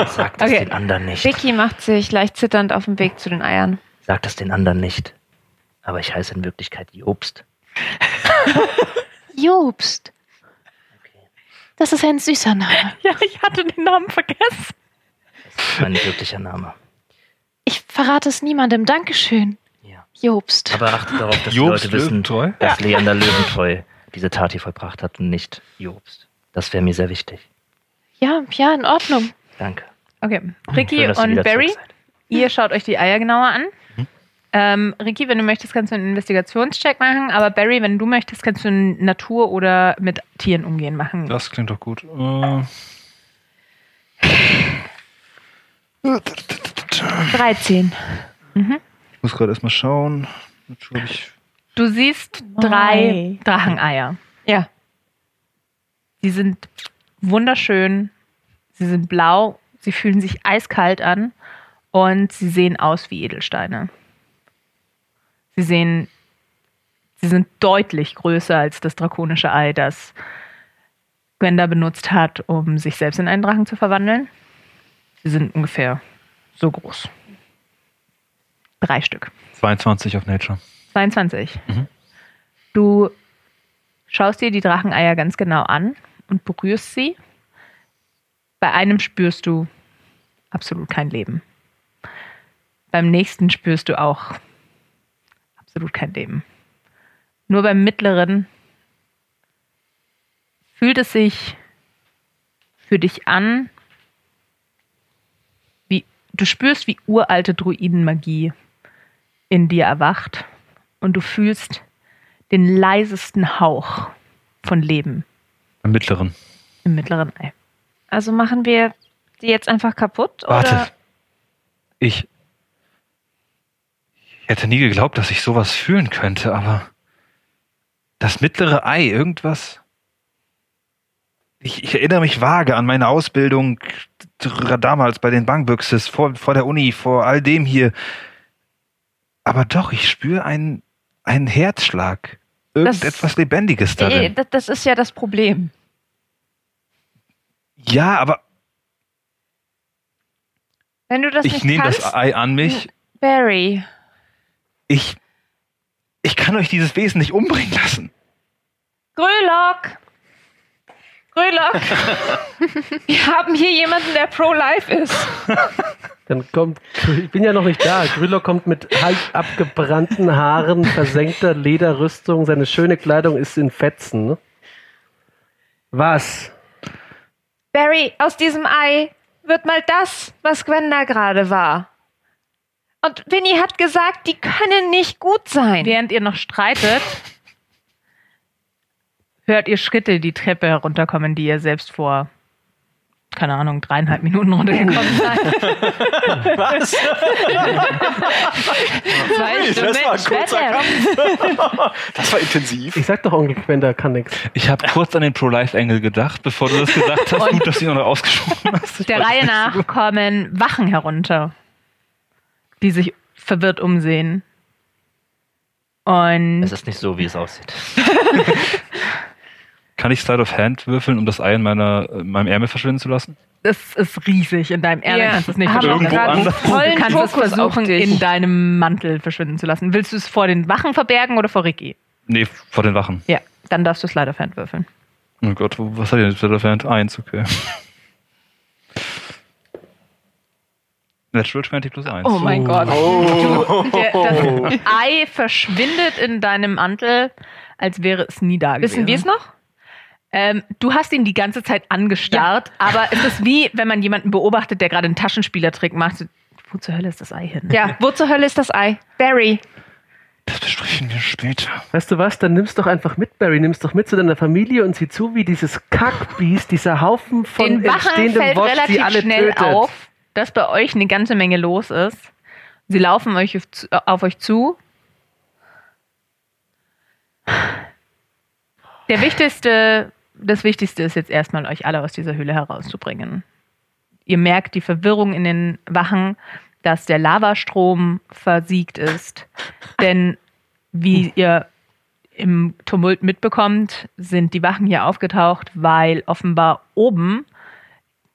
Sag das Okay. den anderen nicht. Vicky macht sich leicht zitternd auf dem Weg zu den Eiern. Sag das den anderen nicht. Aber ich heiße in Wirklichkeit Jobst. Jobst. Das ist ein süßer Name. Ja, ich hatte den Namen vergessen. Das ist mein wirklicher Name. Ich verrate es niemandem. Dankeschön. Ja. Jobst. Aber achtet darauf, dass die Jobst Leute wissen, Löwentreu? dass Leander Löwentreu diese Tat hier vollbracht hat und nicht Jobst. Das wäre mir sehr wichtig. Ja, ja, in Ordnung. Danke. Okay, Ricky Schön, und Barry, ihr schaut euch die Eier genauer an. Ähm, Ricky, wenn du möchtest, kannst du einen Investigationscheck machen, aber Barry, wenn du möchtest, kannst du einen Natur- oder mit Tieren umgehen machen. Das klingt doch gut. Äh, 13. ich muss gerade erstmal schauen. Natur hab ich Du siehst drei Dracheneier. Ja. Sie sind wunderschön, sie sind blau, sie fühlen sich eiskalt an und sie sehen aus wie Edelsteine. Sie sehen, sie sind deutlich größer als das drakonische Ei, das Gwenda benutzt hat, um sich selbst in einen Drachen zu verwandeln. Sie sind ungefähr so groß. Drei Stück. 22 auf Nature. 22. Mhm. Du schaust dir die Dracheneier ganz genau an und berührst sie. Bei einem spürst du absolut kein Leben. Beim nächsten spürst du auch absolut kein Leben. Nur beim mittleren fühlt es sich für dich an, du spürst, wie uralte Druidenmagie in dir erwacht und du fühlst den leisesten Hauch von Leben Im mittleren. im mittleren Ei. Also machen wir die jetzt einfach kaputt? Warte. Oder? Ich. Ich hätte nie geglaubt, dass ich sowas fühlen könnte, aber. Das mittlere Ei, irgendwas. Ich, ich erinnere mich vage an meine Ausbildung damals bei den Bankbüchses, vor, vor der Uni, vor all dem hier. Aber doch, ich spüre einen, einen Herzschlag. Irgendetwas Lebendiges Äh, darin. das, das ist ja das Problem. Ja, aber Wenn du das Ich nicht nehme das Ei an mich. Barry. Ich. Ich kann euch dieses Wesen nicht umbringen lassen. Grülock! Grülock! Wir haben hier jemanden, der pro-life ist. Dann kommt, ich bin ja noch nicht da. Grüller kommt mit halb abgebrannten Haaren, versenkter Lederrüstung. Seine schöne Kleidung ist in Fetzen. ne? Was? Barry, aus diesem Ei wird mal das, was Gwen da gerade war. Und Winnie hat gesagt, die können nicht gut sein. Während ihr noch streitet, hört ihr Schritte die Treppe herunterkommen, die ihr selbst vor, keine Ahnung, dreieinhalb Minuten runtergekommen seid. Was? Zwei Ui, das war ein kurzer. Kampf. Das war intensiv. Ich sag doch, Onkel da kann nix. Ich habe kurz an den Pro-Life-Engel gedacht, bevor du das gesagt hast. Gut, dass du ihn noch ausgesprochen hast. Ich Der Reihe nicht. nach kommen Wachen herunter, die sich verwirrt umsehen. Und Es ist nicht so, wie es aussieht. Kann ich Slide of Hand würfeln, um das Ei in, meiner, in meinem Ärmel verschwinden zu lassen? es ist riesig. In deinem Ärmel Wir kannst du es nicht verschwinden vollen Du kannst es Fokus versuchen, auf dich. in deinem Mantel verschwinden zu lassen. Willst du es vor den Wachen verbergen oder vor Ricky? Nee, vor den Wachen. Ja, dann darfst du Slide of Hand würfeln. Oh Gott, was hat denn Slide of Hand? Eins, okay. Natural 20 plus 1. Oh mein Gott. Oh. Der, das Ei verschwindet in deinem Mantel, als wäre es nie da gewesen. Wissen wir es noch? Ähm, du hast ihn die ganze Zeit angestarrt, aber es ist wie, wenn man jemanden beobachtet, der gerade einen Taschenspielertrick macht. Wo zur Hölle ist das Ei hin? Ja, wo zur Hölle ist das Ei? Barry. Das besprechen wir später. Weißt du was? Dann nimmst doch einfach mit, Barry. Nimmst doch mit zu deiner Familie und sieh zu, wie dieses Kackbiest, dieser Haufen von Den Wachen entstehendem fällt Wosch, relativ alle schnell tötet. auf, dass bei euch eine ganze Menge los ist. Sie laufen euch auf, zu- auf euch zu. Der wichtigste, das Wichtigste ist jetzt erstmal, euch alle aus dieser Höhle herauszubringen. Ihr merkt die Verwirrung in den Wachen, dass der Lavastrom versiegt ist. Denn wie ihr im Tumult mitbekommt, sind die Wachen hier aufgetaucht, weil offenbar oben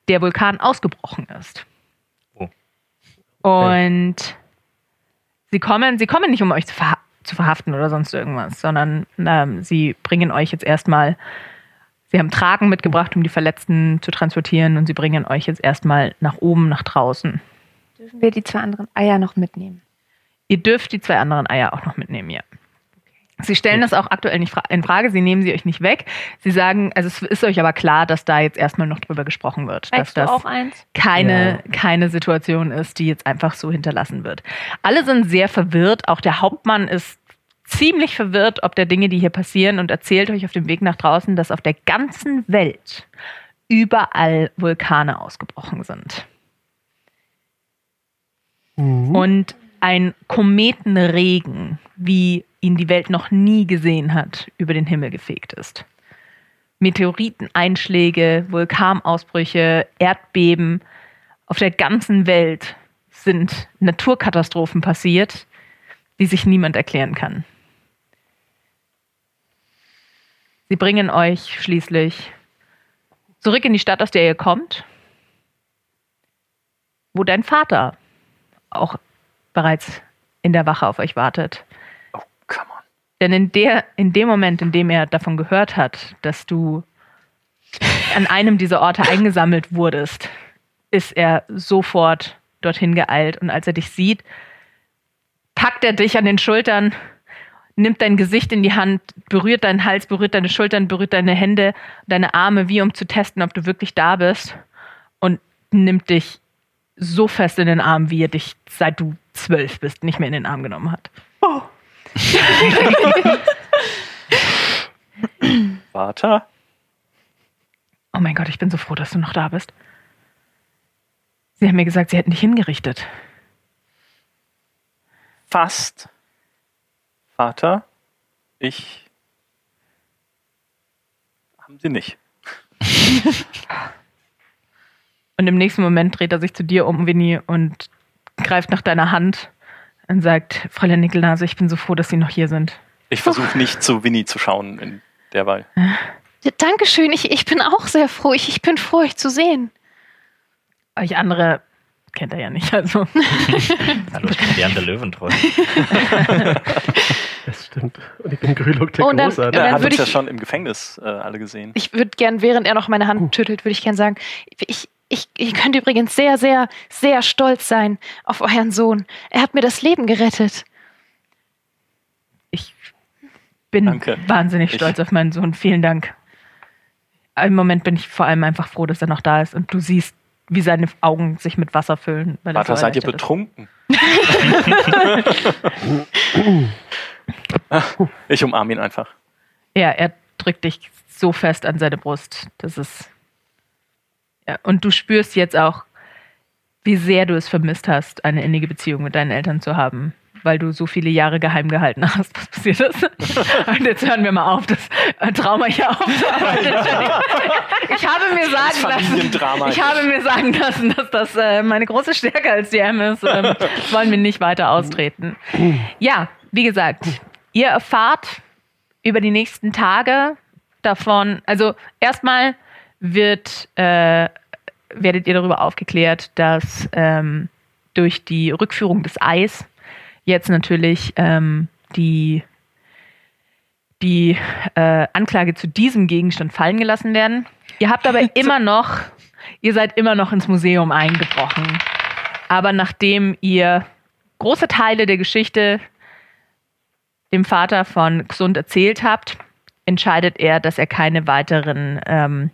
der Vulkan ausgebrochen ist. Oh. Und sie kommen, sie kommen nicht, um euch zu, verha zu verhaften oder sonst irgendwas, sondern ähm, sie bringen euch jetzt erstmal, sie haben Tragen mitgebracht, um die Verletzten zu transportieren und sie bringen euch jetzt erstmal nach oben, nach draußen. Dürfen wir die zwei anderen Eier noch mitnehmen? Ihr dürft die zwei anderen Eier auch noch mitnehmen, ja. Sie stellen das auch aktuell nicht in Frage, sie nehmen sie euch nicht weg. Sie sagen, also es ist euch aber klar, dass da jetzt erstmal noch drüber gesprochen wird, dass Reichst du das auch eins? keine, keine Situation ist, die jetzt einfach so hinterlassen wird. Alle sind sehr verwirrt, auch der Hauptmann ist ziemlich verwirrt, ob der Dinge, die hier passieren und erzählt euch auf dem Weg nach draußen, dass auf der ganzen Welt überall Vulkane ausgebrochen sind. Und ein Kometenregen, wie ihn die Welt noch nie gesehen hat, über den Himmel gefegt ist. Meteoriteneinschläge, Vulkanausbrüche, Erdbeben. Auf der ganzen Welt sind Naturkatastrophen passiert, die sich niemand erklären kann. Sie bringen euch schließlich zurück in die Stadt, aus der ihr kommt, wo dein Vater auch bereits in der Wache auf euch wartet. Oh, come on. Denn in, der, in dem Moment, in dem er davon gehört hat, dass du an einem dieser Orte eingesammelt wurdest, ist er sofort dorthin geeilt. Und als er dich sieht, packt er dich an den Schultern, nimmt dein Gesicht in die Hand, berührt deinen Hals, berührt deine Schultern, berührt deine Hände, deine Arme, wie um zu testen, ob du wirklich da bist. Und nimmt dich so fest in den Arm, wie er dich, seit du zwölf bist, nicht mehr in den Arm genommen hat. Vater? Oh mein Gott, ich bin so froh, dass du noch da bist. Sie haben mir gesagt, sie hätten dich hingerichtet. Fast. Vater? Ich. Haben Sie nicht. Und im nächsten Moment dreht er sich zu dir um, Winnie, und greift nach deiner Hand und sagt, Fräulein Nickelnase, ich bin so froh, dass Sie noch hier sind. Ich versuche nicht zu Winnie zu schauen in derweil. Ja, Dankeschön, ich, ich bin auch sehr froh. Ich, ich bin froh, euch zu sehen. Euch andere kennt er ja nicht. Also. Hallo, ich bin Leander Löwentreu. Das stimmt. Und ich bin Grülok der Und dann- Große. Ja, Er hat würde uns ja ich- schon im Gefängnis äh, alle gesehen. Ich würde gern, während er noch meine Hand schüttelt, würde ich gern sagen, ich, ich, ihr könnt übrigens sehr, sehr, sehr stolz sein auf euren Sohn. Er hat mir das Leben gerettet. Ich bin Danke. wahnsinnig Ich- stolz auf meinen Sohn. Vielen Dank. Im Moment bin ich vor allem einfach froh, dass er noch da ist und du siehst, wie seine Augen sich mit Wasser füllen. Weil Vater, so seid ihr betrunken? ich umarme ihn einfach. Ja, er drückt dich so fest an seine Brust. Das ist. Ja, und du spürst jetzt auch, wie sehr du es vermisst hast, eine innige Beziehung mit deinen Eltern zu haben, weil du so viele Jahre geheim gehalten hast, was passiert ist. Und jetzt hören wir mal auf, das äh, Trauma hier aufzuarbeiten. Ich habe mir sagen lassen, ich habe mir sagen lassen, dass das äh, meine große Stärke als DM ist. Ähm, das wollen wir nicht weiter austreten. Ja, wie gesagt, ihr erfahrt über die nächsten Tage davon, also erstmal wird, äh, werdet ihr darüber aufgeklärt, dass ähm, durch die Rückführung des Eis jetzt natürlich ähm, die, die äh, Anklage zu diesem Gegenstand fallen gelassen werden. Ihr habt aber immer noch, ihr seid immer noch ins Museum eingebrochen. Aber nachdem ihr große Teile der Geschichte dem Vater von Xund erzählt habt, entscheidet er, dass er keine weiteren, ähm,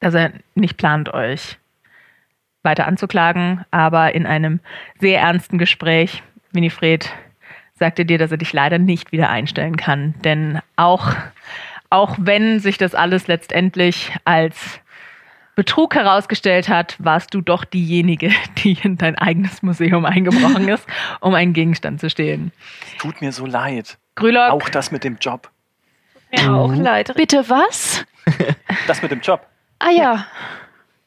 dass er nicht plant, euch weiter anzuklagen, aber in einem sehr ernsten Gespräch, Winifred sagte dir, dass er dich leider nicht wieder einstellen kann. Denn auch, auch wenn sich das alles letztendlich als Betrug herausgestellt hat, warst du doch diejenige, die in dein eigenes Museum eingebrochen ist, um einen Gegenstand zu stehlen. Tut mir so leid. Grülock, Auch das mit dem Job. Mir auch leid. Bitte was? Das mit dem Job. Ah ja.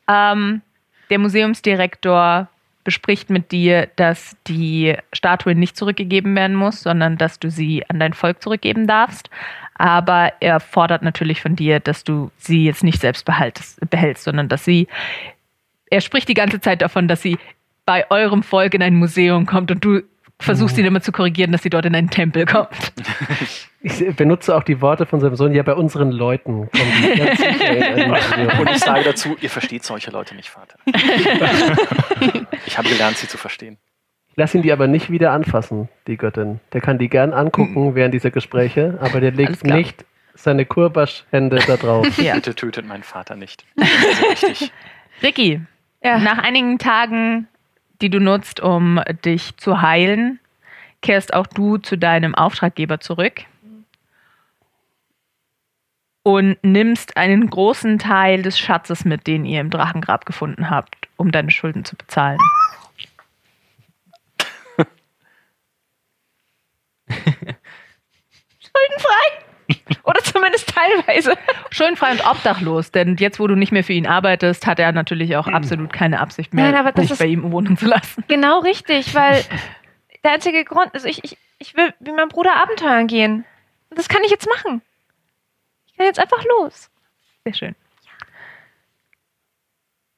Ähm, der Museumsdirektor bespricht mit dir, dass die Statue nicht zurückgegeben werden muss, sondern dass du sie an dein Volk zurückgeben darfst. Aber er fordert natürlich von dir, dass du sie jetzt nicht selbst behältst, sondern dass sie. Er spricht die ganze Zeit davon, dass sie bei eurem Volk in ein Museum kommt und du versuchst ihn immer zu korrigieren, dass sie dort in einen Tempel kommt. Ich benutze auch die Worte von seinem Sohn. Ja, bei unseren Leuten kommen die ganz. Und ich sage dazu, ihr versteht solche Leute nicht, Vater. Ich habe gelernt, sie zu verstehen. Lass ihn die aber nicht wieder anfassen, die Göttin. Der kann die gern angucken während dieser Gespräche, aber der legt nicht seine Kurbasch-Hände da drauf. Ja. Bitte tötet meinen Vater nicht. Das ist wichtig. Ricky, Ja. nach einigen Tagen, die du nutzt, um dich zu heilen, kehrst auch du zu deinem Auftraggeber zurück und nimmst einen großen Teil des Schatzes mit, den ihr im Drachengrab gefunden habt, um deine Schulden zu bezahlen. Schuldenfrei. Oder zumindest teilweise. Schuldenfrei und obdachlos, denn jetzt, wo du nicht mehr für ihn arbeitest, hat er natürlich auch absolut keine Absicht mehr, Nein, aber das dich ist- bei ihm wohnen zu lassen. Genau richtig, weil der einzige Grund ist, ich, ich, ich will wie mein Bruder Abenteuern gehen. Und das kann ich jetzt machen. Ich kann jetzt einfach los. Sehr schön.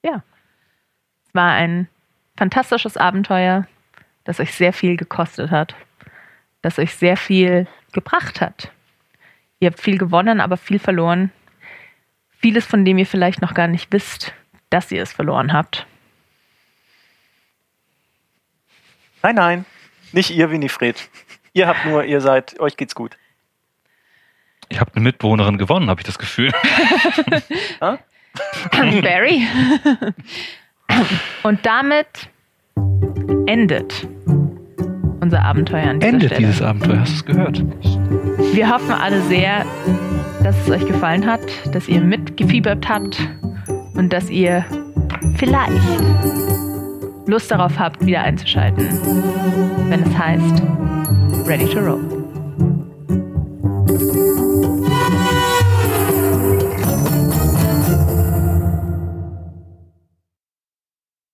Ja. Es war ein fantastisches Abenteuer, das euch sehr viel gekostet hat, das euch sehr viel gebracht hat. Ihr habt viel gewonnen, aber viel verloren. Vieles, von dem ihr vielleicht noch gar nicht wisst, dass ihr es verloren habt. Nein, nein. Nicht ihr, Winifred. Ihr habt nur, ihr seid, euch geht's gut. Ich habe eine Mitbewohnerin gewonnen, habe ich das Gefühl. Barry. Und damit endet unser Abenteuer an dieser Endet Stelle. dieses Abenteuer, hast du es gehört? Wir hoffen alle sehr, dass es euch gefallen hat, dass ihr mitgefiebert habt und dass ihr vielleicht Lust darauf habt, wieder einzuschalten, wenn es heißt Ready to Roll.